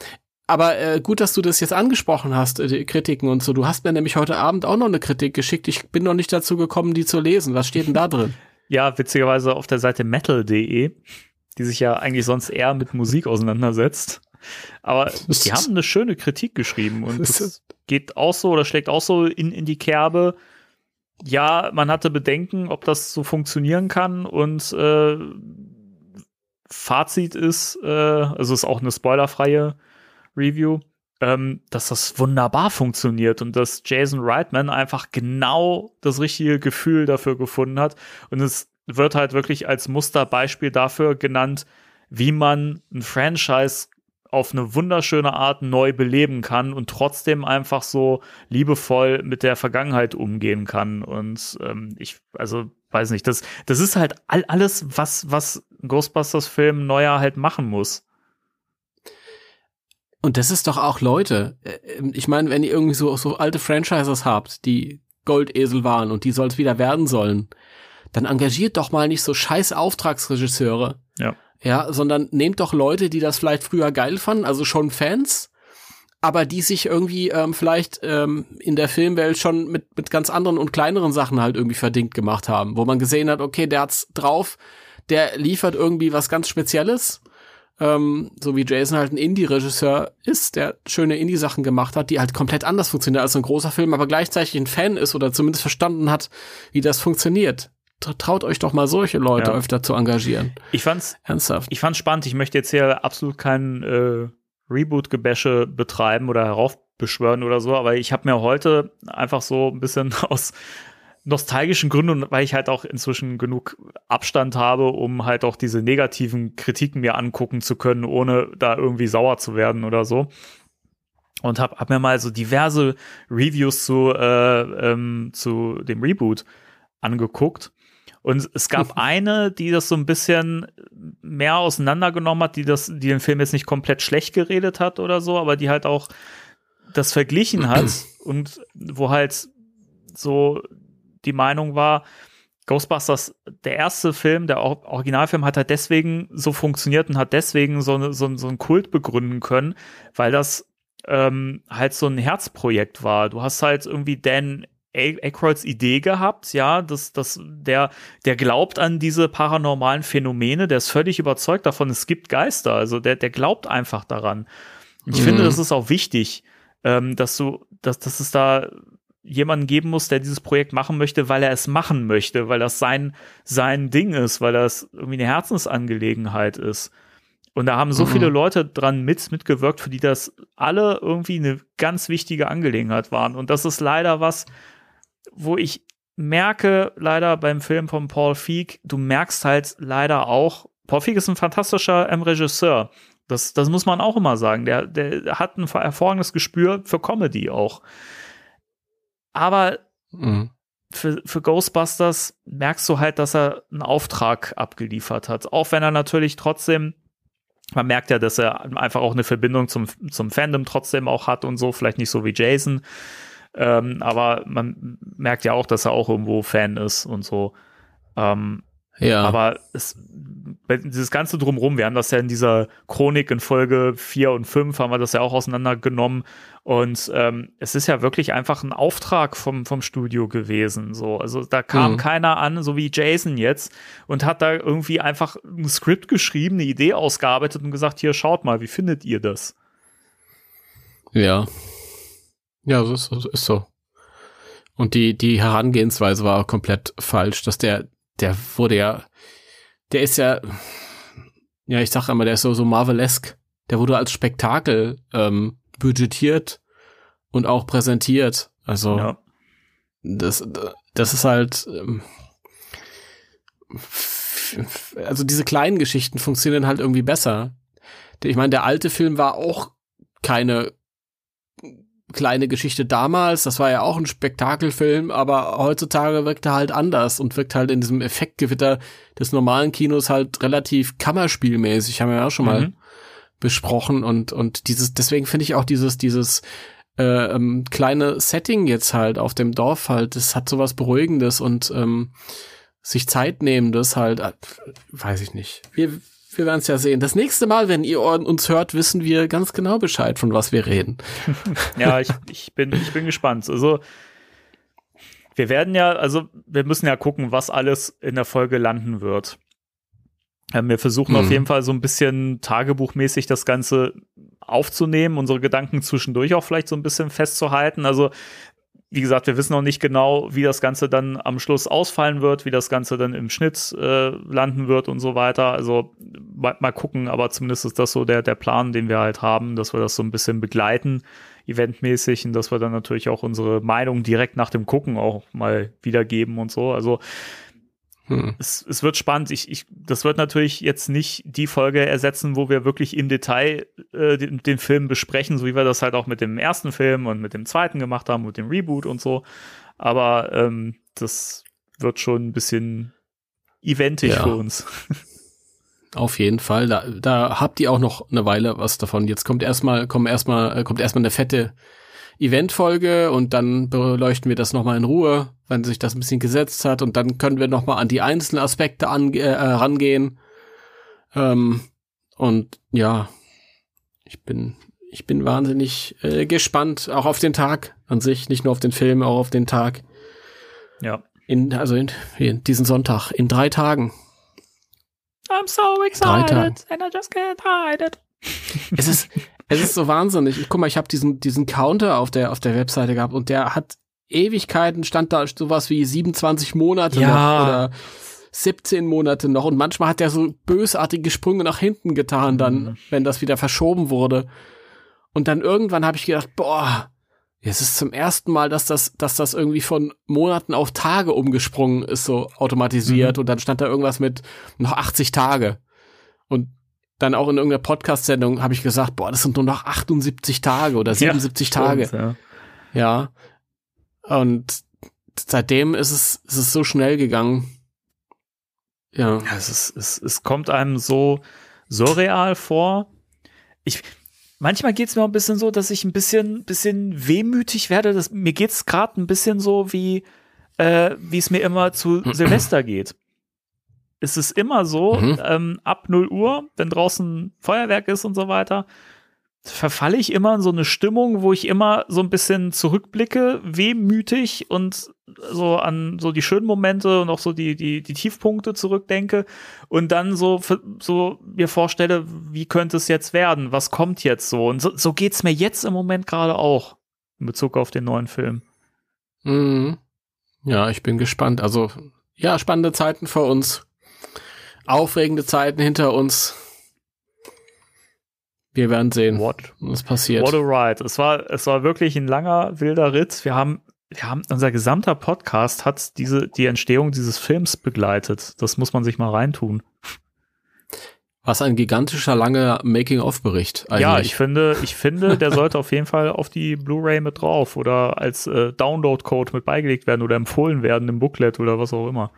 aber äh, gut, dass du das jetzt angesprochen hast, äh, die Kritiken und so. Du hast mir nämlich heute Abend auch noch eine Kritik geschickt. Ich bin noch nicht dazu gekommen, die zu lesen. Was steht denn da drin? Ja, witzigerweise auf der Seite metal.de, die sich ja eigentlich sonst eher mit Musik auseinandersetzt. Aber die haben eine schöne Kritik geschrieben und Das geht auch so oder schlägt auch so in, in die Kerbe. Ja, man hatte Bedenken, ob das so funktionieren kann und äh, Fazit ist, äh, also ist auch eine spoilerfreie Review, ähm, dass das wunderbar funktioniert und dass Jason Reitman einfach genau das richtige Gefühl dafür gefunden hat. Und es wird halt wirklich als Musterbeispiel dafür genannt, wie man ein Franchise auf eine wunderschöne Art neu beleben kann und trotzdem einfach so liebevoll mit der Vergangenheit umgehen kann. Und ähm, ich, also weiß nicht, das, das ist halt all, alles, was, was Ghostbusters-Film neuer halt machen muss. Und das ist doch auch Leute. äh, Ich meine, wenn ihr irgendwie so, so alte Franchises habt, die Goldesel waren und die soll es wieder werden sollen, dann engagiert doch mal nicht so scheiß Auftragsregisseure. Ja. Ja, sondern nehmt doch Leute, die das vielleicht früher geil fanden, also schon Fans, aber die sich irgendwie ähm, vielleicht ähm, in der Filmwelt schon mit, mit ganz anderen und kleineren Sachen halt irgendwie verdingt gemacht haben, wo man gesehen hat, okay, der hat's drauf, der liefert irgendwie was ganz Spezielles. Ähm, so wie Jason halt ein Indie-Regisseur ist, der schöne Indie-Sachen gemacht hat, die halt komplett anders funktionieren als ein großer Film, aber gleichzeitig ein Fan ist oder zumindest verstanden hat, wie das funktioniert. Traut euch doch mal solche Leute Ja. öfter zu engagieren. Ich fand's, Ernsthaft. ich fand's spannend. Ich möchte jetzt hier absolut kein äh, Reboot-Gebäsche betreiben oder heraufbeschwören oder so, aber ich habe mir heute einfach so ein bisschen aus nostalgischen Gründen, und weil ich halt auch inzwischen genug Abstand habe, um halt auch diese negativen Kritiken mir angucken zu können, ohne da irgendwie sauer zu werden oder so. Und habe hab mir mal so diverse Reviews zu, äh, ähm, zu dem Reboot angeguckt. Und es gab eine, die das so ein bisschen mehr auseinandergenommen hat, die das, die den Film jetzt nicht komplett schlecht geredet hat oder so, aber die halt auch das verglichen hat und wo halt so die Meinung war, Ghostbusters, der erste Film, der Or- Originalfilm hat halt deswegen so funktioniert und hat deswegen so, so, so einen Kult begründen können, weil das ähm, halt so ein Herzprojekt war. Du hast halt irgendwie Dan Aykroyds Idee gehabt, ja, dass, dass der, der glaubt an diese paranormalen Phänomene, der ist völlig überzeugt davon, es gibt Geister, also der, der glaubt einfach daran. Und ich Mhm. finde, das ist auch wichtig, ähm, dass du, dass, dass es da jemanden geben muss, der dieses Projekt machen möchte, weil er es machen möchte, weil das sein, sein Ding ist, weil das irgendwie eine Herzensangelegenheit ist. Und da haben so Mhm. viele Leute dran mit, mitgewirkt, für die das alle irgendwie eine ganz wichtige Angelegenheit waren. Und das ist leider was, wo ich merke, leider beim Film von Paul Feig, du merkst halt leider auch, Paul Feig ist ein fantastischer ähm, Regisseur. Das, das muss man auch immer sagen. Der, der hat ein hervorragendes Gespür für Comedy auch. Aber Mhm. für, für Ghostbusters merkst du halt, dass er einen Auftrag abgeliefert hat. Auch wenn er natürlich trotzdem, man merkt ja, dass er einfach auch eine Verbindung zum, zum Fandom trotzdem auch hat und so, vielleicht nicht so wie Jason. Ähm, aber man merkt ja auch, dass er auch irgendwo Fan ist und so. Ähm, Ja. aber es, dieses ganze Drumrum, wir haben das ja in dieser Chronik in Folge 4 und 5, haben wir das ja auch auseinandergenommen. Und ähm, es ist ja wirklich einfach ein Auftrag vom, vom Studio gewesen. So. Also da kam Mhm. keiner an, so wie Jason jetzt, und hat da irgendwie einfach ein Skript geschrieben, eine Idee ausgearbeitet und gesagt, hier schaut mal, wie findet ihr das? Ja. Ja, so ist, so ist so. Und die, die Herangehensweise war auch komplett falsch, dass der, der wurde ja, der ist ja, ja, ich sag immer, der ist so, so Marvelesk. Der wurde als Spektakel ähm, budgetiert und auch präsentiert. Also Ja. das, das ist halt, ähm, also diese kleinen Geschichten funktionieren halt irgendwie besser. Ich meine, der alte Film war auch keine kleine Geschichte damals, das war ja auch ein Spektakelfilm, aber heutzutage wirkt er halt anders und wirkt halt in diesem Effektgewitter des normalen Kinos halt relativ kammerspielmäßig, haben wir ja auch schon mal Mhm. besprochen und und dieses deswegen finde ich auch dieses dieses äh, ähm, kleine Setting jetzt halt auf dem Dorf halt, das hat sowas beruhigendes und ähm, sich Zeit nehmen, das halt, äh, weiß ich nicht. Wir, wir werden es ja sehen. Das nächste Mal, wenn ihr uns hört, wissen wir ganz genau Bescheid, von was wir reden. Ja, ich, ich, bin, ich bin gespannt. Also, wir werden ja, also, wir müssen ja gucken, was alles in der Folge landen wird. Ähm, Wir versuchen auf Mhm. jeden Fall so ein bisschen tagebuchmäßig das Ganze aufzunehmen, unsere Gedanken zwischendurch auch vielleicht so ein bisschen festzuhalten. Also, wie gesagt, wir wissen noch nicht genau, wie das Ganze dann am Schluss ausfallen wird, wie das Ganze dann im Schnitt äh, landen wird und so weiter. Also mal, mal gucken, aber zumindest ist das so der, der Plan, den wir halt haben, dass wir das so ein bisschen begleiten, eventmäßig, und dass wir dann natürlich auch unsere Meinung direkt nach dem Gucken auch mal wiedergeben und so. Also Hm. es, es wird spannend. Ich, ich, das wird natürlich jetzt nicht die Folge ersetzen, wo wir wirklich im Detail äh, den, den Film besprechen, so wie wir das halt auch mit dem ersten Film und mit dem zweiten gemacht haben, mit dem Reboot und so. Aber ähm, das wird schon ein bisschen eventig Ja. für uns. Auf jeden Fall. Da, da habt ihr auch noch eine Weile was davon. Jetzt kommt erstmal, kommt erstmal, kommt erstmal eine fette Eventfolge und dann beleuchten wir das nochmal in Ruhe, wenn sich das ein bisschen gesetzt hat und dann können wir nochmal an die einzelnen Aspekte an, äh, rangehen. Ähm, und ja, ich bin, ich bin wahnsinnig äh, gespannt, auch auf den Tag an sich, nicht nur auf den Film, auch auf den Tag. Ja. In, also in, in diesen Sonntag, in drei Tagen. I'm so Tage. and I just can't hide it. Es ist, es ist so wahnsinnig. Ich guck mal, ich habe diesen, diesen Counter auf der, auf der Webseite gehabt und der hat Ewigkeiten, stand da sowas wie 27 Monate Ja. noch oder 17 Monate noch und manchmal hat der so bösartige Sprünge nach hinten getan dann, Mhm. wenn das wieder verschoben wurde. Und dann irgendwann habe ich gedacht, boah, es ist zum ersten Mal, dass das, dass das irgendwie von Monaten auf Tage umgesprungen ist, so automatisiert. Mhm. Und dann stand da irgendwas mit noch 80 Tage. Und dann auch in irgendeiner Podcast-Sendung habe ich gesagt, boah, das sind nur noch 78 Tage oder 77 Tage. Stimmt, ja. Ja. Und seitdem ist es, ist es so schnell gegangen. Ja. Ja, es, ist, es, es kommt einem so surreal vor. Ich, manchmal geht es mir auch ein bisschen so, dass ich ein bisschen, bisschen wehmütig werde. Dass, mir geht es gerade ein bisschen so, wie äh, wie es mir immer zu Silvester geht. Es ist immer so, Mhm. ähm, ab 0 Uhr, wenn draußen Feuerwerk ist und so weiter, verfalle ich immer in so eine Stimmung, wo ich immer so ein bisschen zurückblicke, wehmütig und so an so die schönen Momente und auch so die, die, die Tiefpunkte zurückdenke und dann so, so mir vorstelle, wie könnte es jetzt werden? Was kommt jetzt so? Und so, so geht's mir jetzt im Moment gerade auch in Bezug auf den neuen Film. Mhm. Ja, ich bin gespannt. Also, ja, spannende Zeiten vor uns. Aufregende Zeiten hinter uns. Wir werden sehen, What, was passiert. what a ride. Es war, es war wirklich ein langer, wilder Ritt. Wir haben, wir haben, unser gesamter Podcast hat diese, die Entstehung dieses Films begleitet. Das muss man sich mal reintun. Was ein gigantischer, langer Making-of-Bericht eigentlich. Ja, ich finde, ich finde, der sollte auf jeden Fall auf die Blu-ray mit drauf oder als äh, Download-Code mit beigelegt werden oder empfohlen werden im Booklet oder was auch immer.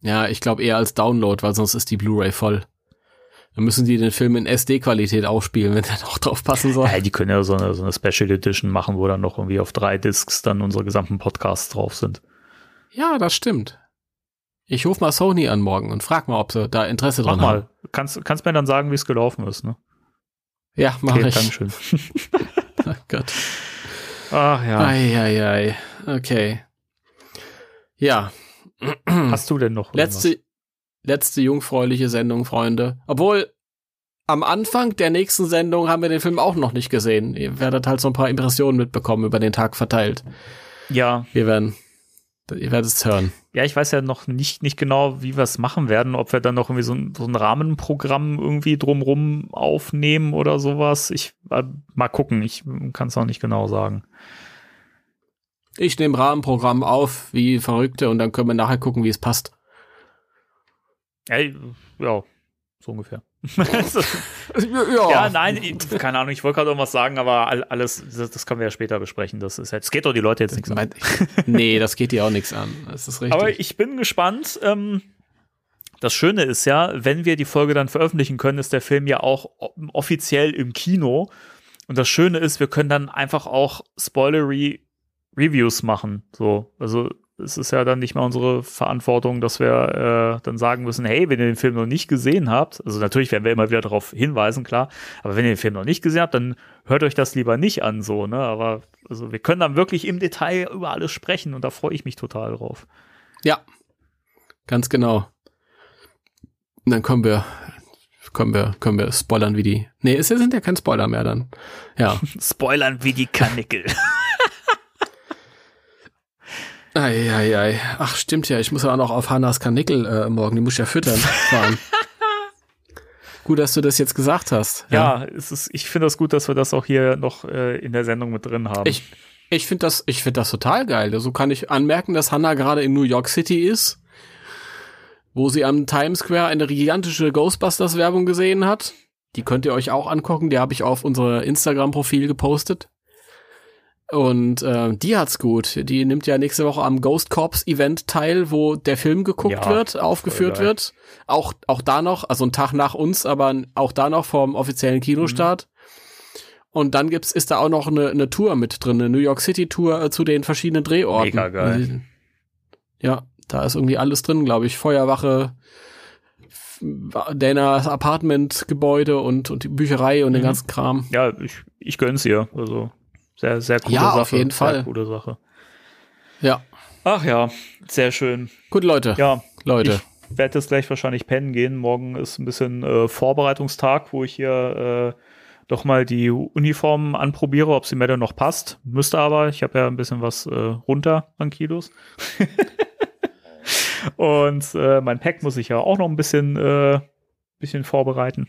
Ja, ich glaube eher als Download, weil sonst ist die Blu-ray voll. Dann müssen die den Film in SD-Qualität aufspielen, wenn der noch drauf passen soll. Ja, die können ja so eine, so eine Special Edition machen, wo dann noch irgendwie auf drei Discs dann unsere gesamten Podcasts drauf sind. Ja, das stimmt. Ich ruf mal Sony an morgen und frag mal, ob sie da Interesse Mach dran haben. mal. Kannst, kannst mir dann sagen, wie es gelaufen ist, ne? Ja, mach Okay, ich. Dankeschön. Oh Gott. Ach ja. Eieiei. Okay. Ja. Hast du denn noch? Letzte, letzte jungfräuliche Sendung, Freunde. Obwohl, am Anfang der nächsten Sendung haben wir den Film auch noch nicht gesehen. Ihr werdet halt so ein paar Impressionen mitbekommen über den Tag verteilt. Ja, Wir werden, ihr werdet es hören. ja, ich weiß ja noch nicht, nicht genau, wie wir es machen werden, ob wir dann noch irgendwie so ein, so ein Rahmenprogramm irgendwie drumrum aufnehmen oder sowas. Ich äh, mal gucken, ich kann es noch nicht genau sagen. Ich nehme Rahmenprogramm auf, wie Verrückte, und dann können wir nachher gucken, wie es passt. Ja, ja so ungefähr. ja, ja, nein, ich- keine Ahnung, ich wollte gerade irgendwas sagen, aber all- alles, das, das können wir ja später besprechen. Das ist es geht doch die Leute jetzt nichts an. Nee, das geht dir auch nichts an. Das ist richtig. Aber ich bin gespannt. Ähm, das Schöne ist ja, wenn wir die Folge dann veröffentlichen können, ist der Film ja auch offiziell im Kino. Und das Schöne ist, wir können dann einfach auch spoilery Reviews machen. So, also es ist ja dann nicht mehr unsere Verantwortung, dass wir äh, dann sagen müssen, hey, wenn ihr den Film noch nicht gesehen habt, also natürlich werden wir immer wieder darauf hinweisen, klar, aber wenn ihr den Film noch nicht gesehen habt, dann hört euch das lieber nicht an, so, ne? Aber also wir können dann wirklich im Detail über alles sprechen und da freue ich mich total drauf. ja, ganz genau. Und dann können wir, können wir, können wir spoilern wie die. Nee, es sind ja kein Spoiler mehr dann. Ja. Spoilern wie die Kanickel. Eieiei. Ach, stimmt ja. Ich muss ja auch noch auf Hannas Karnickel äh, morgen. Die muss ich ja füttern fahren. Gut, dass du das jetzt gesagt hast. ja, es ist, ich finde das gut, dass wir das auch hier noch äh, in der Sendung mit drin haben. Ich, ich finde das, ich finde das total geil. So kann ich anmerken, dass Hannah gerade in New York City ist, wo sie am Times Square eine gigantische Ghostbusters Werbung gesehen hat. Die könnt ihr euch auch angucken. Die habe ich auf unser Instagram-Profil gepostet. Und äh, die hat's gut. Die nimmt ja nächste Woche am Ghost Corps Event teil, wo der Film geguckt Ja, wird, aufgeführt wird. Auch, auch da noch, also ein Tag nach uns, aber auch da noch vom offiziellen Kinostart. Und dann gibt's, ist da auch noch eine, eine Tour mit drin, eine New York City Tour äh, zu den verschiedenen Drehorten. Mega geil. Ja, da ist irgendwie alles drin, glaube ich. Feuerwache, Danas Apartment-Gebäude und, und die Bücherei und den Mhm. ganzen Kram. ja, ich, ich gönn's ihr. Also sehr, sehr coole Ja, Sache. auf jeden sehr Fall. coole Sache. Ja. Ach ja, sehr schön. Gut, Leute. Ja, Leute. ich werde jetzt gleich wahrscheinlich pennen gehen. Morgen ist ein bisschen äh, Vorbereitungstag, wo ich hier äh, doch mal die Uniform anprobiere, ob sie mir denn noch passt. Müsste aber. Ich habe ja ein bisschen was äh, runter an Kilos. Und äh, mein Pack muss ich ja auch noch ein bisschen, äh, bisschen vorbereiten.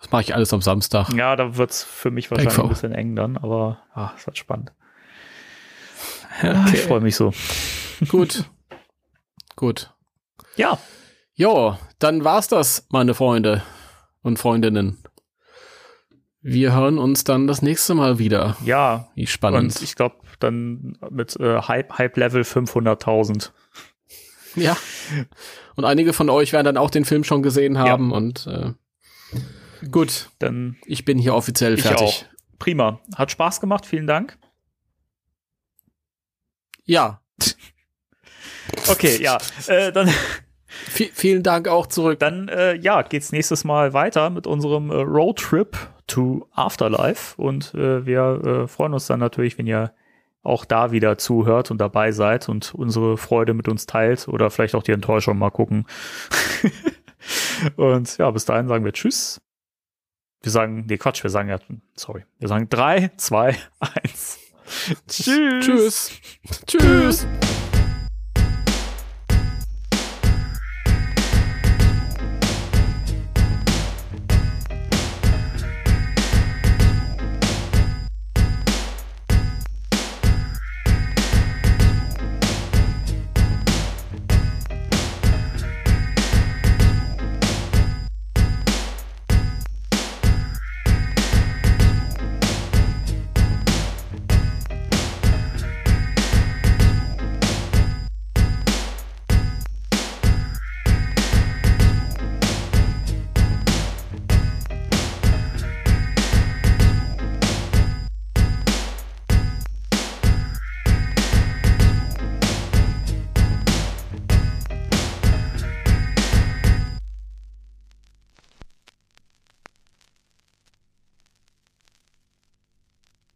Das mache ich alles am Samstag. Ja, da wird's für mich wahrscheinlich ein bisschen eng dann, aber ah, es wird spannend. Ah, Ich freue mich so. Gut. Gut. Ja, Jo, dann war's das, meine Freunde und Freundinnen. Wir hören uns dann das nächste Mal wieder. ja. Wie spannend. Und ich glaube, dann mit äh, Hype, Hype Level 500.000. ja. Und einige von euch werden dann auch den Film schon gesehen haben und äh, gut, Dann ich bin hier offiziell ich fertig. auch. Prima. Hat Spaß gemacht. Vielen Dank. Ja, Okay, ja. Äh, dann vi- vielen Dank auch zurück. dann äh, ja, geht's nächstes Mal weiter mit unserem äh, Roadtrip to Afterlife. Und äh, wir äh, freuen uns dann natürlich, wenn ihr auch da wieder zuhört und dabei seid und unsere Freude mit uns teilt oder vielleicht auch die Enttäuschung mal gucken. und ja, bis dahin sagen wir Tschüss. Wir sagen, nee, Quatsch, wir sagen ja, sorry, wir sagen drei, zwei, eins. Tschüss. Tschüss. Tschüss.